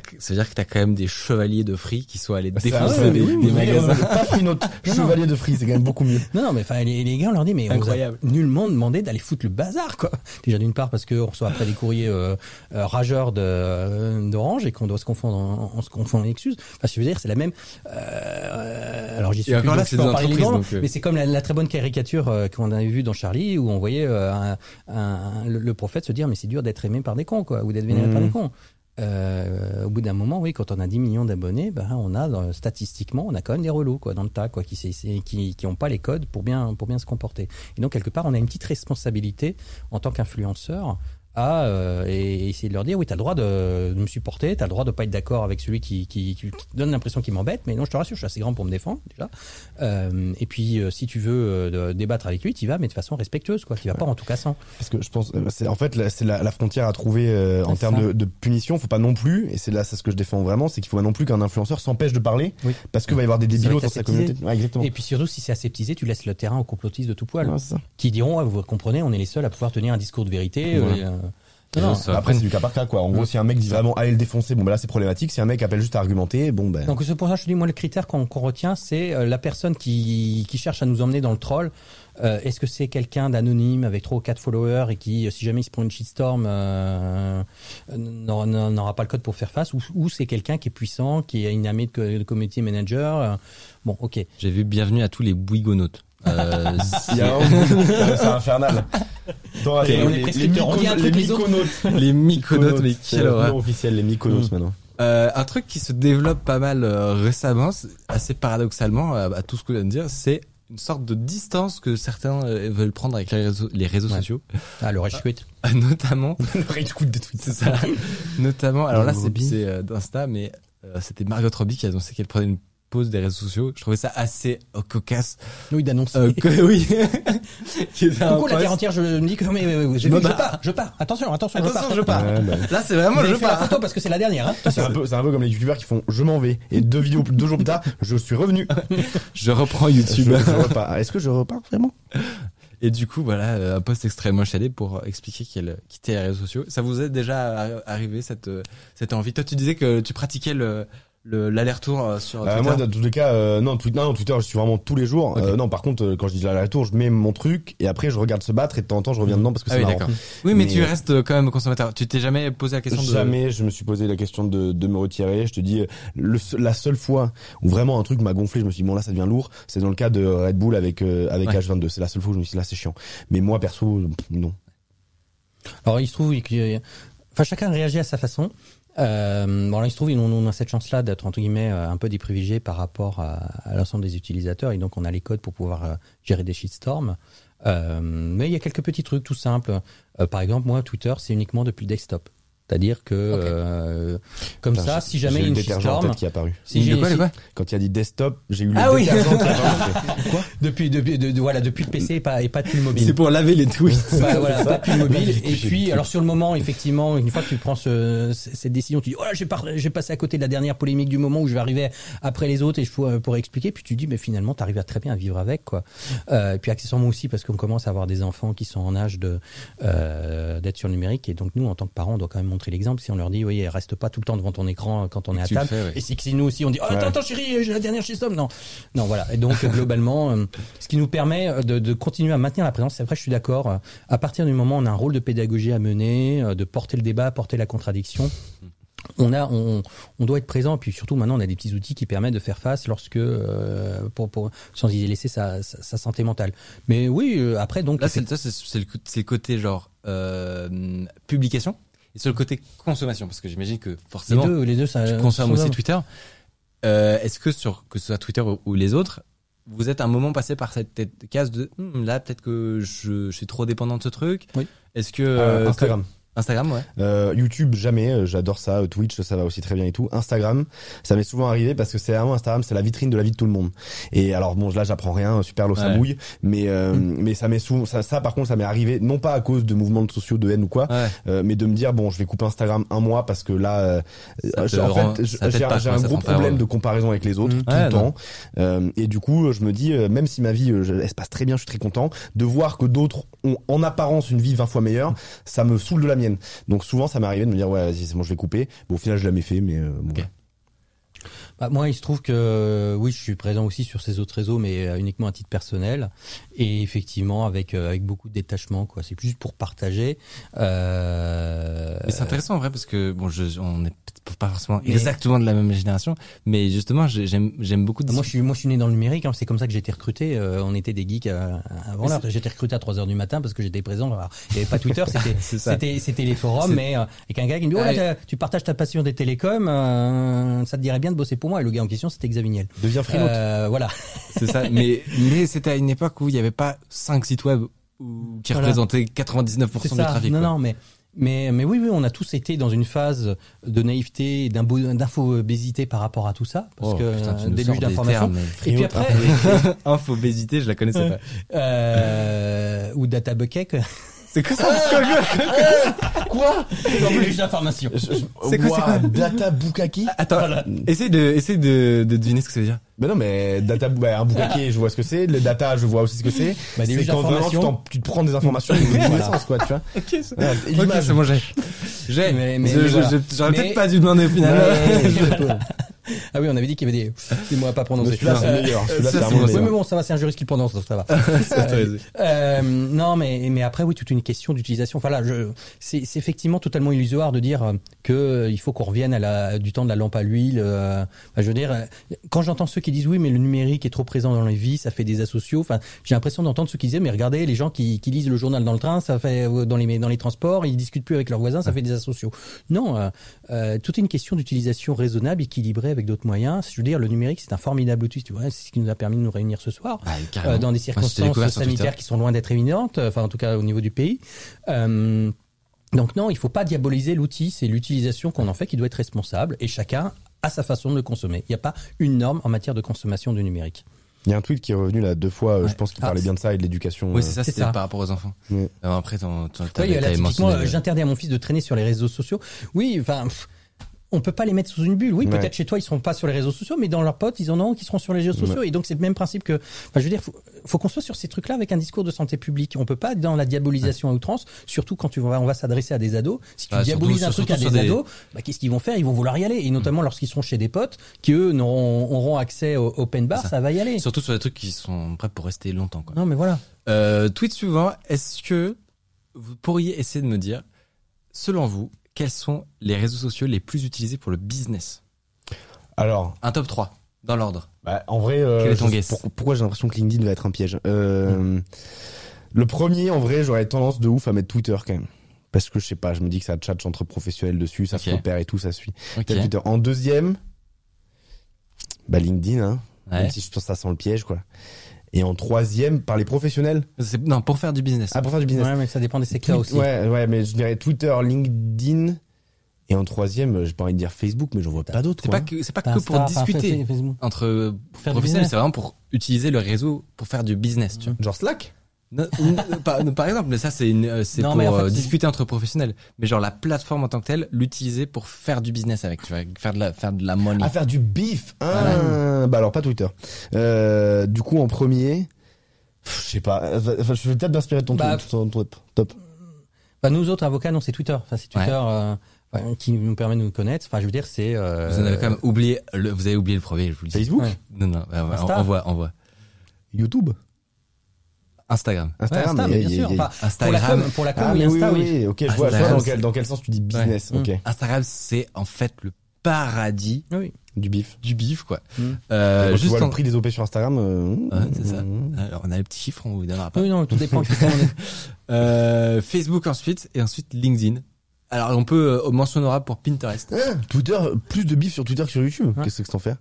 t'as- ça veut dire que t'as quand même des chevaliers de free qui sont allés Bah, défoncer un- des, oui, des oui, magasins. euh, Pas Free Note, Chevalier de Free, c'est quand même beaucoup mieux. Non, non, mais enfin, les, les gars, on leur dit, mais Incroyable. on a nullement demandé d'aller foutre le bazar, quoi. Déjà d'une part parce qu'on reçoit après des courriers euh, euh, rageurs de- d'Orange et qu'on doit se confondre en, on se confond en excuses. Enfin, je veux dire, c'est la même. Euh, alors j'y suis Et plus, encore là, c'est des euh. mais c'est comme la, la très bonne caricature euh, qu'on avait vue dans Charlie où on voyait euh, un, un- le, le prophète se dire, mais c'est dur d'être aimé par des cons, quoi, ou d'être vénéré par Mhm. des cons. Euh, au bout d'un moment, oui, quand on a 10 millions d'abonnés, ben on a dans- statistiquement, on a quand même des relous quoi dans le tas, quoi, qui c'est- qui qui ont pas les codes pour bien pour bien se comporter. Et donc quelque part, on a une petite responsabilité en tant qu'influenceur à euh, et essayer de leur dire oui, t'as le droit de, de me supporter, t'as le droit de pas être d'accord avec celui qui qui, qui, qui donne l'impression qu'il m'embête, mais non, je te rassure, je suis assez grand pour me défendre déjà. Euh, et puis euh, si tu veux débattre avec lui, tu vas, mais de façon respectueuse, quoi, qui va pas en tout cassant. Parce que je pense, c'est en fait, c'est la, la frontière à trouver en Ouais, termes de, de punition. Faut pas non plus, et c'est là c'est ce que je défends vraiment, c'est qu'il faut pas non plus qu'un influenceur s'empêche de parler, Oui. parce qu'il va y avoir des débilos dans sa communauté. Ouais, exactement. Et puis surtout, si c'est aseptisé, tu laisses le terrain aux complotistes de tout poil. Ouais, qui diront ouais, vous comprenez on est les seuls à pouvoir tenir un discours de vérité Ouais. Non, ça- Après, c'est du cas par cas, quoi. En gros, si un mec dit vraiment allez le défoncer, bon, bah là, c'est problématique. Si un mec appelle juste à argumenter, bon, ben. donc c'est pour ça que je te dis moi le critère qu'on retient c'est euh, la personne qui, qui cherche à nous emmener dans le troll Euh, est-ce que c'est quelqu'un d'anonyme avec trois ou quatre followers et qui euh, si jamais il se prend une shitstorm euh, n'aura pas le code pour faire face ou, ou c'est quelqu'un qui est puissant qui a une armée de, co- de community manager euh, bon ok J'ai vu Bienvenue à tous les Bouygonautes. Euh, c'est infernal. On les- les- les les myconautes. les myconautes, mais quelle le horreur. nom officiel, les myconos maintenant. Euh, un truc qui se développe pas mal euh, récemment, assez paradoxalement à, à tout ce que je viens de dire, c'est une sorte de distance que certains euh, veulent prendre avec les réseaux, les réseaux Ouais. sociaux, ah le rage quit notamment. Le réécoute des tweets. C'est ça. notamment. Alors là, c'est euh, d'Insta, mais euh, c'était Margot Robbie qui a annoncé qu'elle prenait une pause des réseaux sociaux. Je trouvais ça assez euh, cocasse. oui d'annoncer Euh, que, oui. Coucou la terre entière, je me dis que mais, mais, mais, je, je bats. pars, je pars. Attention, attention, Attention, je je pars. pars. Ouais, bah. Là, c'est vraiment Vous je fait la pars. photo parce que c'est la dernière. Hein C'est un peu, c'est un peu comme les youtubeurs qui font je m'en vais et deux vidéos, deux jours plus tard, je suis revenu. Je reprends Je, YouTube. je. Est-ce que je repars vraiment? Et du coup, voilà, euh, un post extrêmement chalé pour expliquer qu'elle quittait les réseaux sociaux. Ça vous est déjà arri- arrivé cette euh, cette envie? Toi, tu disais que tu pratiquais le- l'aller-retour euh, sur Euh, Twitter. moi, dans tous les cas, euh, non, Twitter, non, Twitter, je suis vraiment tous les jours. Euh, non, par contre, euh, quand je dis l'aller-retour, je mets mon truc et après, je regarde se battre et de temps en temps, je reviens dedans parce que ah c'est oui, marrant. d'accord. Oui, mais, Mais, tu restes euh, quand même consommateur. Tu t'es jamais posé la question de Jamais je me suis posé la question de, de me retirer. Je te dis, le, la seule fois où vraiment un truc m'a gonflé, je me suis dit, bon là ça devient lourd, c'est dans le cas de Red Bull avec euh, avec Ouais. H22. C'est la seule fois où je me suis dit, là c'est chiant. Mais moi perso, non. Alors il se trouve que, enfin chacun réagit à sa façon. Euh, bon, alors, il se trouve, on, a cette chance-là d'être entre guillemets euh, un peu des privilégiés par rapport à, l'ensemble des utilisateurs, et donc on a les codes pour pouvoir euh, gérer des shitstorms. Euh, mais il y a quelques petits trucs tout simples. Euh, par exemple, moi, Twitter, c'est uniquement depuis desktop. C'est-à-dire que euh, comme Putain, ça, si jamais j'ai eu une le détergent en shitstorm, tête qui est apparu. si de j'ai quoi, de si- quoi Quand il a dit desktop, j'ai eu le Ah oui. détergent qui est apparu. Quoi depuis, depuis, de- de- voilà, depuis le PC et pas, et pas depuis le mobile. C'est pour laver les tweets. Bah, voilà, pas plus mobile. Et puis, alors sur le moment, effectivement, une fois que tu prends ce, cette décision, tu dis, oh là, j'ai par- passé à côté de la dernière polémique du moment où je vais arriver après les autres et je pourrais, pourrais expliquer. Puis tu dis, mais finalement, tu arrives à très bien à vivre avec, quoi. Euh, et puis accessoirement aussi parce qu'on commence à avoir des enfants qui sont en âge de euh, d'être sur le numérique et donc nous, en tant que parents, on doit quand même montrer l'exemple. Si on leur dit, oui, reste pas tout le temps devant ton écran quand on est à table. fais, ouais. Et si nous aussi, on dit, oh, attends, Ouais. attends, chérie, j'ai la dernière chez Somme. Non, non, voilà. Et donc globalement, euh, ce qui nous permet de, de continuer à maintenir la présence. C'est vrai, je suis d'accord. euh, À partir du moment où on a un rôle de pédagogie à mener, euh, de porter le débat, porter la contradiction. On a, on, on doit être présent. Puis surtout, maintenant, on a des petits outils qui permettent de faire face lorsque, euh, pour, pour, sans y laisser sa, sa, sa santé mentale. Mais oui, euh, après, donc, Là, c'est le, le côté genre euh, publication et sur le côté consommation parce que j'imagine que les forcément deux, les deux, ça. tu consommes aussi. Twitter. Euh, Est-ce que sur que ce soit Twitter ou, ou les autres, vous êtes un moment passé par cette tête- case de Hum, là peut-être que je, je suis trop dépendant de ce truc. Oui. Est-ce que Euh, euh, Instagram. que- Instagram, ouais. Euh, YouTube jamais, euh, j'adore ça. Euh, Twitch, ça va aussi très bien et tout. Instagram, ça m'est souvent arrivé parce que c'est vraiment Instagram, c'est la vitrine de la vie de tout le monde. Et alors bon, là j'apprends rien, super l'eau ça Ouais. bouille, mais euh, mais ça m'est souvent, ça, ça par contre ça m'est arrivé non pas à cause de mouvements sociaux de haine ou quoi, Ouais. euh, mais de me dire bon je vais couper Instagram un mois parce que là, euh, en rend- fait j'ai un- gros problème de comparaison avec les autres Mhm. tout Ouais, le temps. Euh, et du coup je me dis euh, même si ma vie euh, je- elle se passe très bien, je suis très content de voir que d'autres ont en apparence une vie 20 fois meilleure, ça me saoule de la mienne. Mienne. Donc souvent, ça m'est arrivé de me dire ouais, vas-y, c'est bon, je vais couper. Bon, au final, je l'ai fait, mais euh, bon. Bah, moi, il se trouve que oui, je suis présent aussi sur ces autres réseaux, mais euh, uniquement à titre personnel et effectivement avec euh, avec beaucoup de détachement. Quoi, c'est plus pour partager. Euh... Mais c'est intéressant en vrai parce que bon, je, on peut-être pas forcément Mais- exactement de la même génération, mais justement, j'ai- j'aime j'aime beaucoup. Moi, je suis moi, je suis né dans le numérique. hein, c'est comme ça que j'ai été recruté. Euh, on était des geeks euh, avant l'heure. J'étais recruté à 3 heures du matin parce que j'étais présent. Alors, il n'y avait pas Twitter, c'était c'était c'était les forums, mais euh, avec un gars qui me dit oh, là, tu partages ta passion des télécoms, ça te dirait bien de bosser pour moi. Et le gars en question, c'était Xavier Niel. Deviens freelance. Voilà. C'est ça. Mais mais c'était à une époque où il n'y avait pas cinq sites web qui Voilà. représentaient 99% C'est du trafic. non, quoi. non, mais mais mais oui, oui, on a tous été dans une phase de naïveté, d'infobésité par rapport à tout ça, parce Oh, que putain, euh, déluge d'informations. Et puis après, Infobésité, je la connaissais pas. euh, ou data bucket. C'est quoi ça Quoi déluge d'informations. C'est quoi, c'est quoi Data Bukaki Attends, essaye de essaye de, de deviner ce que ça veut dire. Mais non, mais data, bah, un bukaki, je vois ce que c'est. Le data, je vois aussi ce que c'est. Bah, c'est quand vraiment tu, tu te prends des informations de Voilà. sens, quoi, tu vois. Ok, c'est Ouais, et ok, l'image. c'est bon, j'ai. J'ai. Mais- mais- mais je- voilà. J'aurais Mais- peut-être pas dû demander au final. Ah oui, on avait dit qu'il y avait des, des mots à pas prononcer. Celui-là, c'est Euh, le meilleur. Celui-là, c'est c'est Oui, mais bon, ça va, c'est un juriste qui le prononce, donc ça va. Euh, non, mais mais après oui, toute une question d'utilisation. Enfin là, je c'est c'est effectivement totalement illusoire de dire euh, que euh, il faut qu'on revienne à la du temps de la lampe à l'huile. euh, je veux dire, euh, quand j'entends ceux qui disent oui, mais le numérique est trop présent dans les vies, ça fait des asociaux. Enfin, j'ai l'impression d'entendre ceux qui disaient mais regardez les gens qui qui lisent le journal dans le train, ça fait euh, dans les dans les transports, ils discutent plus avec leurs voisins, ça fait des asociaux. Non, euh, euh, toute une question d'utilisation raisonnable, équilibrée avec d'autres moyens. Je veux dire, le numérique c'est un formidable outil. Tu vois, c'est ce qui nous a permis de nous réunir ce soir Ah, carrément. euh, dans des circonstances sanitaires qui sont loin d'être évidentes, euh, enfin en tout cas au niveau du pays. Euh, donc non, il faut pas diaboliser l'outil, c'est l'utilisation qu'on en fait qui doit être responsable et chacun a sa façon de le consommer. Il n'y a pas une norme en matière de consommation du numérique. Il y a un tweet qui est revenu là deux fois, Ouais. je pense qu'il Ah, parlait c'est- bien de ça et de l'éducation. Oui, c'est ça, c'était par rapport aux enfants. Ouais. Alors après, Oui, typiquement, mentionné. euh, j'interdis à mon fils de traîner sur les réseaux sociaux. Oui, enfin, pff, on peut pas les mettre sous une bulle. Oui, Ouais. peut-être chez toi, ils seront pas sur les réseaux sociaux, mais dans leurs potes, ils en ont qui seront sur les réseaux sociaux. Et donc, c'est le même principe que, enfin, je veux dire, faut, faut qu'on soit sur ces trucs-là avec un discours de santé publique. On peut pas être dans la diabolisation à outrance, surtout quand tu vas, on va s'adresser à des ados. Si tu Ah, diabolises surtout- un truc à des, ados, bah, qu'est-ce qu'ils vont faire? Ils vont vouloir y aller. Et notamment lorsqu'ils seront chez des potes, qui eux n'auront, auront accès au open bar, ça. ça. va y aller. Surtout sur des trucs qui sont prêts pour rester longtemps. Quoi. Non, mais voilà. Euh, tweet suivant. Est-ce que vous pourriez essayer de me dire, selon vous, quels sont les réseaux sociaux les plus utilisés pour le business Alors, Un top 3, dans l'ordre. bah, en vrai, euh, Quel est ton guess pour- pourquoi j'ai l'impression que LinkedIn va être un piège Euh, Le premier, en vrai, j'aurais tendance de ouf à mettre Twitter quand même. Parce que je sais pas, je me dis que ça chat entre professionnels dessus, ça se repère et tout, ça suit. Twitter. En deuxième, bah LinkedIn, hein. Ouais. Même si je pense que ça sent le piège, quoi. Et en troisième, par les professionnels. Non, pour faire du business. Ah, pour faire du business. Ouais, mais ça dépend des secteurs aussi. Ouais, ouais, mais je dirais Twitter, LinkedIn. Et en troisième, j'ai pas envie de dire Facebook, mais j'en vois pas d'autres. C'est pas que c'est pas que pour discuter entre professionnels, business. c'est vraiment pour utiliser le réseau pour faire du business, tu vois. Genre Slack? Non, n- par, par exemple, mais ça c'est une, euh, pour mais en fait, euh, c'est- discuter entre professionnels. Mais genre la plateforme en tant que telle, l'utiliser pour faire du business avec, tu vois, faire de la faire de la money. À faire du beef. Ah, bah alors pas Twitter. Euh, du coup, en premier, je sais pas. euh, Enfin, je vais peut-être m'inspirer de ton, Bah, ton top. top. Bah, nous autres avocats, non, c'est Twitter. Enfin, c'est Twitter euh, qui nous permet de nous connaître. Enfin, je veux dire, c'est. Euh, Vous en avez quand même oublié, le, vous avez oublié le premier, je vous le dis. Facebook, Ouais. Non, non, bah, on voit, on voit. YouTube, Instagram. Ouais, Instagram. Insta, mais bien sûr. Enfin, pour la Instagram. com, pour la com, Ah, oui, oui, Insta, oui, oui. oui, ok, je vois, je vois Instagram, dans quel, dans quel sens tu dis business, Ouais. ok. Instagram, c'est en fait le paradis Oui. Du beef. du bif, quoi. Mm. Euh, Quand tu juste vois en- le prix des OP sur Instagram. euh, Ouais, c'est ça. mmh. Alors, on a les petits chiffres, on vous donnera pas. Oui, non, tout dépend. effectivement, on est- Euh, Facebook ensuite, et ensuite LinkedIn. Alors, on peut euh, mention honorable pour Pinterest. Ah, Twitter, plus de beef sur Twitter que sur YouTube. Qu'est-ce que t'en fais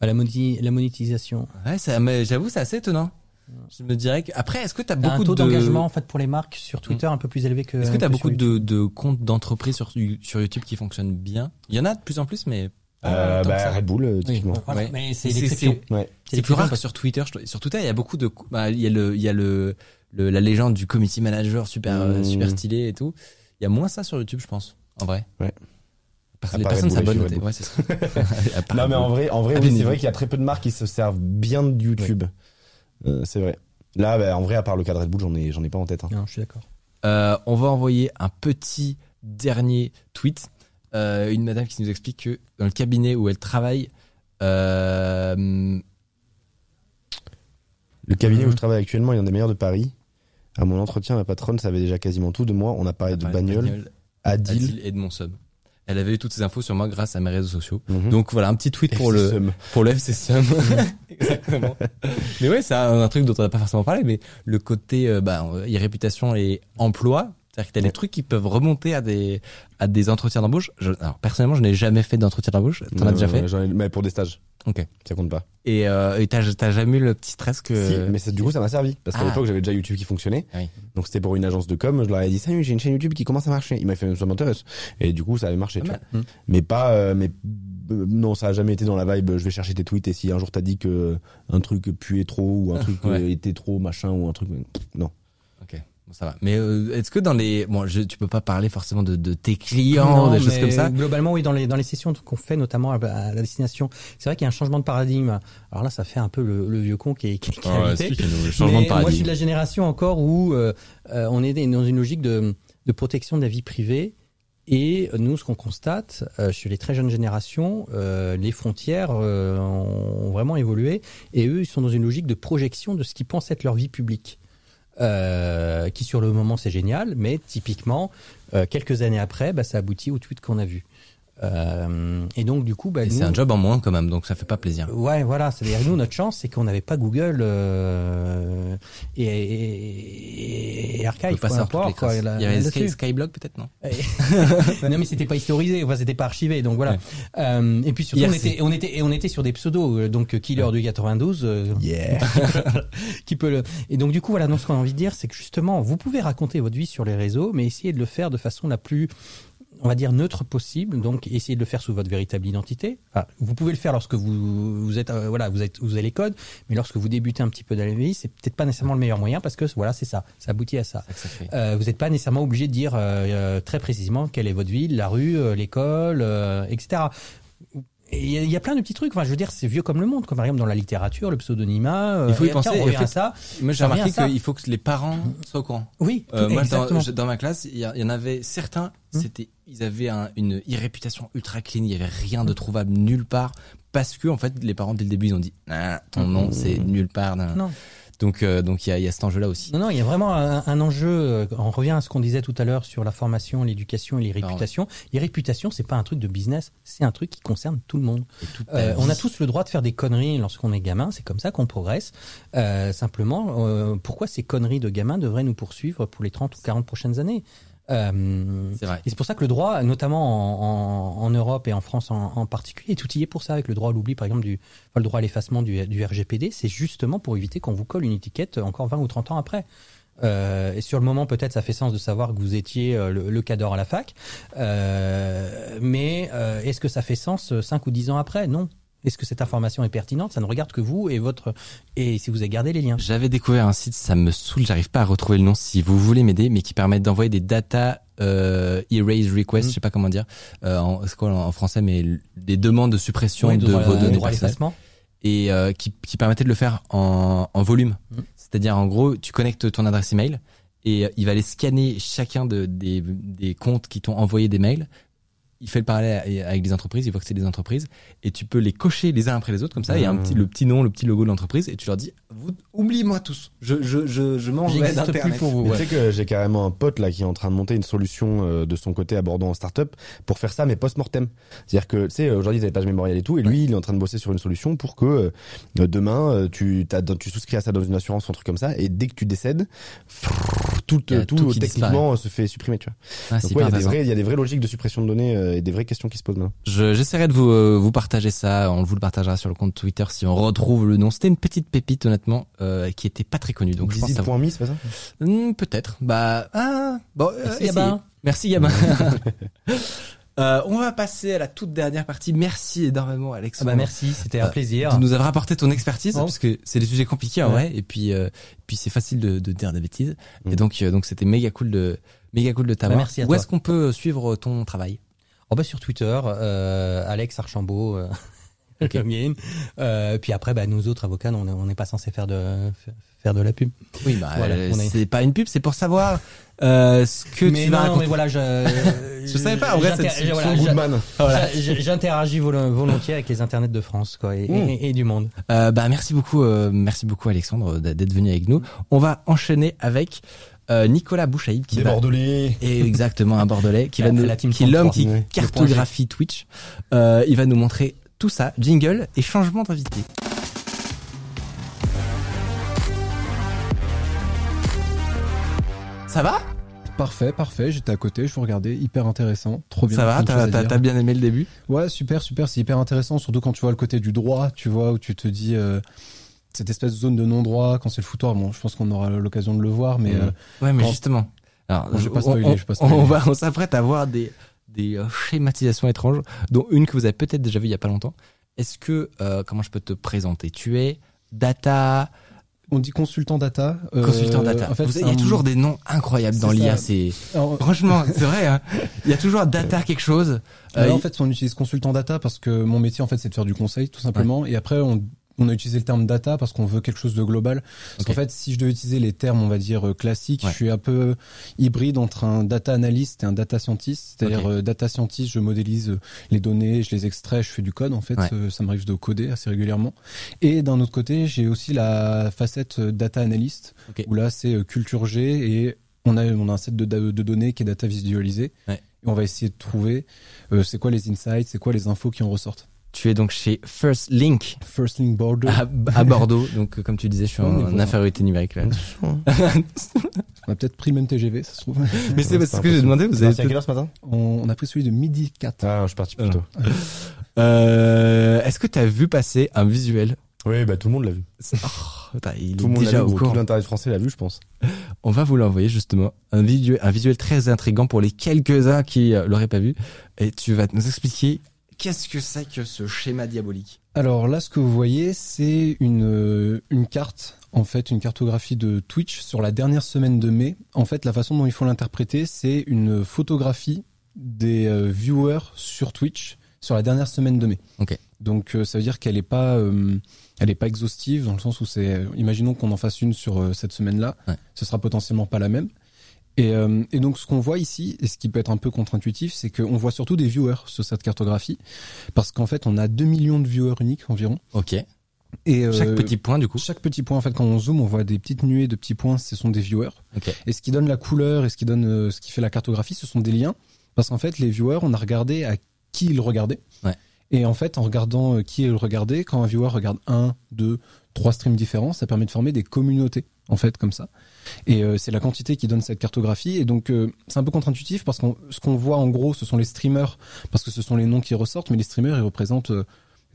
Bah, la, moni- la monétisation. Ouais, ça, mais j'avoue, c'est assez étonnant. Je me dirais que, après, est-ce que t'as T'as un beaucoup taux de, d'engagement en fait pour les marques sur Twitter un peu plus élevé que. est-ce que t'as que beaucoup de, de comptes d'entreprise sur, sur YouTube qui fonctionnent bien? Il y en a de plus en plus, mais euh, bah, ça. Red Bull, euh, Oui, typiquement. voilà, Ouais. mais c'est C'est-. Ouais. Plus rare que sur Twitter. Sur Twitter, il y a beaucoup de, bah, il y a le, il y a le, le- la légende du committee manager super, euh, Mmh. super stylé et tout. Il y a moins ça sur YouTube, je pense, en vrai. Ouais. Parce que les personnes s'abonnent. Ouais, c'est ça. Non, mais en vrai, en vrai, oui, c'est vrai qu'il y a très peu de marques qui se servent bien de YouTube. Euh, c'est vrai. Là, bah, en vrai, à part le cadre Red Bull, j'en ai, j'en ai pas en tête. hein. Non, je suis d'accord. Euh, on va envoyer un petit dernier tweet. Euh, une madame qui nous explique que dans le cabinet où elle travaille, euh, Le cabinet où je travaille actuellement, il y en a des meilleurs de Paris. À mon entretien, ma patronne savait déjà quasiment tout de moi. On a parlé de bagnole, Adil. Adil et de mon sub. Elle avait eu toutes ces infos sur moi grâce à mes réseaux sociaux. Mhm. Donc voilà, un petit tweet pour FC le Sum. pour le FC Sum. Exactement. mais ouais, c'est un, un truc dont on n'a pas forcément parlé, mais le côté euh, bah, euh, irréputation et emploi, c'est-à-dire que t'as des trucs qui peuvent remonter à des à des entretiens d'embauche. Je- Alors personnellement, je n'ai jamais fait d'entretien d'embauche. T'en as Euh, déjà fait ai- Mais pour des stages. Ok. Ça compte pas. Et euh, t'as t'as jamais eu le petit stress que Si, mais du coup, ça m'a servi. Parce qu'à Ah. l'époque, j'avais déjà YouTube qui fonctionnait. Oui. Donc, c'était pour une agence de com. Je leur ai dit, salut, j'ai une chaîne YouTube qui commence à marcher. Il m'a fait, ça m'intéresse. Et du coup, ça avait marché, Pas tu mal. vois. Mais pas, euh, mais, euh, non, ça a jamais été dans la vibe, je vais chercher tes tweets et si un jour t'as dit que un truc puait trop ou un truc Ouais. euh, était trop machin ou un truc, non. Ça va. Mais euh, est-ce que dans les bon, je, tu peux pas parler forcément de, de tes clients, Non, des choses comme ça? Globalement, oui, dans les dans les sessions qu'on fait, notamment à, à la destination, c'est vrai qu'il y a un changement de paradigme. Alors là, ça fait un peu le, le vieux con qui est, qui, qui est Ah invité. le changement Mais de paradigme. Moi, je suis de la génération encore où euh, euh, on est dans une logique de, de protection de la vie privée. Et nous, ce qu'on constate euh, chez les très jeunes générations, euh, les frontières euh, ont vraiment évolué. Et eux, ils sont dans une logique de projection de ce qu'ils pensent être leur vie publique. Euh, qui sur le moment c'est génial, mais typiquement euh, quelques années après, bah, ça aboutit au tweet qu'on a vu. Euh, et donc du coup, bah, c'est un job en moins quand même, donc ça fait pas plaisir. Ouais, voilà. C'est-à-dire nous, notre chance, c'est qu'on n'avait pas Google euh, et, et, et On Archive. pas quoi, là- Il y avait. Sky, Skyblog peut-être non non, mais c'était pas historisé. Enfin, c'était pas archivé. Donc voilà. Ouais. Euh, et puis surtout, on IRC. était, on était, et on était sur des pseudos. euh, Donc Killer du 92. euh, Yeah. qui peut le... Et donc du coup, voilà, donc ce qu'on a envie de dire, c'est que justement, vous pouvez raconter votre vie sur les réseaux, mais essayez de le faire de façon la plus on va dire neutre possible, donc essayez de le faire sous votre véritable identité. Enfin, vous pouvez le faire lorsque vous, vous êtes euh, voilà, vous êtes vous avez les codes, mais lorsque vous débutez un petit peu dans la vie, c'est peut-être pas nécessairement le meilleur moyen parce que voilà, c'est ça, ça aboutit à ça. Euh, vous n'êtes pas nécessairement obligé de dire euh, euh, très précisément quelle est votre ville, la rue, euh, l'école, euh, etc. Il y, a- il y a plein de petits trucs. Enfin, je veux dire, c'est vieux comme le monde. Comme par exemple dans la littérature, le pseudonymat. euh, Il faut y penser, tiens, en fait, ça. Moi j'ai remarqué qu'il faut que les parents soient au courant. Oui, Euh, tout- moi, dans, ma classe, il y, en avait certains, Hmm. c'était, ils avaient un- une e-réputation ultra clean, il y avait rien de trouvable nulle part, parce que en fait, les parents dès le début ils ont dit, ah, ton nom c'est nulle part. Non. Donc, euh, donc il y a, y a cet enjeu-là aussi. Non, non, il y a vraiment un, un enjeu. euh, On revient à ce qu'on disait tout à l'heure sur la formation, l'éducation et les Ah ouais. réputations. Les réputations, c'est pas un truc de business, c'est un truc qui concerne tout le monde. Euh, on a tous le droit de faire des conneries lorsqu'on est gamin, c'est comme ça qu'on progresse. Euh, simplement, euh, pourquoi ces conneries de gamin devraient nous poursuivre pour les 30 ou 40 prochaines années? Euh, vrai. Et c'est pour ça que le droit, notamment en, en, en Europe et en France en, en particulier, est outillé pour ça, avec le droit à l'oubli, par exemple, du, enfin, le droit à l'effacement du, du RGPD, c'est justement pour éviter qu'on vous colle une étiquette encore 20 ou 30 ans après. Euh, et sur le moment, peut-être, ça fait sens de savoir que vous étiez euh, le, le cadre à la fac. Euh, mais euh, est-ce que ça fait sens 5 ou 10 ans après? Non. Est-ce que cette information est pertinente? Ça ne regarde que vous et votre et si vous avez gardé les liens. J'avais découvert un site, ça me saoule, j'arrive pas à retrouver le nom si vous voulez m'aider, mais qui permet d'envoyer des data euh, erase requests, Mm. je sais pas comment dire, euh, en, quoi en français, mais des demandes de suppression de, droit- vos données personnelles. l'effacement. et euh, qui, qui permettait de le faire en, en volume. Mhm. C'est-à-dire en gros, tu connectes ton adresse email et euh, il va aller scanner chacun de, des, des comptes qui t'ont envoyé des mails. Il fait le parallèle avec des entreprises, il voit que c'est des entreprises et tu peux les cocher les uns après les autres comme ça. Il y a un petit, le petit nom, le petit logo de l'entreprise et tu leur dis, vous, oubliez-moi tous. Je, je, je, je m'en vais d'Internet. pour vous. Mais ouais. tu sais que j'ai carrément un pote là qui est en train de monter une solution euh, de son côté abordant en startup pour faire ça mais post-mortem. C'est-à-dire que tu sais aujourd'hui t'as des pages mémorielles et tout et lui il est en train de bosser sur une solution pour que euh, demain euh, tu tu souscris à ça dans une assurance ou un truc comme ça et dès que tu décèdes tout tout, tout techniquement se fait supprimer tu vois. Ah, c'est Donc ouais, il y a des intéressant. vrais il y a des vraies logiques de suppression de données euh, et des vraies questions qui se posent maintenant. Je- J'essaierai de vous, euh, vous partager ça. On vous le partagera sur le compte Twitter si on retrouve le nom. C'était une petite pépite, honnêtement, euh, qui était pas très connue. Donc, je pense Dizzy.me, c'est pas ça Hmm, Peut-être. Bah, ah, bon, euh, Merci, essayez. Gabin. Merci, Gabin. Euh, on va passer à la toute dernière partie. Merci énormément, Ah Alexandre. bah merci, c'était un Euh, plaisir. de nous avoir apporté ton expertise Oh. parce que c'est des sujets compliqués en Ouais. vrai et puis euh, puis c'est facile de, de dire des bêtises Mm. et donc euh, donc c'était méga cool de méga cool de t'avoir. Bah, merci à Où toi. est-ce qu'on peut suivre ton travail? Oh bah sur Twitter, euh, Alex Archambault. login. Euh, puis après, bah, nous autres avocats, on est- on n'est pas censé faire de faire de la pub. Oui, bah, Voilà, euh, est- c'est pas une pub, c'est pour savoir euh, ce que mais tu vas non, raconter. mais voilà, je Je savais pas, en vrai, c'est- voilà, J'interagis volo- volontiers avec les internets de France, quoi, et, Mmh. et- et du monde. Euh, bah merci beaucoup, euh, merci beaucoup Alexandre d'être venu avec nous. On va enchaîner avec Nicolas Bouchaïd qui Des va Bordelais. et exactement un bordelais qui va nous, la team qui est l'homme 33, qui cartographie Twitch. Euh, il va nous montrer tout ça, jingle et changement d'invité. Ça va? Parfait, parfait. J'étais à côté, je vous regardais, hyper intéressant, trop bien. Ça va T'as t'as bien aimé le début? Ouais, super, super. C'est hyper intéressant, surtout quand tu vois le côté du droit, tu vois, où tu te dis euh, cette espèce de zone de non-droit quand c'est le foutoir. Bon, je pense qu'on aura l'occasion de le voir, mais Mhm. euh, Ouais, mais justement. Alors, Bon, je vais pas on- spoiler, on, je vais pas spoiler. on va, on s'apprête à voir des, des euh, schématisations étranges, dont une que vous avez peut-être déjà vue il y a pas longtemps. Est-ce que, euh, comment je peux te présenter? Tu es data, on dit consultant data. euh, consultant data. En fait, il y a un- toujours des noms incroyables dans l'IA. C'est Alors, franchement, c'est vrai. Hein il y a toujours data quelque chose. Euh, en fait, on utilise consultant data parce que mon métier, en fait, c'est de faire du conseil, tout simplement. Et après, on, on a utilisé le terme data parce qu'on veut quelque chose de global. Parce qu'en fait, si je devais utiliser les termes, on va dire, euh, classiques, Ouais. je suis un peu hybride entre un data analyst et un data scientist. C'est-à-dire, euh, data scientist, je modélise euh, les données, je les extrais, je fais du code, en fait. Ouais. Ça m'arrive de coder assez régulièrement. Et d'un autre côté, j'ai aussi la facette data analyst, où là, c'est culture G et on a, on a un set de, données qui est data visualisé. Ouais. Et on va essayer de trouver euh, c'est quoi les insights, c'est quoi les infos qui en ressortent. Tu es donc chez First Link First Link Border. à, à Bordeaux. donc, euh, comme tu disais, je suis mais en infériorité numérique là. On a peut-être pris le même TGV, ça se trouve. Mais c'est Ouais, parce que j'ai demandé. Vous avez à quelle heure ce matin On, on a pris celui de midi 4. Ah, je suis parti plus tôt. Euh, Est-ce que tu as vu passer un visuel? Oui, bah tout le monde l'a vu. Oh, putain, il Tout le monde l'a déjà vu. au. Tout l'internet français l'a vu, je pense. On va vous l'envoyer justement un visuel, un visuel très intrigant pour les quelques-uns qui euh, l'auraient pas vu. Et tu vas nous expliquer qu'est-ce que c'est que ce schéma diabolique? Alors là, ce que vous voyez, c'est une, euh, une carte, en fait, une cartographie de Twitch sur la dernière semaine de mai. En fait, la façon dont il faut l'interpréter, c'est une photographie des euh, viewers sur Twitch sur la dernière semaine de mai. Ok. Donc euh, ça veut dire qu'elle est pas, euh, elle est pas exhaustive dans le sens où c'est, euh, imaginons qu'on en fasse une sur euh, cette semaine-là, Ouais. ce sera potentiellement pas la même. Et, euh, et donc ce qu'on voit ici, et ce qui peut être un peu contre-intuitif, c'est qu'on voit surtout des viewers sur cette cartographie, parce qu'en fait on a 2 millions de viewers uniques environ. Ok. Et euh, Chaque petit point du coup. chaque petit point, en fait, quand on zoome, on voit des petites nuées de petits points, ce sont des viewers. Ok. Et ce qui donne la couleur et ce qui donne euh, ce qui fait la cartographie, ce sont des liens. Parce qu'en fait, les viewers, on a regardé à qui ils regardaient. Ouais. Et en fait, en regardant qui ils regardaient, quand un viewer regarde un, deux, trois streams différents, ça permet de former des communautés, en fait, comme ça. Et euh, c'est la quantité qui donne cette cartographie. Et donc, euh, c'est un peu contre-intuitif parce que ce qu'on voit en gros, ce sont les streamers, parce que ce sont les noms qui ressortent, mais les streamers, ils représentent euh,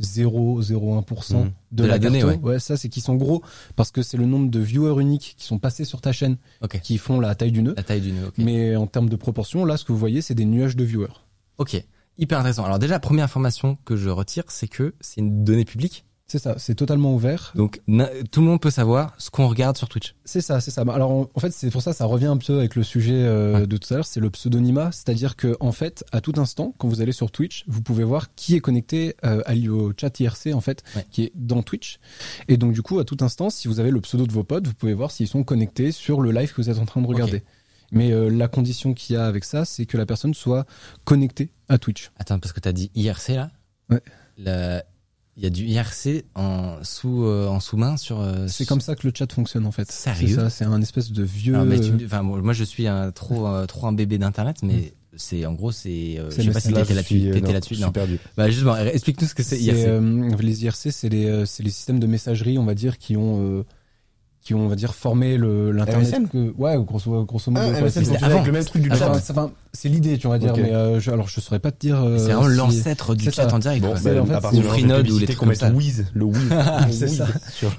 0,01% Mmh. de, De la, la donnée, carto. ouais. ça, c'est qu'ils sont gros parce que c'est le nombre de viewers uniques qui sont passés sur ta chaîne qui font la taille du nœud. La taille du nœud. Ok. Mais en termes de proportion, là, ce que vous voyez, c'est des nuages de viewers. Ok. Hyper intéressant. Alors déjà, première information que je retire, c'est que c'est une donnée publique. C'est ça, c'est totalement ouvert. Donc tout le monde peut savoir ce qu'on regarde sur Twitch. C'est ça, c'est ça. Bah, Alors en, en fait, c'est pour ça, ça revient un peu avec le sujet euh, Ouais. de tout à l'heure, c'est le pseudonymat, c'est-à-dire que en fait, à tout instant, quand vous allez sur Twitch, vous pouvez voir qui est connecté euh, au chat IRC en fait, Ouais. qui est dans Twitch. Et donc du coup, à tout instant, si vous avez le pseudo de vos potes, vous pouvez voir s'ils sont connectés sur le live que vous êtes en train de regarder. Mais euh, la condition qu'il y a avec ça, c'est que la personne soit connectée à Twitch. Attends, parce que t'as dit IRC là? Ouais. La- Il y a du IRC en sous euh, en sous-main sur. euh, C'est comme ça que le chat fonctionne en fait. Sérieux C'est ça, c'est un espèce de vieux. Alors, mais tu moi je suis un trop euh, trop un bébé d'internet, mais c'est en gros c'est. euh, C'est je sais pas si t'étais là-dessus. euh, T'étais non, là-dessus. Non. perdu. Bah justement, explique-nous ce que c'est C'est, IRC. euh, les IRC, c'est les, euh, c'est les systèmes de messagerie, on va dire, qui ont, euh, qui ont, on va dire, formé le, l'internet. Que, ouais, grosso, grosso modo. Ah, C'est- c'est avec le même truc du chat. c'est- enfin, c'est l'idée, tu vas dire, mais euh, je, alors je saurais pas te dire. euh, c'est vraiment si- l'ancêtre du c'est chat en direct. Bon, c'est- bah, en fait, à c'est partir du Freenode ou les trucs qu'on comme mette ça. Wiz, le Wiz. C'est Wiz ça.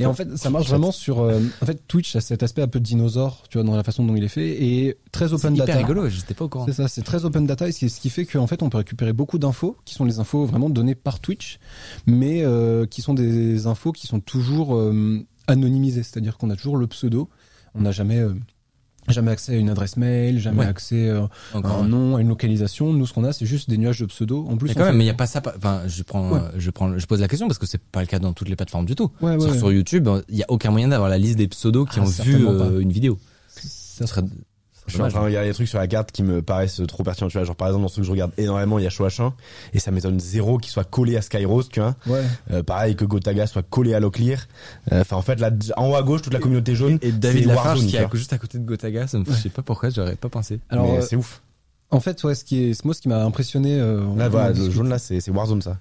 Et en fait, ça marche vraiment sur. euh, en fait, Twitch a cet aspect un peu de dinosaure, tu vois, dans la façon dont il est fait, et très C'est open hyper data. rigolo. J'étais pas au courant. C'est ça, c'est très open data, et ce qui, ce qui fait qu'en fait, on peut récupérer beaucoup d'infos, qui sont les infos vraiment données par Twitch, mais euh, qui sont des infos qui sont toujours anonymisées, c'est-à-dire qu'on a toujours le pseudo, on n'a jamais euh, Jamais accès à une adresse mail, jamais Ouais. accès euh, à un nom, à une localisation. Nous, ce qu'on a, c'est juste des nuages de pseudo. En plus, Mais quand même, fait- mais il y a pas ça. Enfin, je prends, Ouais. je prends, je pose la question parce que c'est pas le cas dans toutes les plateformes du tout. Ouais, ouais, sur, sur YouTube, il y a aucun moyen d'avoir la liste des pseudos qui Ah, ont vu euh, une vidéo. Ça serait. Je suis en train de regarder des trucs sur la carte qui me paraissent trop pertinents. Tu vois, genre par exemple dans ceux que je regarde énormément, il y a Chouachin et ça m'étonne zéro qu'il soit collé à Skyrose, tu vois. Ouais. Euh, pareil que Gotaga soit collé à Locklear. Euh, Enfin en fait là en haut à gauche toute la communauté jaune. Et David c'est Lafarge Warzone, qui est juste à côté de Gotaga, ça me, je sais pas pourquoi, j'aurais pas pensé. Alors, Mais euh, c'est ouf. en fait, ouais, ce qui est, moi, ce qui m'a impressionné. euh, Là on- voilà, le discute. jaune là c'est c'est Warzone ça.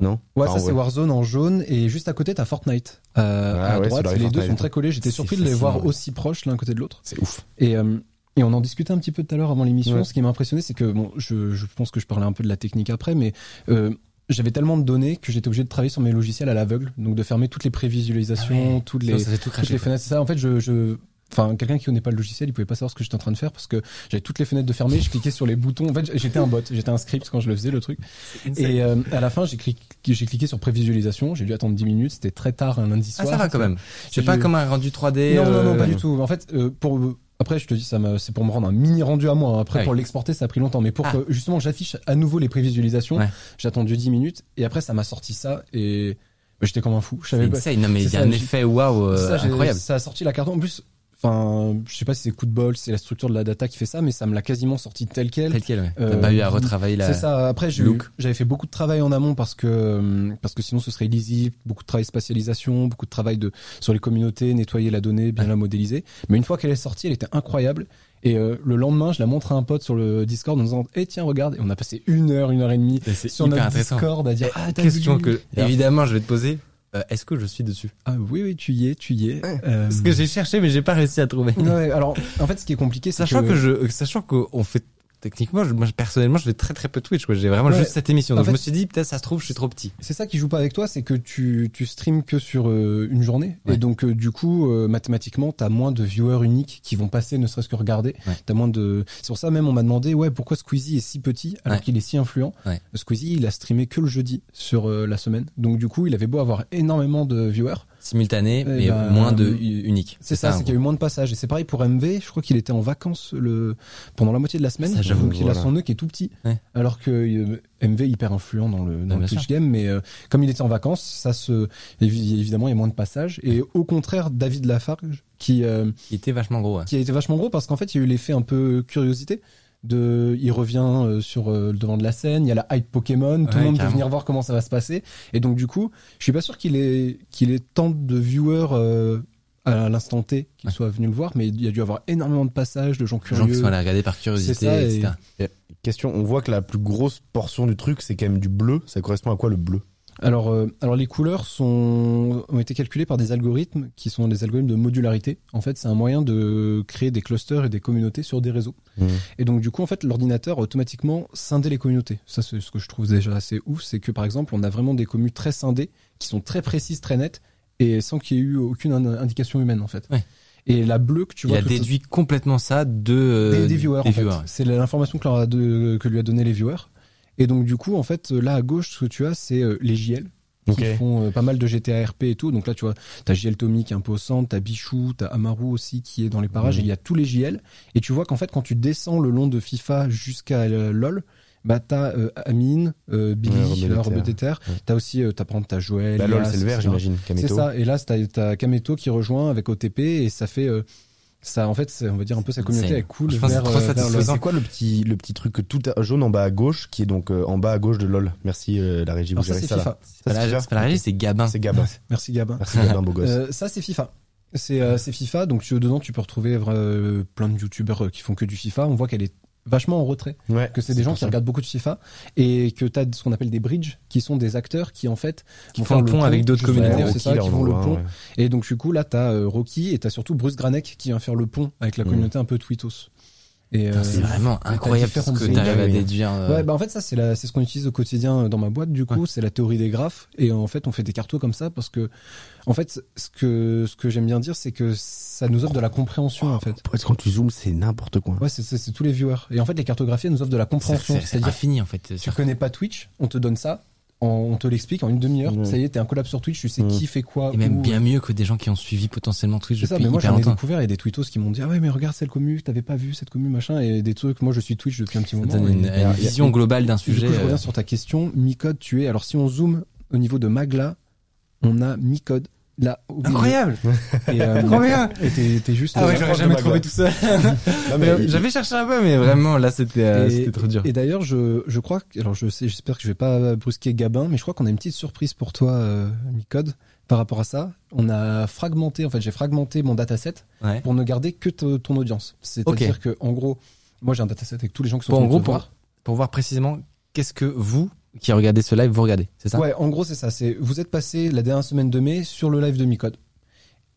Non? Ouais, Enfin, ça c'est Warzone en jaune et juste à côté t'as Fortnite euh, Ah à ouais, droite. Et les deux sont très collés. J'étais surpris de les voir ouais. aussi proches l'un côté de l'autre. C'est ouf. Et euh, et on en discutait un petit peu tout à l'heure avant l'émission. Ouais. Ce qui m'a impressionné, c'est que bon, je, je pense que je parlais un peu de la technique après, mais euh, j'avais tellement de données que j'étais obligé de travailler sur mes logiciels à l'aveugle, donc de fermer toutes les prévisualisations, toutes les ça toutes les fenêtres. Ça. En fait, je, je Enfin, quelqu'un qui connaît pas le logiciel, il pouvait pas savoir ce que j'étais en train de faire parce que j'avais toutes les fenêtres de fermées, je cliquais sur les boutons. En fait, j'étais un bot, j'étais un script quand je le faisais le truc. Et euh, à la fin, j'ai cliqué, j'ai cliqué sur prévisualisation. J'ai dû attendre 10 minutes. C'était très tard un lundi Ah, soir. ça va quand même. C'est pas comme un rendu 3D. Non, non, non, euh, pas du tout. En fait, euh, pour après, je te dis, ça c'est pour me rendre un mini rendu à moi. Après, Ouais. pour l'exporter, ça a pris longtemps. Mais pour Ah. que justement j'affiche à nouveau les prévisualisations, Ouais. j'ai attendu 10 minutes et après, ça m'a sorti ça et bah, j'étais comme un fou. Je savais pas. Non, mais il y a un effet waouh euh, incroyable. Ça a sorti la carte. En plus, enfin, je sais pas si c'est coup de bol, c'est la structure de la data qui fait ça, mais ça me l'a quasiment sorti tel quel. Tel quel, ouais. T'as Euh, pas eu à retravailler la. C'est ça. Après, j'ai eu- look. j'avais fait beaucoup de travail en amont parce que euh, parce que sinon ce serait illisible. Beaucoup de travail spatialisation, beaucoup de travail de sur les communautés, nettoyer la donnée, bien la modéliser. Mais une fois qu'elle est sortie, elle était incroyable. Et euh, le lendemain, je la montre à un pote sur le Discord en disant "Eh tiens, regarde." Et on a passé une heure, une heure et demie sur notre. Discord à dire "Ah, t'as Question vu que, évidemment, je vais te poser. Euh, Est-ce que je suis dessus Ah oui, oui, tu y es, tu y es. Euh, Parce que j'ai cherché, mais j'ai pas réussi à trouver. ouais, alors, en fait, ce qui est compliqué, c'est Sachant que je, sachant qu'on fait techniquement, je- moi personnellement, je fais très très peu Twitch. J'ai vraiment Ouais. juste cette émission. En Donc je me suis dit, peut-être ça se trouve, je suis trop petit. C'est ça qui joue pas avec toi, c'est que tu, tu streams que sur euh, une journée. Ouais. Et donc, euh, du coup, euh, mathématiquement, t'as moins de viewers uniques qui vont passer, ne serait-ce que regarder. Ouais. T'as moins de. C'est pour ça même, on m'a demandé, ouais, pourquoi Squeezie est si petit alors qu'il est si influent. Squeezie, il a streamé que le jeudi sur la semaine. Donc, du coup, il avait beau avoir énormément de viewers. Simultané, mais ben, moins de unique. C'est ça, c'est qu'il y a eu moins de passages. Et c'est pareil pour MV. Je crois qu'il était en vacances le pendant la moitié de la semaine. Ça, j'avoue, donc il a son nœud qui est tout petit. Ouais. Alors que euh, MV hyper influent dans le, dans le Twitch game, mais euh, comme il était en vacances, ça se évi- évidemment il y a moins de passages. Et au contraire, David Lafarge qui euh, était vachement gros. ouais. qui a été vachement gros parce qu'en fait il y a eu l'effet un peu curiosité. De, il revient euh, sur euh, le devant de la scène, il y a la hype Pokémon, tout Ouais, le monde veut carrément. venir voir comment ça va se passer. Et donc du coup, je suis pas sûr qu'il ait qu'il ait tant de viewers euh, à l'instant T qu'ils Ouais. soient venus le voir, mais il y a dû avoir énormément de passages de gens curieux. gens qui sont allés regarder par curiosité, et- etc. Question, on voit que la plus grosse portion du truc c'est quand même du bleu. Ça correspond à quoi le bleu? Alors, euh, alors les couleurs sont, ont été calculées par des algorithmes qui sont des algorithmes de modularité. En fait, c'est un moyen de créer des clusters et des communautés sur des réseaux. Mhm. Et donc, du coup, en fait, l'ordinateur a automatiquement scindé les communautés. Ça, c'est ce que je trouve déjà assez ouf. C'est que, par exemple, on a vraiment des communes très scindées, qui sont très précises, très nettes, et sans qu'il y ait eu aucune in- indication humaine, en fait. Ouais. Et la bleue que tu Il vois... a tout- déduit complètement ça de des, des viewers, en fait. viewers. C'est l'information que, a que lui a donné les viewers. Et donc, du coup, en fait, là, à gauche, ce que tu as, c'est euh, les JL qui font euh, pas mal de GTA RP et tout. Donc là, tu vois, t'as JL Tommy qui est un peu au centre, t'as Bichou, t'as Amaru aussi qui est dans les parages, et il y a tous les JL. Et tu vois qu'en fait, quand tu descends le long de FIFA jusqu'à euh, LoL, bah t'as euh, Amine, euh, Billy, Ouais, euh. Rebel Ether. Ouais. t'as aussi, euh, t'as exemple, t'as Joël, La LOL c'est le vert j'imagine. C'est ça. Et là, t'as t'as Kameto qui rejoint avec OTP et ça fait, euh, ça, en fait, c'est, on va dire un peu sa communauté est cool vers, euh, vers. C'est quoi le petit le petit truc tout à- jaune en bas à gauche qui est donc euh, en bas à gauche de LOL? Merci euh, la régie. Alors vous ça, c'est là. FIFA. C'est Ça, la- FIFA? c'est pas la régie, c'est Gabin. C'est Gabin. Merci Gabin. Merci Gabin beau gosse. Euh, ça c'est FIFA. C'est euh, FIFA, donc tu, dedans tu peux retrouver euh, plein de youtubeurs qui font que du FIFA. On voit qu'elle est vachement en retrait, Ouais. que c'est des gens qui ça. regardent beaucoup de FIFA et que tu as ce qu'on appelle des bridges, qui sont des acteurs qui en fait Qui font le pont avec d'autres communautés. C'est ça, qui on font le pont. ouais. Et donc du coup là t'as euh, Rocky et t'as surtout Bruce Granek qui vient faire le pont avec la Mm. communauté un peu tweetos. Et euh, C'est vraiment incroyable ce que tu arrives à déduire. euh, Ouais, bah en fait ça c'est la c'est ce qu'on utilise au quotidien dans ma boîte du coup, c'est la théorie des graphes et en fait on fait des cartos comme ça parce que en fait ce que ce que j'aime bien dire c'est que ça nous offre de la compréhension en fait. Quand tu zoomes c'est n'importe quoi. Ouais, c'est c'est c'est tous les viewers et en fait les cartographies elles nous offrent de la c'est compréhension, c'est c'est-à-dire infini en fait. tu connais pas Twitch, on te donne ça on te l'explique en une demi-heure. Ça y est, t'es un collab sur Twitch, tu sais qui fait quoi. Et même où. bien mieux que des gens qui ont suivi potentiellement Twitch C'est ça, depuis mais moi j'en ai découvert, il y a des tweetos qui m'ont dit Ah ouais, mais regarde cette commu, t'avais pas vu cette commu, machin, et des trucs, moi je suis Twitch depuis un petit Ça moment. donne une, et- une et- vision et- globale d'un Du sujet. coup, je reviens euh, sur ta question. Micode, tu es. Alors, si on zoome au niveau de Magla, on a Micode là. Incroyable Et, euh, bien Et t'es, juste. Ah ouais, euh, j'aurais jamais trouvé tout seul. Mais J'avais cherché un peu, mais vraiment, là, c'était euh, c'était trop dur. Et d'ailleurs, je, je crois que, alors je sais, j'espère que je vais pas brusquer Gabin, mais je crois qu'on a une petite surprise pour toi, euh, Micode, par rapport à ça. On a fragmenté, en fait, j'ai fragmenté mon dataset Ouais. pour ne garder que ton audience. C'est-à-dire que, en gros, moi j'ai un dataset avec tous les gens qui sont Pour, en gros, pour, pour voir précisément qu'est-ce que vous, qui regardez ce live, vous regardez, c'est ça? Ouais, en gros, c'est ça. C'est vous êtes passé la dernière semaine de mai sur le live de Micode.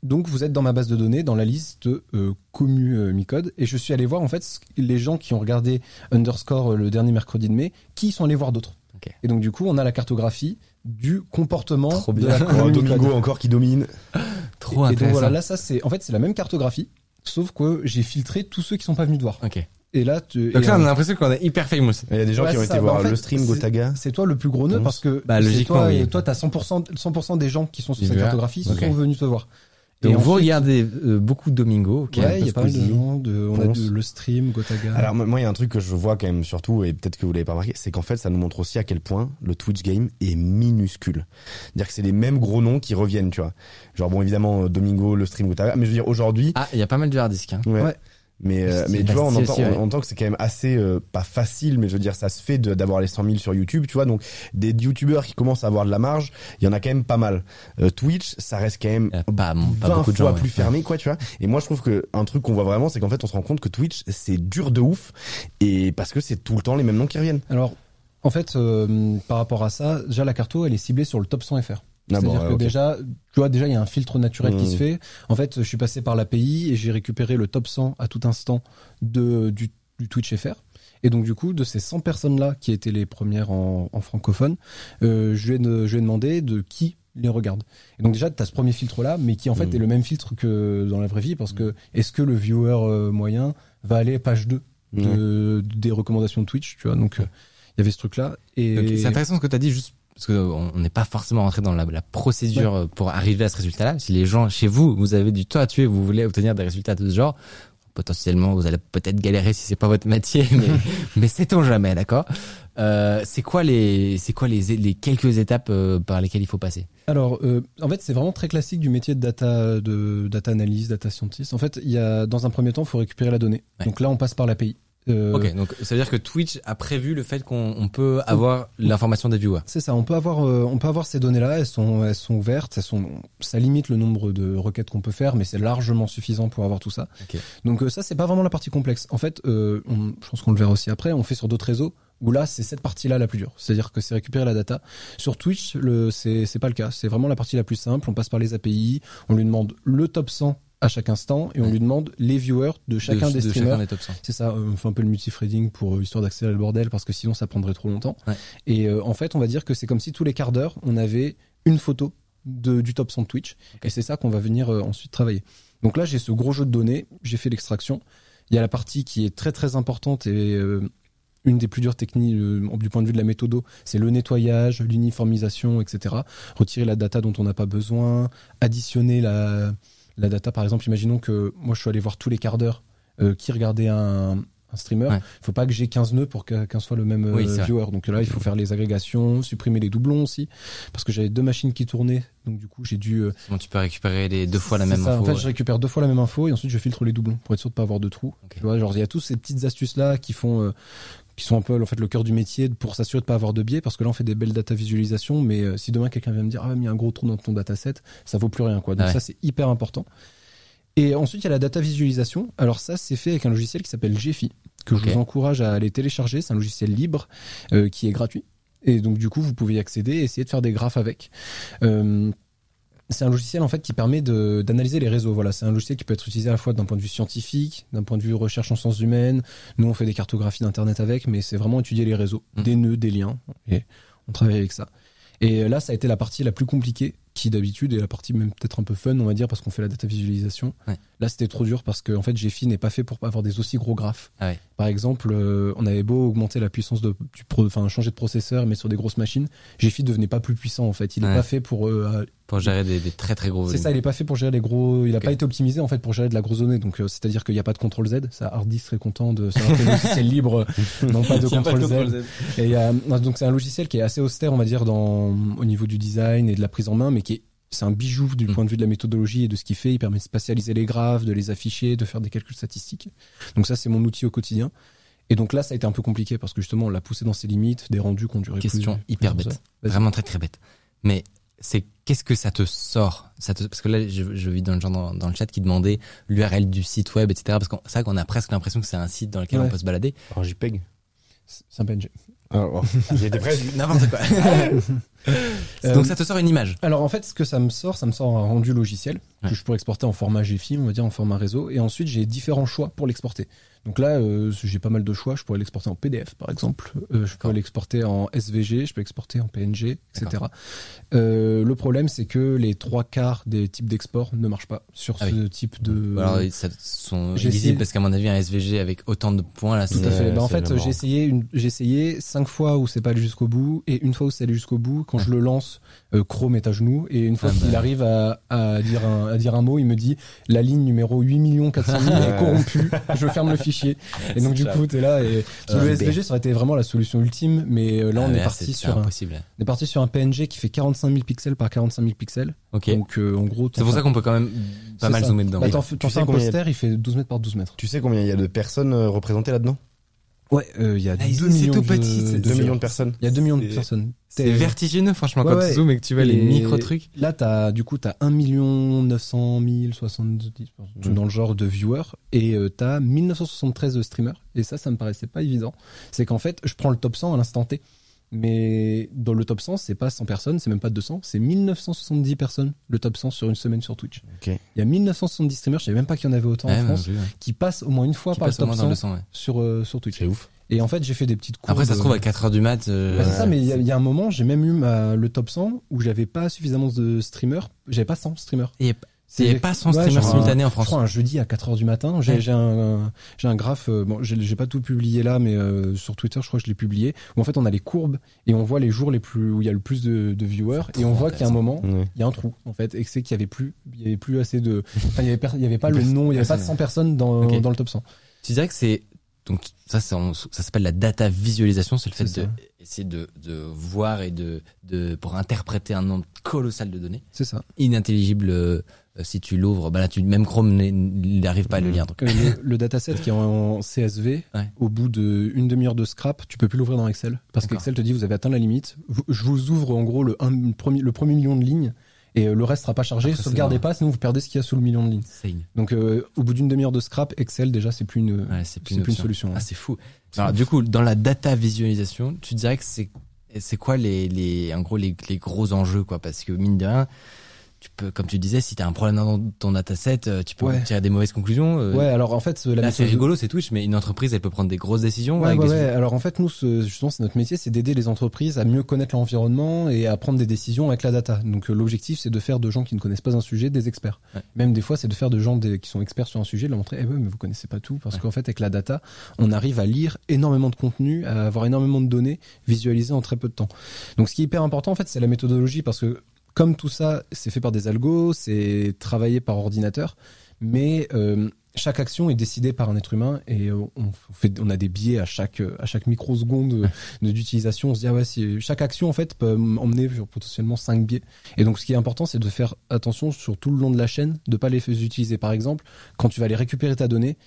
Donc vous êtes dans ma base de données, dans la liste euh, commu euh, Micode, et je suis allé voir en fait les gens qui ont regardé underscore euh, le dernier mercredi de mai, qui sont allés voir d'autres. Et donc du coup, on a la cartographie du comportement Trop de bien. la commu Micode. Domingo encore qui domine. Trop Et donc intéressant. voilà, là ça c'est en fait c'est la même cartographie, sauf que j'ai filtré tous ceux qui sont pas venus te voir. Ok. Et là, tu, Donc là, on a euh, l'impression qu'on est hyper famous. Il y a des gens Ouais, qui ont été ça. voir Bah, en fait, le stream Gotaga. C'est toi le plus gros nœud parce que Bah, logiquement, toi, oui. toi t'as 100%, 100% des gens qui sont sur cette cartographie Ok. sont venus te voir. Donc vous regardez euh, beaucoup de Domingo, ok. ouais, il y a pas mal de gens. De, on a de- le stream, Gotaga. Alors moi, il y a un truc que je vois quand même surtout, et peut-être que vous l'avez pas remarqué, c'est qu'en fait, ça nous montre aussi à quel point le Twitch game est minuscule. C'est-à-dire que c'est les mêmes gros noms qui reviennent, tu vois. Genre bon, évidemment, Domingo, le stream Gotaga, mais je veux dire aujourd'hui, Ah, il y a pas mal de hard disk. Hein. ouais. Ouais. Mais, euh, mais tu vois, on facile entend, aussi, ouais. on entend que c'est quand même assez, euh, pas facile, mais je veux dire, ça se fait d'avoir les 100 000 sur YouTube, tu vois. Donc, des YouTubeurs qui commencent à avoir de la marge, il y en a quand même pas mal. Euh, Twitch, ça reste quand même Euh, Pas, 20 pas beaucoup de fois gens. plus ouais. fermé, quoi, tu vois. Et moi, je trouve que un truc qu'on voit vraiment, c'est qu'en fait, on se rend compte que Twitch, c'est dur de ouf, et parce que c'est tout le temps les mêmes noms qui reviennent. Alors, en fait, euh, par rapport à ça, déjà la carto, elle est ciblée sur le top 100 FR. Ah bon, C'est-à-dire ouais, que déjà, tu vois, déjà il y a un filtre naturel qui Mmh. se fait. En fait, je suis passé par l'API et j'ai récupéré le top 100 à tout instant de du, du Twitch FR. Et donc du coup, de ces 100 personnes-là qui étaient les premières en, en francophone, euh, je, lui ai, je lui ai demandé de qui les regarde. Et donc déjà, tu as ce premier filtre-là, mais qui en fait Mhm. est le même filtre que dans la vraie vie, parce que est-ce que le viewer euh, moyen va aller page 2 de, des recommandations de Twitch, tu vois? Donc euh, il y avait ce truc-là. Et C'est intéressant ce que tu as dit, juste parce qu'on on n'est pas forcément rentré dans la, la procédure euh, pour arriver à ce résultat-là. Si les gens chez vous, vous avez du temps à tuer, vous voulez obtenir des résultats de ce genre, potentiellement vous allez peut-être galérer si c'est pas votre métier, mais, mais sait-on jamais, d'accord? Euh, C'est quoi les c'est quoi les, les quelques étapes euh, par lesquelles il faut passer? Alors, euh, en fait, c'est vraiment très classique du métier de data, de data analyst, data scientist. En fait, il y a, dans un premier temps, il faut récupérer la donnée. Ouais. Donc là, on passe par l'API. Euh, Ok, donc ça veut dire que Twitch a prévu le fait qu'on on peut avoir l'information des viewers. C'est ça. On peut avoir, euh, on peut avoir ces données-là. Elles sont, elles sont ouvertes. Elles sont, ça limite le nombre de requêtes qu'on peut faire, mais c'est largement suffisant pour avoir tout ça. Donc euh, ça, c'est pas vraiment la partie complexe. En fait, on- je pense qu'on le verra aussi après. On fait sur d'autres réseaux où là, c'est cette partie-là la plus dure. C'est-à-dire que c'est récupérer la data. Sur Twitch, le, c'est, c'est pas le cas. C'est vraiment la partie la plus simple. On passe par les API. On lui demande le top 100 à chaque instant et on Ouais. lui demande les viewers de chacun de, des de streamers. chacun 100. C'est ça, on fait un peu le multithreading pour euh, histoire d'accélérer le bordel parce que sinon ça prendrait trop longtemps. Ouais. Et euh, en fait, on va dire que c'est comme si tous les quarts d'heure, on avait une photo de, du top 100 de Twitch. Et c'est ça qu'on va venir euh, ensuite travailler. Donc là, j'ai ce gros jeu de données, j'ai fait l'extraction. Il y a la partie qui est très très importante et euh, une des plus dures techniques euh, du point de vue de la méthodo, c'est le nettoyage, l'uniformisation, etc. Retirer la data dont on n'a pas besoin, additionner la, la data. Par exemple, imaginons que moi je suis allé voir tous les quarts d'heure euh, qui regardait un, un streamer. Ouais. Il faut pas que j'ai 15 nœuds pour qu'un soit le même euh, Oui, viewer. Donc là, il faut faire les agrégations, supprimer les doublons aussi, parce que j'avais deux machines qui tournaient. Donc du coup, j'ai dû euh, tu peux récupérer les deux fois la même ça. info. En fait, ouais. je récupère deux fois la même info et ensuite je filtre les doublons pour être sûr de pas avoir de trous. Tu vois, genre il y a tous ces petites astuces là qui font euh, qui sont un peu en fait le cœur du métier pour s'assurer de pas avoir de biais parce que là on fait des belles data visualisations mais euh, si demain quelqu'un vient me dire ah mais il y a un gros trou dans ton dataset, ça vaut plus rien quoi. Donc ouais. ça c'est hyper important. Et ensuite il y a la data visualisation. Alors ça c'est fait avec un logiciel qui s'appelle Gephi que je vous encourage à aller télécharger, c'est un logiciel libre euh, qui est gratuit. Et donc du coup vous pouvez y accéder et essayer de faire des graphes avec. Euh, c'est un logiciel en fait qui permet d'analyser les réseaux. Voilà, c'est un logiciel qui peut être utilisé à la fois d'un point de vue scientifique, d'un point de vue recherche en sciences humaines. Nous, on fait des cartographies d'internet avec, mais c'est vraiment étudier les réseaux, Mm. des nœuds, des liens, et on travaille avec ça. Et là, ça a été la partie la plus compliquée qui d'habitude est la partie même peut-être un peu fun, on va dire, parce qu'on fait la data visualisation. Ouais. Là, c'était trop dur parce que en fait, GFI n'est pas fait pour avoir des aussi gros graphes. Ah ouais. Par exemple, euh, on avait beau augmenter la puissance de, du pro, enfin changer de processeur, mais sur des grosses machines, GFI devenait pas plus puissant en fait. Il n'est Ouais. pas fait pour. euh, Pour gérer des, des très très gros c'est ça, il est pas fait pour gérer les gros. Il a Ok. pas été optimisé en fait pour gérer de la grosse donnée. Donc euh, c'est-à-dire qu'il n'y a pas de contrôle Z. Ça, Hardy serait content de que le logiciel libre, non pas de contrôle Z. Z. Et donc c'est un logiciel qui est assez austère, on va dire, dans, au niveau du design et de la prise en main, mais c'est un bijou du Mm. point de vue de la méthodologie et de ce qu'il fait. Il permet de spatialiser les graphes, de les afficher, de faire des calculs statistiques. Donc ça, c'est mon outil au quotidien. Et donc là, ça a été un peu compliqué parce que justement, on l'a poussé dans ses limites, des rendus qui ont duré Question plus- hyper bête. Vraiment très très bête. Mais c'est qu'est-ce que ça te sort? Ça te, Parce que là, je, je vis dans le genre dans, dans le chat qui demandait l'URL du site web, etc. Parce que c'est vrai qu'on a presque l'impression que c'est un site dans lequel Ouais. on peut se balader. Alors JPEG. C'est un PNG. Alors, j'ai été prêt. N'importe quoi. Euh, Donc ça te sort une image. Alors en fait, ce que ça me sort, ça me sort un rendu logiciel Ouais. que je pourrais exporter en format GFI, on va dire en format réseau, et ensuite j'ai différents choix pour l'exporter. Donc là, euh, j'ai pas mal de choix. Je pourrais l'exporter en PDF, par exemple. Euh, je peux l'exporter en SVG, je peux l'exporter en PNG, etc. Euh, le problème, c'est que les trois quarts des types d'export ne marchent pas sur Ah ce type de. Alors ça sont illisibles parce qu'à mon avis un SVG avec autant de points là, Tout à fait. Bah, en fait, j'ai essayé, une, j'ai essayé cinq fois où c'est pas allé jusqu'au bout et une fois où c'est allé jusqu'au bout. Quand je le lance, euh, Chrome est à genoux et une fois Ah qu'il bah. arrive à, à dire un, à dire un mot, il me dit la ligne numéro 8 400 000 est corrompue. Je ferme le fichier. Et donc du coup, t'es là et Ah, le SVG ça aurait été vraiment la solution ultime, mais euh, là Ah on est parti sur un, impossible. on est parti sur un PNG qui fait 45 000 pixels par 45 000 pixels. Donc euh, en gros, C'est pour ça qu'on peut quand même pas mal ça. zoomer dedans. Bah, Tu sais un poster, il fait 12 mètres par 12 mètres. Tu sais combien il y a de personnes euh, représentées là-dedans? Ouais, euh, il y a Ah, 2 c'est millions tout de- petit, de 2 millions de personnes. Il y a 2 millions de personnes. C'est vertigineux franchement Ouais, quand ouais. tu zoomes et que tu vois les Et micro trucs. Là, t'as, du coup, t'as 1 900 000, 70, Mm. dans le genre de viewers, et euh, t'as 1973 de streamers. Et ça, ça me paraissait pas évident. C'est qu'en fait, je prends le top 100 à l'instant T. Mais dans le top 100, c'est pas 100 personnes, c'est même pas 200, c'est 1970 personnes, le top 100 sur une semaine sur Twitch. Il y a 1970 streamers, je savais même pas qu'il y en avait autant Ouais, en France, non plus, ouais. qui passent au moins une fois Qui par le top moins 100 dans le sang. ouais. sur, euh, sur Twitch. C'est ouf. Et en fait, j'ai fait des petites courbes. Après ça se trouve à 4h du mat. euh, Bah, c'est ça, mais il y, a- il y a un moment, j'ai même eu ma- le top 100 où j'avais pas suffisamment de streamers. J'avais pas 100 streamers. A pas 100 Ouais, streamers genre simultanés en un- Je France. crois un jeudi à 4h du matin. J'ai Ouais. j'ai un, j'ai un graphe, euh, bon, j'ai j'ai pas tout publié là, mais euh, sur Twitter, je crois que je l'ai publié, où en fait on a les courbes et on voit les jours les plus, où il y a le plus de, de viewers et on voit qu'il y a un moment, Ouais. il y a un trou en fait, et que c'est qu'il y avait plus, il y avait plus assez de, enfin, il y avait, per- il y avait pas le nom, il y avait pas de 100 personnes dans, dans le top 100. Tu dirais que c'est donc ça c'est en- ça s'appelle la data visualisation, c'est le fait C'est de ça. essayer de, de voir et de, de pour interpréter un nombre colossal de données C'est ça. inintelligible euh, si tu l'ouvres. Bah là tu même Chrome n'arrive pas à le lire. Donc Euh, le, le dataset qui est en CSV, Ouais. au bout d'une demi-heure de scrap, tu peux plus l'ouvrir dans Excel. Parce qu'Excel te dit vous avez atteint la limite. Je vous ouvre en gros le, un- le premier, le premier million de lignes et euh, le reste sera pas chargé. Après, Sauvegardez pas, sinon vous perdez ce qu'il y a sous le million de lignes. Donc euh, au bout d'une demi-heure de scrap, Excel déjà c'est plus une, ouais, c'est plus, une plus une solution. Ah c'est fou. Alors du coup dans la data visualisation, tu dirais que c'est c'est quoi les les en gros les, les gros enjeux quoi? Parce que mine de rien tu peux comme tu disais si tu as un problème dans ton dataset, euh, tu peux Ouais. tirer des mauvaises conclusions. euh, Ouais, alors en fait la Là, c'est rigolo, c'est Twitch, mais une entreprise, elle peut prendre des grosses décisions. Ouais, avec ouais, des- ouais. Alors en fait, nous, justement, c'est notre métier, c'est d'aider les entreprises à mieux connaître l'environnement et à prendre des décisions avec la data. Donc euh, l'objectif, c'est de faire de gens qui ne connaissent pas un sujet des experts. Même des fois, c'est de faire de gens des- qui sont experts sur un sujet, de leur montrer, eh ouais, mais vous connaissez pas tout, parce qu'en fait, avec la data, on arrive à lire énormément de contenu, à avoir énormément de données visualisées en très peu de temps. Donc ce qui est hyper important, en fait, c'est la méthodologie, parce que comme tout ça, c'est fait par des algos, c'est travaillé par ordinateur, mais euh, chaque action est décidée par un être humain et euh, on, fait, on a des biais à chaque à chaque microseconde de- d'utilisation. On se dit ah ouais, si chaque action en fait peut emmener sur potentiellement cinq biais. Et donc ce qui est important, c'est de faire attention sur tout le long de la chaîne, de pas les utiliser. Par exemple, quand tu vas aller récupérer ta donnée,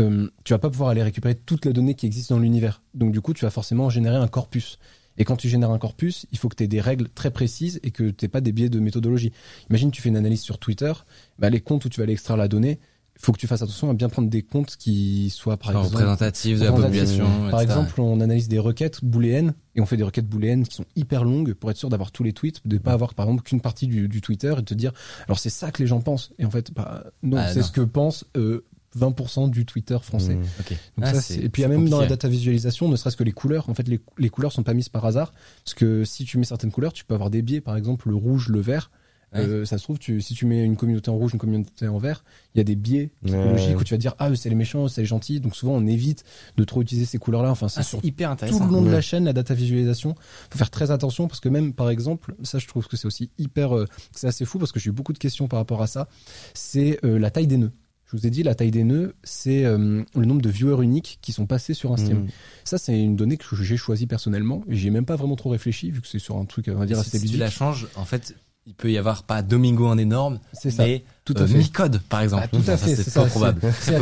euh, tu vas pas pouvoir aller récupérer toutes les données qui existent dans l'univers. Donc du coup, tu vas forcément générer un corpus. Et quand tu génères un corpus, il faut que tu aies des règles très précises et que tu pas des biais de méthodologie. Imagine, tu fais une analyse sur Twitter, bah, les comptes où tu vas aller extraire la donnée, il faut que tu fasses attention à bien prendre des comptes qui soient, par exemple, représentative de la représentatifs. population. Par etc. exemple, on analyse des requêtes booléennes et on fait des requêtes booléennes qui sont hyper longues pour être sûr d'avoir tous les tweets, de pas avoir par exemple qu'une partie du, du Twitter et de te dire alors c'est ça que les gens pensent et en fait bah, non, Ah, c'est ce que pense euh, 20% du Twitter français. Mmh. Ok. Donc Ah, ça, et puis il y c'est a même dans la data visualisation, ne serait-ce que les couleurs. En fait, les, les couleurs sont pas mises par hasard parce que si tu mets certaines couleurs, tu peux avoir des biais. Par exemple, le rouge, le vert. Euh, ça se trouve, tu, si tu mets une communauté en rouge, une communauté en vert, il y a des biais psychologiques Ouais. où tu vas dire ah eux, c'est les méchants, c'est les gentils. Donc souvent on évite de trop utiliser ces couleurs-là. Enfin c'est Ah, hyper tout intéressant. le long de la chaîne, la data visualisation, faut faire très attention parce que même, par exemple, ça, je trouve que c'est aussi hyper, euh, c'est assez fou parce que j'ai eu beaucoup de questions par rapport à ça. C'est euh, la taille des nœuds. Je vous ai dit, la taille des nœuds, c'est euh, le nombre de viewers uniques qui sont passés sur un stream. Mm. Ça, c'est une donnée que j'ai choisie personnellement. J'y ai même pas vraiment trop réfléchi vu que c'est sur un truc, on va dire, Si, assez si tu ludique. la changes, en fait, il peut y avoir pas Domingo en énorme, C'est ça. mais Tout à euh, fait. Micode, par exemple. Ah, tout à fait, c'est probable. C'est la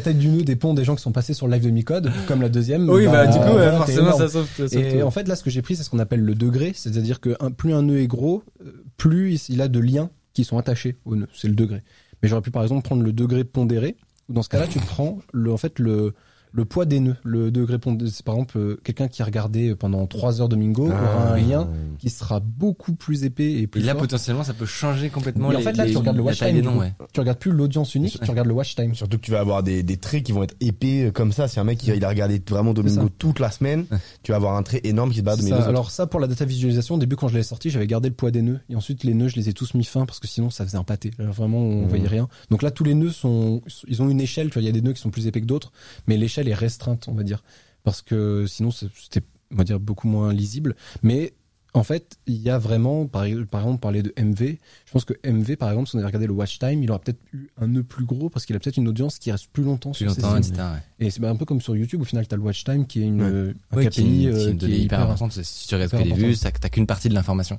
taille du nœud. Nœud dépend des gens qui sont passés sur le live de Micode, comme la deuxième. Oui, bah, du coup, forcément, ça sauve, ça sauve Et tout. en fait, là, ce que j'ai pris, c'est ce qu'on appelle le degré, c'est-à-dire que un- plus un nœud est gros, euh, plus il a de liens qui sont attachés au nœud. C'est le degré. Mais j'aurais pu, par exemple, prendre le degré pondéré, où dans ce cas-là, tu prends le, en fait, le, le poids des nœuds. Le degré pondéré, c'est par exemple euh, quelqu'un qui a regardé pendant 3 heures Domingo aura un lien qui sera beaucoup plus épais et Et plus là, fort. potentiellement, ça peut changer complètement Et en les, fait, là, les- tu regardes le watch time, des noms, ouais. Tu regardes plus l'audience unique, tu regardes le watch time. Surtout que tu vas avoir des, des traits qui vont être épais euh, comme ça. Si un mec il, il a regardé vraiment Domingo toute la semaine, tu vas avoir un trait énorme qui se bat de ça. Alors ça, pour la data visualisation, au début quand je l'ai sorti, j'avais gardé le poids des nœuds. Et ensuite, les nœuds, je les ai tous mis fin parce que sinon, ça faisait un pâté. Là, vraiment, on Mhm. voyait rien. Donc là, tous les nœuds sont, ils ont une échelle. Tu vois, il y a des nœuds qui sont plus épais que d'autres, mais l'échelle est restreinte, on va dire, parce que sinon, c'était, on va dire, beaucoup moins lisible. Mais en fait, il y a vraiment, par, par exemple, parler de MV. Je pense que MV, par exemple, si on avait regardé le watch time, il aurait peut-être eu un nœud plus gros parce qu'il a peut-être une audience qui reste plus longtemps Plus sur ses longtemps, etc. ouais. Et c'est un peu comme sur YouTube, au final, tu as le watch time qui est une, Ouais. euh, un Ouais, KPI qui est une- euh, qui qui est hyper importante. Si tu regardes que les vues, t'as qu'une partie de l'information.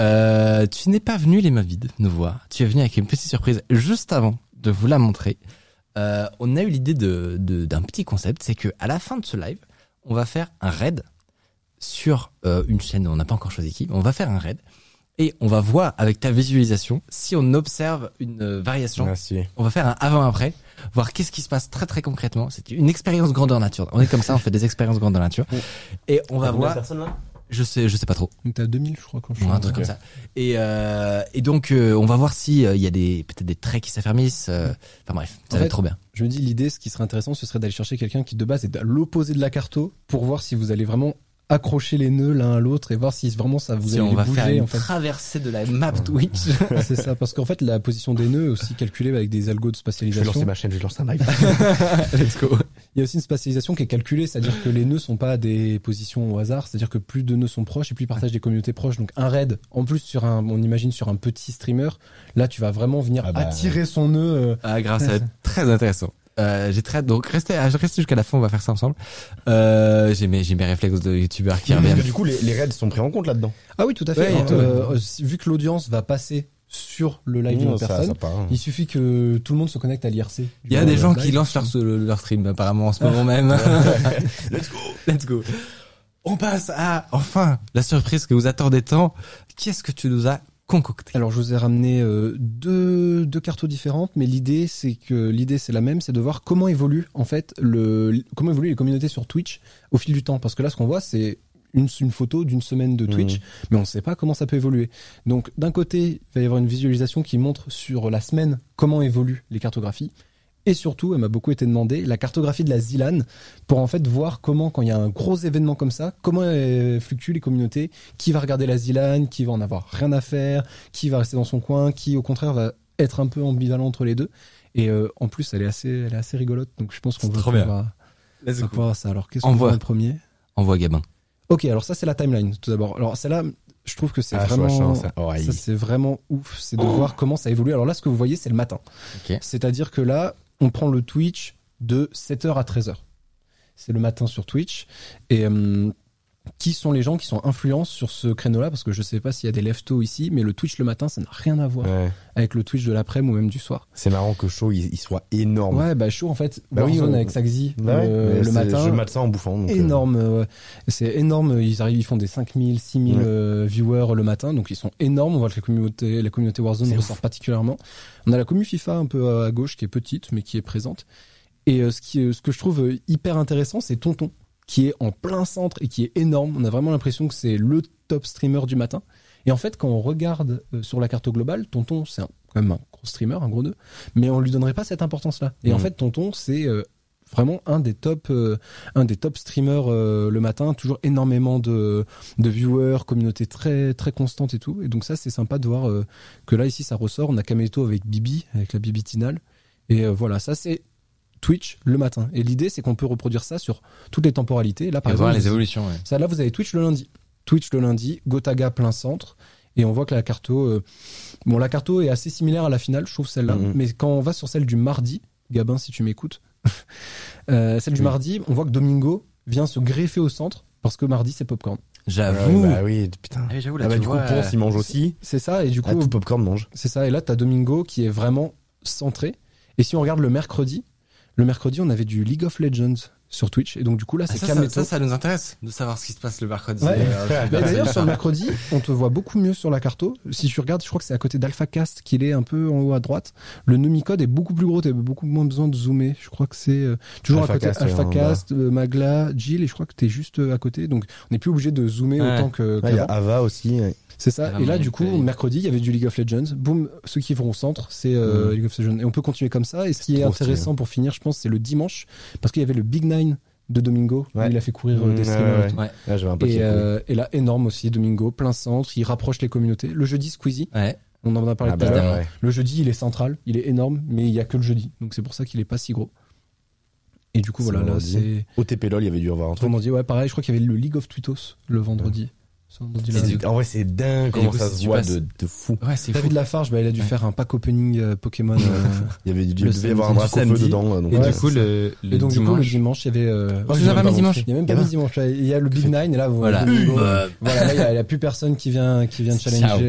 Euh, tu n'es pas venu les mains vides nous voir. Tu es venu avec une petite surprise juste avant de vous la montrer. Euh, on a eu l'idée de de- d'un petit concept, c'est que à la fin de ce live, on va faire un raid sur euh, une chaîne. On n'a pas encore choisi qui. mais On va faire un raid et on va voir avec ta visualisation si on observe une euh, variation Merci. on va faire un avant-après, voir qu'est-ce qui se passe très très concrètement. C'est une expérience grandeur nature. On est comme ça, on fait des expériences grandeur nature. Et on va voir. Je sais, je sais pas trop. À 2000, je crois, quand je Un truc comme ça. Et, euh, et donc, euh, on va voir si euh, il y a des peut-être des traits qui s'affermissent. euh, Enfin bref, ça En va fait, être trop bien. Je me dis, l'idée, ce qui serait intéressant, ce serait d'aller chercher quelqu'un qui, de base, est à l'opposé de la carto pour voir si vous allez vraiment accrocher les nœuds l'un à l'autre et voir si vraiment ça vous Si allez on les va bouger, faire une en fait. traversée de la map Twitch. C'est ça, parce qu'en fait, la position des nœuds est aussi calculée avec des algos de Je vais lancer spatialisation. ma chaîne, je vais lancer un live. Let's go. Il y a aussi une spatialisation qui est calculée, c'est-à-dire que les nœuds sont pas à des positions au hasard, c'est-à-dire que plus de nœuds sont proches et plus ils partagent des communautés proches. Donc un raid, en plus sur un, on imagine sur un petit streamer, là tu vas vraiment venir Ah bah, attirer son nœud. euh, Ah, va être très intéressant. Euh, j'ai très. Donc restez, ah, restez jusqu'à la fin, on va faire ça ensemble. Euh, j'ai mes, j'ai mes réflexes de youtubeur qui Parce reviennent. du coup, les, les raids sont pris en compte là-dedans. Ah oui, tout à fait. Ouais, euh, si- vu que l'audience va passer sur le live d'une ça, personne, ça part. il suffit que tout le monde se connecte à l'IRC. Il y a des gens qui lancent leur, leur stream apparemment en ce moment même. Let's go. Let's go. On passe à, enfin, la surprise que vous attendez tant. Qu'est-ce que tu nous as concocté? Alors je vous ai ramené euh, deux, deux cartes différentes, mais l'idée c'est que l'idée c'est la même, c'est de voir comment évolue en fait le comment évoluent les communautés sur Twitch au fil du temps. Parce que là ce qu'on voit c'est une, une photo d'une semaine de Twitch, mais on ne sait pas comment ça peut évoluer. Donc d'un côté il va y avoir une visualisation qui montre sur la semaine comment évoluent les cartographies. Et surtout, elle m'a beaucoup été demandé, la cartographie de la ZILAN, pour en fait voir comment, quand il y a un gros événement comme ça, comment euh, fluctuent les communautés, qui va regarder la ZILAN, qui va en avoir rien à faire, qui va rester dans son coin, qui au contraire va être un peu ambivalent entre les deux. Et euh, en plus, elle est assez, elle est assez rigolote, donc je pense qu'on va pouvoir, va pouvoir voir ça. Alors, qu'est-ce qu'on voit en premier Envoie Gabin. Ok, alors ça c'est la timeline tout d'abord. Alors celle-là, je trouve que c'est Ah, vraiment, ça. Oh, ça c'est vraiment ouf, c'est de voir comment ça évolue. Alors là, ce que vous voyez, c'est le matin. C'est-à-dire que là, on prend le Twitch de 7h à 13h. C'est le matin sur Twitch. Et euh, qui sont les gens qui sont influents sur ce créneau-là Parce que je sais pas s'il y a des leftos ici, mais le Twitch le matin, ça n'a rien à voir Ouais. avec le Twitch de l'après-midi ou même du soir. C'est marrant que Shaw il, il soit énorme. Ouais, bah chaud en fait. Bah oui, Warzone on- avec Saxi Bah ouais, le, mais le matin. Je mate ça en bouffant. donc, euh, énorme. ouais. C'est énorme. Ils arrivent, ils font des 5000, 6000 Ouais. euh, viewers le matin, donc ils sont énormes. On voit que la communauté, la communauté Warzone ressort particulièrement. On a la commu FIFA un peu à gauche qui est petite, mais qui est présente. Et euh, ce, qui, ce que je trouve euh, hyper intéressant, c'est Tonton, qui est en plein centre et qui est énorme. On a vraiment l'impression que c'est le top streamer du matin. Et en fait, quand on regarde euh, sur la carte globale, Tonton, c'est quand même un gros streamer, un gros nœud, mais on lui donnerait pas cette importance-là. Et en Mhm. fait, Tonton, c'est euh, vraiment un des top, euh, un des top streamers euh, le matin. Toujours énormément de, de viewers, communauté très très constante et tout. Et donc ça, c'est sympa de voir euh, que là ici ça ressort. On a Kameto avec Bibi, avec la Bibi Tinal. Et voilà, ça c'est Twitch le matin. Et l'idée, c'est qu'on peut reproduire ça sur toutes les temporalités. Là, par Et voir exemple, les évolutions, ouais. ça, là, vous avez Twitch le lundi. Twitch le lundi, Gotaga plein centre. Et on voit que la carto, euh, bon, la carto est assez similaire à la finale, je trouve celle-là. Mhm. Mais quand on va sur celle du mardi, Gabin, si tu m'écoutes, euh, celle du mardi, on voit que Domingo vient se greffer au centre parce que mardi c'est popcorn. J'avoue. bah oui, putain. Ah oui, j'avoue, là, Ah bah, tu du coup, Ponce, il mange aussi. C'est ça, et du coup, Ah, tout popcorn mange. c'est ça. Et là, t'as Domingo qui est vraiment centré. Et si on regarde le mercredi, le mercredi, on avait du League of Legends sur Twitch. Et donc, du coup, là, Ah, c'est ça, ça, Kameto. ça, ça nous intéresse de savoir ce qui se passe le mercredi. Ouais. Euh, D'ailleurs, sur le mercredi, on te voit beaucoup mieux sur la carto. Si tu regardes, je crois que c'est à côté d'AlphaCast qu'il est un peu en haut à droite. Le Numicode est beaucoup plus gros, t'as beaucoup moins besoin de zoomer. Je crois que c'est euh, toujours AlphaCast, à côté AlphaCast, euh, Magla, Jill, et je crois que t'es juste à côté. Donc, on n'est plus obligé de zoomer Ouais. autant que. Ah, Il y a. Ava aussi. C'est ça. Ah, et là, du coup, mercredi, il y avait du League of Legends. Boum, ceux qui vont au centre, c'est euh, Mhm. League of Legends. Et on peut continuer comme ça. Et ce qui est intéressant pour finir, je pense, c'est le dimanche, parce qu'il y avait le Big Nine de Domingo. où il a fait courir Mhm, des streamers ouais, et tout. Là, un Et, euh, et là, énorme aussi, Domingo, plein centre, il rapproche les communautés. Le jeudi, Squeezie, on en a parlé Ah, tout à bah, l'heure. Le jeudi, il est central, il est énorme, mais il y a que le jeudi. Donc c'est pour ça qu'il est pas si gros. Et du coup, voilà, là, vendredi. c'est. Au TP LOL, il y avait dû y avoir un truc. Dit, ouais, pareil, je crois qu'il y avait le League of Twittos le vendredi. Du- En vrai, c'est dingue comment coup, ça si se voit passes- de, de fou. Ouais, c'est fou. David Lafarge, bah, il a dû Ouais. faire un pack opening euh, Pokémon. euh, Il y avait dû, devait y avoir un drac feu dedans. euh, Donc Et Ouais, du coup, le, le et donc, du coup, le dimanche. dimanche, il y avait. euh, Oh, pas même mis dimanche Il y a même pas mis dimanche. Il y a le Big Nine, et là, vous Voilà. Euh, voilà, là, il y, a- plus personne qui vient, qui vient challenger.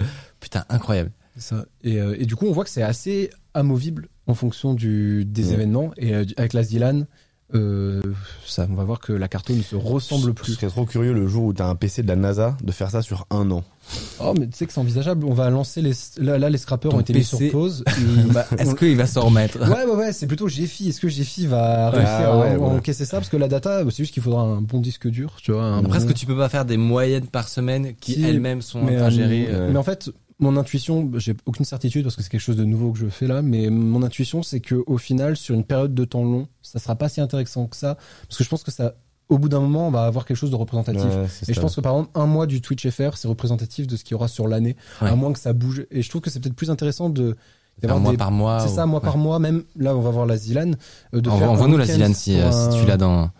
euh, Putain, incroyable. C'est ça. Et, euh, et du coup, on voit que c'est assez amovible en fonction du, des événements. Et euh, avec la Zilan, euh, ça, on va voir que la carto ne se ressemble Je plus. serais trop curieux le jour où t'as un PC de la NASA de faire ça sur un an. Oh, mais tu sais que c'est envisageable. On va lancer les. Là, là les scrappers Ton ont été mis sur pause. Bah, Est-ce qu'il va s'en remettre Ouais, ouais, ouais, c'est plutôt Gephi. Est-ce que Gephi va réussir ah ouais, à, ouais. encaisser ça? Parce que la data, c'est juste qu'il faudra un bon disque dur, tu vois. Un Après, est-ce que tu peux pas faire des moyennes par semaine qui Si, elles-mêmes sont mais, euh, ingérées euh, mais en fait, mon intuition, j'ai aucune certitude parce que c'est quelque chose de nouveau que je fais là, mais mon intuition, c'est que au final, sur une période de temps long, ça sera pas si intéressant que ça, parce que je pense que ça, au bout d'un moment, on va avoir quelque chose de représentatif. Ouais, Et je ça. pense que par exemple, un mois du Twitch FR, c'est représentatif de ce qu'il y aura sur l'année, Ouais. à moins que ça bouge. Et je trouve que c'est peut-être plus intéressant de d'avoir mois des- par mois C'est ou- ça, mois ouais. par mois, même là, on va voir la Zilan. euh, de Envoie- faire un Envoie-nous la week-end Zilan si, pour euh, si tu l'as dans.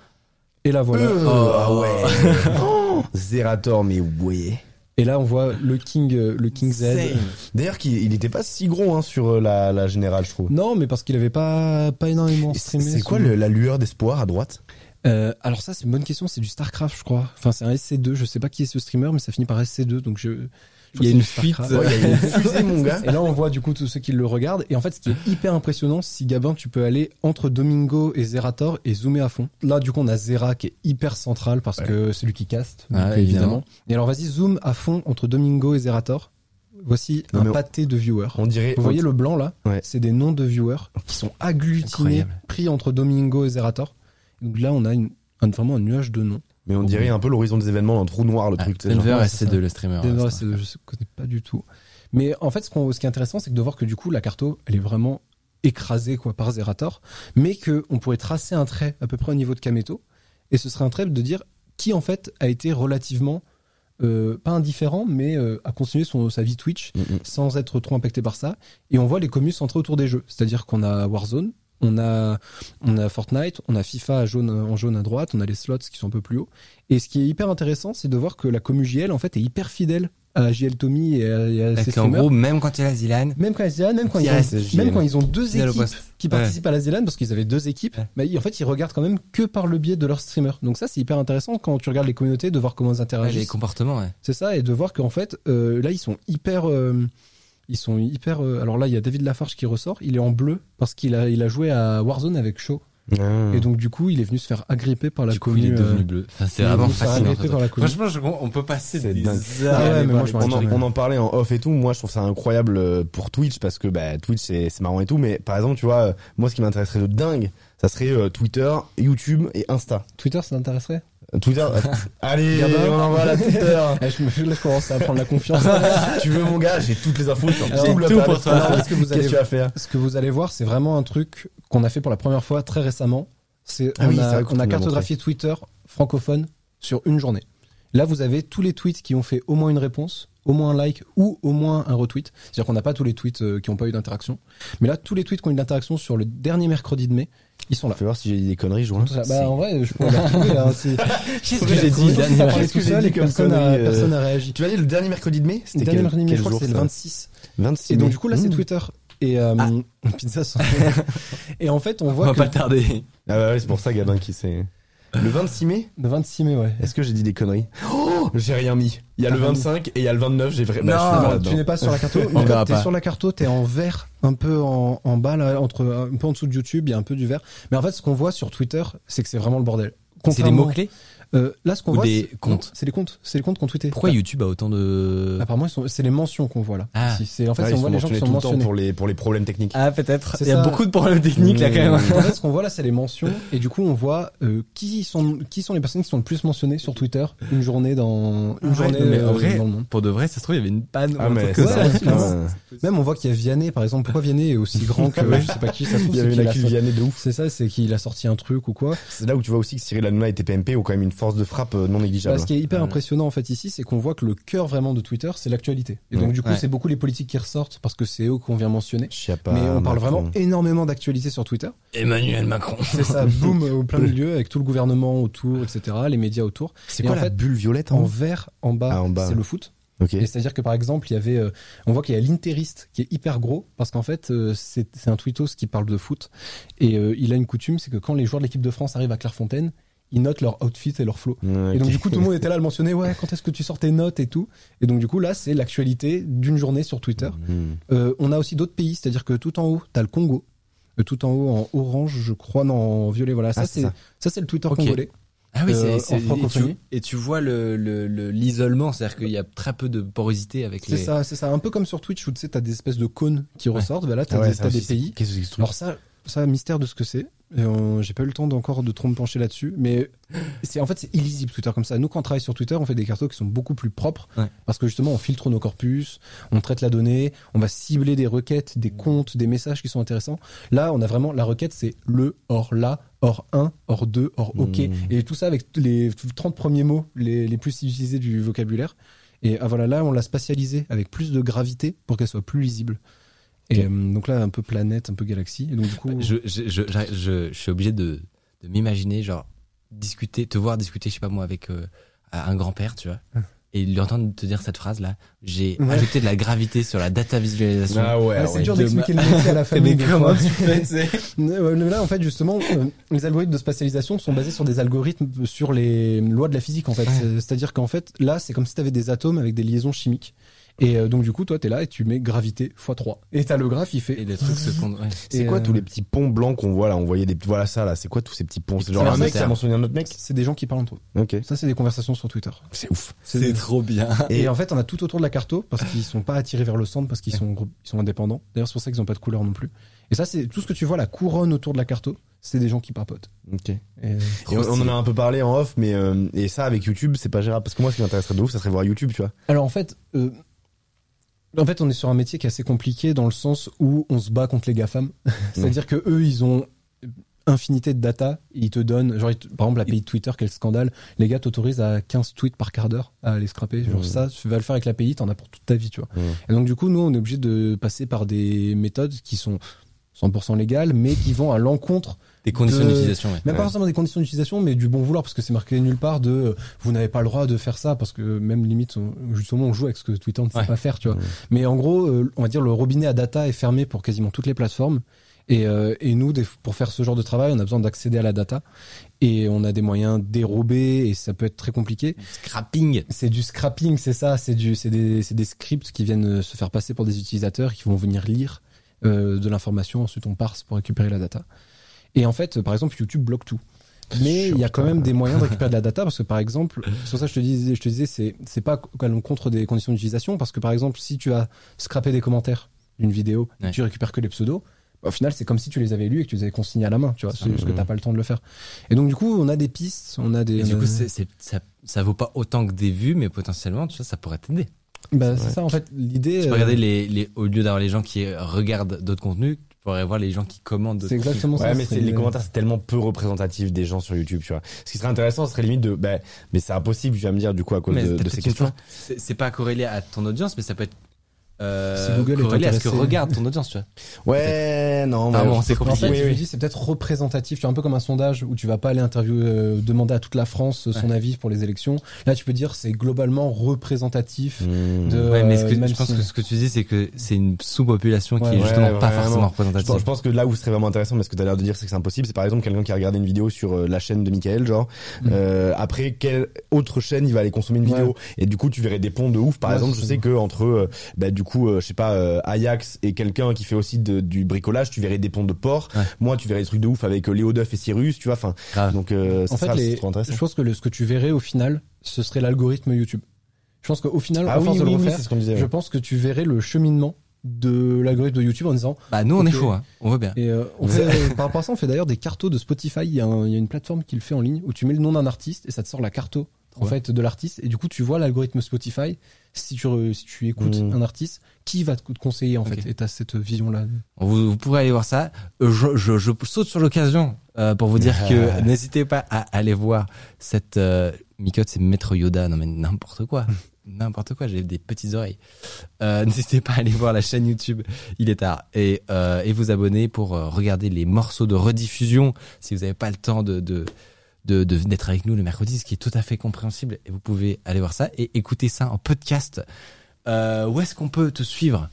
Et là, voilà. Euh, Oh. ah ouais. Oh, Zerator, mais ouais. Et là, on voit le King, euh, le King Z. D'ailleurs, qu'il il était pas si gros hein, sur euh, la, la générale, je trouve. Non, mais parce qu'il avait pas, pas énormément C'est streamé. c'est quoi le- la lueur d'espoir à droite? Euh, alors ça c'est une bonne question, c'est du Starcraft je crois. Enfin c'est un SC2, je sais pas qui est ce streamer mais ça finit par SC2 donc je... Il y a une fuite. Starcraft. Ouais, il y a une fusée, mon gars. Et là on voit du coup tous ceux qui le regardent et en fait ce qui est hyper impressionnant si Gabin tu peux aller entre Domingo et Zerator et zoomer à fond. Là du coup on a Zera qui est hyper central parce que c'est lui qui caste Ah, évidemment. Et alors vas-y zoom à fond entre Domingo et Zerator. Voici Non, un on- pâté de viewers. On dirait. Vous voyez le blanc là Ouais. C'est des noms de viewers qui sont agglutinés, Incroyable. pris entre Domingo et Zerator. Donc là on a une, un- vraiment un nuage de noms. Mais on dirait un peu l'horizon des événements, un trou noir, le Ah, truc. Denver genre. ouais, c'est SC2, ça. le streamer. Denver, euh, c'est- je ne connais pas du tout. Mais en fait, ce, qu'on- ce qui est intéressant, c'est de voir que du coup, la carto, elle est vraiment écrasée quoi par Zerator, mais que on pourrait tracer un trait à peu près au niveau de Kameto, et ce serait un trait de dire qui en fait a été relativement euh, pas indifférent, mais euh, a continué son, sa vie Twitch Mm, sans être trop impacté par ça. Et on voit les communes centrées autour des jeux. C'est-à-dire qu'on a Warzone, on a, on a Fortnite, on a FIFA à jaune, en jaune à droite, on a les slots qui sont un peu plus hauts. Et ce qui est hyper intéressant, c'est de voir que la commu JL, en fait, est hyper fidèle à JL Tommy et à, et à ses en gros, même quand il y a la Zilan, Même quand, ils, même, quand ils ont, même quand ils ont deux équipes qui participent à la Zéland, parce qu'ils avaient deux équipes, Ouais. mais en fait, ils regardent quand même que par le biais de leurs streamers. Donc ça, c'est hyper intéressant quand tu regardes les communautés, de voir comment elles ouais, interagissent. les comportements, ouais. C'est ça, et de voir qu'en fait, euh, là, ils sont hyper. euh, ils sont hyper. euh, alors là, il y a David Lafarge qui ressort. Il est en bleu parce qu'il a, il a joué à Warzone avec Shaw. Ah. Et donc, du coup, il est venu se faire agripper par la Du coup, il est devenu euh, bleu. Enfin, c'est vraiment fascinant. Franchement, je- on peut passer des dingue. heures. Ah ouais, mais moi, je on, en, jamais. on en parlait en off et tout. Moi, je trouve ça incroyable euh, pour Twitch parce que bah, Twitch c'est c'est marrant et tout. Mais par exemple, tu vois, moi, ce qui m'intéresserait de dingue, ça serait euh, Twitter, YouTube et Insta. Twitter, ça t'intéresserait? Twitter. allez, on envoie la Twitter. Eh, je, me, là, je commence à prendre la confiance. tu veux mon gars, j'ai toutes les infos Alors, tout tout pour toi. Alors, est-ce que vous allez que faire Ce que vous allez voir, c'est vraiment un truc qu'on a fait pour la première fois très récemment. c'est Ah on oui, a, on a cartographié Twitter francophone sur une journée. Là, vous avez tous les tweets qui ont fait au moins une réponse, au moins un like ou au moins un retweet. C'est-à-dire qu'on n'a pas tous les tweets euh, qui n'ont pas eu d'interaction. Mais là, tous les tweets qui ont eu d'interaction sur le dernier mercredi de mai, ils sont là. Fais voir si j'ai dit des conneries, je vois. Bah, en vrai, je pourrais les retrouver. Hein, si... Qu'est-ce que j'ai dit Qu'est-ce que tout j'ai seul dit et comme personne n'a euh, personne n'a réagi. Tu vas dire le dernier mercredi de mai C'était quel, mercredi de mai, quel je crois que jour, c'est le ça 26. 26 Et donc du coup là c'est Mmh. Twitter et euh, pizza sans- et en fait on On voit va que pas tarder. Ah bah ouais, c'est pour ça, Gabin, qui sait. Le 26 mai le 26 mai ouais. Est-ce que j'ai dit des conneries Oh J'ai rien mis. Il y a T'as le rien mis. 25 et il y a le 29, j'ai vraiment. Non, bah, je suis malade, tu n'es pas sur la carte. T'es pas. sur la carte, t'es en vert, un peu en, en bas là, entre un peu en dessous de YouTube, il y a un peu du vert. Mais en fait, ce qu'on voit sur Twitter, c'est que c'est vraiment le bordel. C'est des mots-clés Euh, là, ce qu'on voit, des c'est- comptes non, C'est les comptes. C'est les comptes qu'on tweeté. Pourquoi YouTube a autant de... Apparemment, ils sont- c'est les mentions qu'on voit là. Ah. Si, c'est en fait, ils on voit les gens qui sont tout le temps mentionnés. pour les, pour les problèmes techniques. Ah peut-être. C'est Il y a beaucoup de problèmes techniques là quand même. En fait, ce qu'on voit là, c'est les mentions, et du coup, on voit euh, qui sont qui sont les personnes qui sont le plus mentionnées sur Twitter une journée dans une Ouais, journée mais euh, en vrai, dans le monde. pour de vrai, ça se trouve il y avait une panne. Ah, mais comme ça. Même on voit qu'il y a Vianney, par exemple. Pourquoi Vianney est aussi grand que je sais pas qui ça se trouve Il y avait qu'il une Vianney de ouf. C'est ça, c'est qu'il a sorti un truc ou quoi. C'est là où tu vois aussi que Cyril Hanouna et TPMP ont quand même une force de frappe euh, non négligeable. Bah, ce qui est hyper Ouais. impressionnant en fait ici, c'est qu'on voit que le cœur vraiment de Twitter, c'est l'actualité. Et donc Ouais. du coup, Ouais. c'est beaucoup les politiques qui ressortent parce que c'est eux qu'on vient mentionner. Chiappa, Mais on parle vraiment énormément d'actualité sur Twitter. Emmanuel Macron. C'est ça, boum, au plein milieu, avec tout le gouvernement autour, etc., les médias autour. C'est quoi en la fait, bulle violette En en vert, en bas, Ah, en bas. c'est le foot. Ok. Et c'est-à-dire que par exemple, il y avait, euh, on voit qu'il y a l'Interiste qui est hyper gros parce qu'en fait, euh, c'est c'est un tweetos qui parle de foot et euh, il a une coutume, c'est que quand les joueurs de l'équipe de France arrivent à Clairefontaine, ils notent leur outfit et leur flow. Et donc du coup, tout le monde était là à le mentionner. Ouais, quand est-ce que tu sors tes notes et tout. Et donc du coup, là, c'est l'actualité d'une journée sur Twitter. Hmm. Euh, on a aussi d'autres pays, c'est-à-dire que tout en haut, t'as le Congo. Euh, tout en haut en orange, je crois, non, en violet. Voilà, ça Ah, c'est c'est ça. ça c'est le Twitter Ok. congolais. Ah oui, Euh, c'est, c'est- et, tu, et tu vois le, le, le- l'isolement, c'est-à-dire qu'il y a très peu de porosité avec C'est les. ça, c'est ça. Un peu comme sur Twitch où tu sais, t'as des espèces de cônes qui ressortent. Bah là, t'as Ah ouais, des, des c'est- pays. C'est Alors ça, ça mystère de ce que c'est. J'ai pas eu le temps d'encore de trop me pencher là-dessus, mais c'est en fait c'est illisible Twitter comme ça. Nous quand on travaille sur Twitter, on fait des cartos qui sont beaucoup plus propres Ouais. parce que justement on filtre nos corpus, on traite la donnée, on va cibler des requêtes, des comptes, des messages qui sont intéressants. Là, on a vraiment la requête c'est le hors là, hors 1, hors 2, hors OK Mmh. et tout ça avec les 30 premiers mots les, les plus utilisés du vocabulaire. Et ah, voilà, là on l'a spatialisé avec plus de gravité pour qu'elle soit plus lisible. Et euh, donc là un peu planète, un peu galaxie. Et donc du coup Je, je, je, je, je- je suis obligé de, de m'imaginer, genre, discuter, te voir discuter, je sais pas moi, avec euh, un grand-père, tu vois, et lui entendre te dire cette phrase-là. J'ai Ouais. ajouté de la gravité sur la data visualisation. Ah ouais, Ouais, c'est ouais. dur de d'expliquer ma- le métier à la famille. Mais comment tu fais, Là, en fait, justement, euh, les algorithmes de spatialisation sont basés sur des algorithmes sur les lois de la physique, en fait. C'est- C'est-à-dire qu'en fait, là, c'est comme si tu avais des atomes avec des liaisons chimiques. Et euh, donc, du coup, toi, t'es là et tu mets gravité x3. Et t'as le graphe, il fait. Et les trucs se font. Ouais. C'est Et, quoi euh, tous les petits ponts blancs qu'on voit là? On voyait des voilà ça là. C'est quoi tous ces petits ponts? C'est genre un mec qui a mentionné un autre mec? C'est des gens qui parlent entre eux. Ok. Ça, c'est des conversations sur Twitter. C'est ouf. C'est trop bien. Et, Et- en fait, on a tout autour de la carto parce qu'ils sont pas attirés vers le centre parce qu'ils sont, ils sont indépendants. D'ailleurs, c'est pour ça qu'ils ont pas de couleur non plus. Et ça, c'est tout ce que tu vois, la couronne autour de la carto, c'est des gens qui papotent. Ok. Et, Et on, on en a un peu parlé en off, mais euh, et ça avec YouTube, c'est pas gérable parce que moi, ce qui m'intéresserait de ouf, ça serait voir YouTube, tu vois. Alors en fait, euh, en fait, on est sur un métier qui est assez compliqué dans le sens où on se bat contre les GAFAM. C'est-à-dire que eux, ils ont infinité de data, ils te donnent, genre, par exemple, l'API de Twitter, quel scandale, les gars t'autorisent à 15 tweets par quart d'heure à les scraper. Genre ça, tu vas le faire avec l'API, t'en as pour toute ta vie, tu vois. Et donc du coup, nous, on est obligé de passer par des méthodes qui sont 100% légales, mais qui vont à l'encontre Des conditions de- d'utilisation, ouais. même pas forcément des conditions d'utilisation, mais du bon vouloir, parce que c'est marqué nulle part de euh, vous n'avez pas le droit de faire ça, parce que même limite, on- justement, on joue avec ce que Twitter ne sait Ouais. pas faire, tu vois. Mais en gros, euh, on va dire le robinet à data est fermé pour quasiment toutes les plateformes. Et, euh, et nous, des- pour faire ce genre de travail, on a besoin d'accéder à la data. Et on a des moyens dérobés, et ça peut être très compliqué. Scrapping. C'est du scrapping, c'est ça. C'est du, c'est des, c'est des scripts qui viennent euh, se faire passer pour des utilisateurs qui vont venir lire euh, de l'information. Ensuite, on parse pour récupérer la data. Et en fait, par exemple, YouTube bloque tout. Mais il y a quand même des moyens de récupérer de la data parce que par exemple, c'est pour ça que je te disais, je te disais, c'est c'est pas à l'encontre des conditions d'utilisation parce que par exemple, si tu as scrappé des commentaires d'une vidéo, et Ouais. tu récupères que les pseudos. bah, Au final, c'est comme si tu les avais lus et que tu les avais consignés à la main, tu vois, c'est juste que t'as pas le temps de le faire. Et donc, du coup, on a des pistes, on a des. Et du coup, c'est, c'est- ça, ça vaut pas autant que des vues, mais potentiellement, tu vois, ça pourrait t'aider. bah, c'est ça, en fait, l'idée. Tu peux euh, regarder les, les, au lieu d'avoir les gens qui regardent d'autres contenus, pourrais voir les gens qui commandent. C'est exactement ça. Ouais, mais les commentaires, c'est tellement peu représentatif des gens sur YouTube, tu vois. Ce qui serait intéressant, ce serait limite de, bah, mais c'est impossible, tu vas me dire, du coup, à cause Mais de, de ces questions. c'est pas corrélé à ton audience, mais ça peut être euh, Si Google est à ce que regarde ton audience, tu vois. Ouais, non, mais Ah bon, c'est En compliqué. fait, Oui, je oui. c'est peut-être représentatif. Tu vois, un peu comme un sondage où tu vas pas aller interviewer, euh, demander à toute la France euh, son avis pour les élections. Là, tu peux dire, c'est globalement représentatif Mmh. de. Ouais, mais ce que, je pense si- que ce que tu dis, c'est que c'est une sous-population qui Ouais, est ouais, justement pas vraiment. forcément Je pense, représentative. je pense que là où ce serait vraiment intéressant, mais ce que tu as l'air de dire, c'est que c'est impossible. C'est par exemple quelqu'un qui a regardé une vidéo sur euh, la chaîne de Michael, genre. Mm. Euh, après, quelle autre chaîne il va aller consommer une Ouais. vidéo? Et du coup, tu verrais des ponts de ouf. Par Ouais, exemple, je sais que entre, bah, du coup, euh, je sais pas, euh, Ajax et quelqu'un qui fait aussi de- du bricolage, tu verrais des ponts de port. Ouais. Moi, tu verrais des trucs de ouf avec euh, Léo Duff et Cyrus, tu vois. Enfin, donc euh, ça En fait, sera- les- c'est trop intéressant. je pense que le, ce que tu verrais au final, ce serait l'algorithme YouTube. Je pense qu'au final, Ah à oui, force de oui, le oui, refaire, c'est ce qu'on disait. je ouais. pense que tu verrais le cheminement de l'algorithme de YouTube en disant Bah nous on Ok. est chaud, hein. on veut bien. et euh, on fait, par rapport à ça on fait d'ailleurs des cartos de Spotify il y, a un- il y a une plateforme qui le fait en ligne où tu mets le nom d'un artiste et ça te sort la carto en fait de l'artiste et du coup tu vois l'algorithme Spotify si tu si tu écoutes Mm. un artiste qui va te conseiller en fait et t'as cette vision là Vous, vous pourrez aller voir ça. Euh, Je, je, je saute sur l'occasion euh, pour vous dire que n'hésitez pas à aller voir cette euh, Mikote, c'est Maître Yoda. Non mais n'importe quoi, n'importe quoi. J'ai des petites oreilles. Euh, n'hésitez pas à aller voir la chaîne YouTube. Il est tard et euh, et vous abonner pour regarder les morceaux de rediffusion si vous n'avez pas le temps de de de d'être avec nous le mercredi, ce qui est tout à fait compréhensible. Et vous pouvez aller voir ça et écouter ça en podcast. Euh, où est-ce qu'on peut te suivre?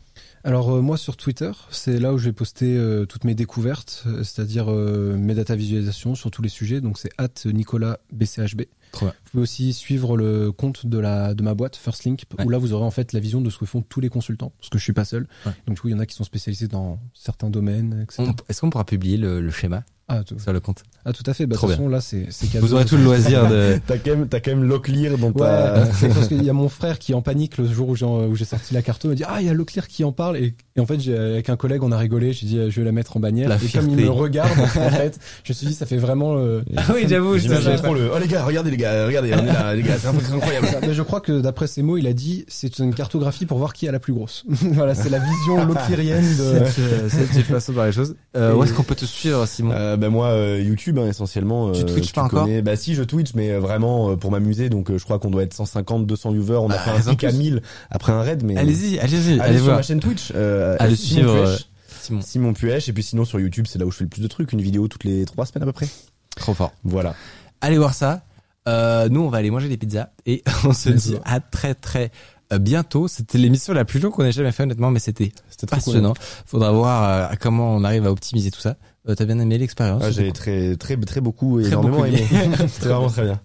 Alors euh, moi sur Twitter c'est là où je vais poster euh, toutes mes découvertes c'est-à-dire mes data visualisations sur tous les sujets donc c'est at Nicolas BCHB Trop bien. Vous pouvez aussi suivre le compte de la de ma boîte First Link Ouais. où là vous aurez en fait la vision de ce que font tous les consultants parce que je suis pas seul. Ouais. Donc du coup il y en a qui sont spécialisés dans certains domaines, etc. Est-ce qu'on pourra publier le, le schéma? Ah, tout, sur le compte ah, tout à fait. Bah, de toute façon là c'est c'est cadeau. Vous aurez tout le loisir de. T'as quand même, t'as quand même Locklear dans Ouais, ta. c'est parce qu'il y a mon frère qui est en panique le jour où j'ai où j'ai sorti la carte, il m'a dit ah il y a Leclerc qui en parle et, et en fait j'ai avec un collègue on a rigolé, j'ai dit je vais la mettre en bannière La et comme il fierté. me regarde en fait, je me suis dit ça fait vraiment euh, Ah oui, j'avoue, je J'imagine trop le. Oh les gars, regardez les gars, regardez, on est là, les gars, c'est incroyable. Mais je crois que d'après ses mots, il a dit c'est une cartographie pour voir qui est la plus grosse. voilà, c'est la vision loclérienne de. C'est une façon de voir les choses. Euh, Et- où est-ce qu'on peut te suivre, Simon? Ben moi euh, YouTube hein, essentiellement. Tu euh, twitches pas encore Bah si je twitch mais euh, vraiment pour m'amuser donc je crois qu'on doit être 150 200 viewers. On a Bah, fait un pic à plus. 1000 après un raid mais. Allez-y, allez-y, Allez, allez sur voir. ma chaîne Twitch. Allez Simon suivre, Simon. Simon Puech et puis sinon sur YouTube c'est là où je fais le plus de trucs une vidéo toutes les trois semaines à peu près. Trop fort. Voilà. Allez voir ça. Euh, nous, on va aller manger des pizzas et on se dit à très très bientôt. C'était l'émission la plus longue qu'on ait jamais fait honnêtement, mais c'était trop cool. passionnant. Faudra voir euh, comment on arrive à optimiser tout ça. Euh, T'as bien aimé l'expérience Ah, j'ai très très très beaucoup Très énormément beaucoup aimé. aimé. C'était vraiment très bien.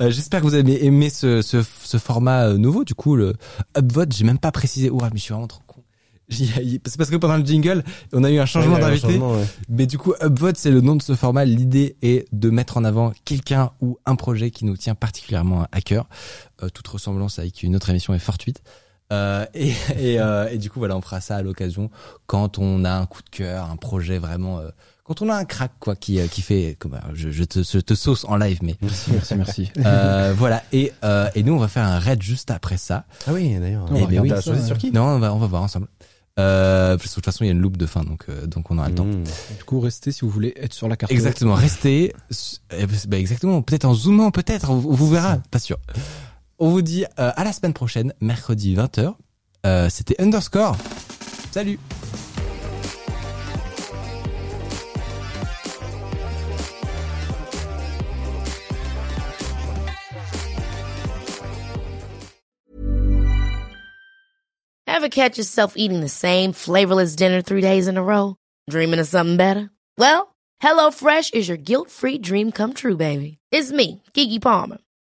Euh, J'espère que vous avez aimé ce, ce, ce format euh, nouveau. Du coup, le upvote, j'ai même pas précisé. Ouah, mais je suis vraiment trop con. C'est parce que pendant le jingle, on a eu un changement Ouais, d'invité. ouais. Mais du coup, upvote, c'est le nom de ce format. L'idée est de mettre en avant quelqu'un ou un projet qui nous tient particulièrement à cœur. Euh, toute ressemblance avec une autre émission est fortuite. Euh, et, et, euh, et du coup, voilà, on fera ça à l'occasion quand on a un coup de cœur, un projet vraiment. euh, quand on a un crack quoi qui qui fait comme euh, je, je te je te sauce en live mais Merci, merci, merci. euh, voilà et euh, et nous on va faire un raid juste après ça Ah oui d'ailleurs. On va Eh ben t'as ça, ouais. sur qui? Non on va on va voir ensemble euh, parce que de toute façon il y a une loupe de fin donc euh, donc on aura le temps Mmh. Du coup, restez si vous voulez être sur la carte. exactement restez euh, bah, exactement peut-être en zoomant peut-être on, on vous verra pas sûr on vous dit euh, à la semaine prochaine mercredi 20h euh, c'était underscore salut Ever catch yourself eating the same flavorless dinner three days in a row? Dreaming of something better? Well, HelloFresh is your guilt-free dream come true, baby. It's me, Kiki Palmer.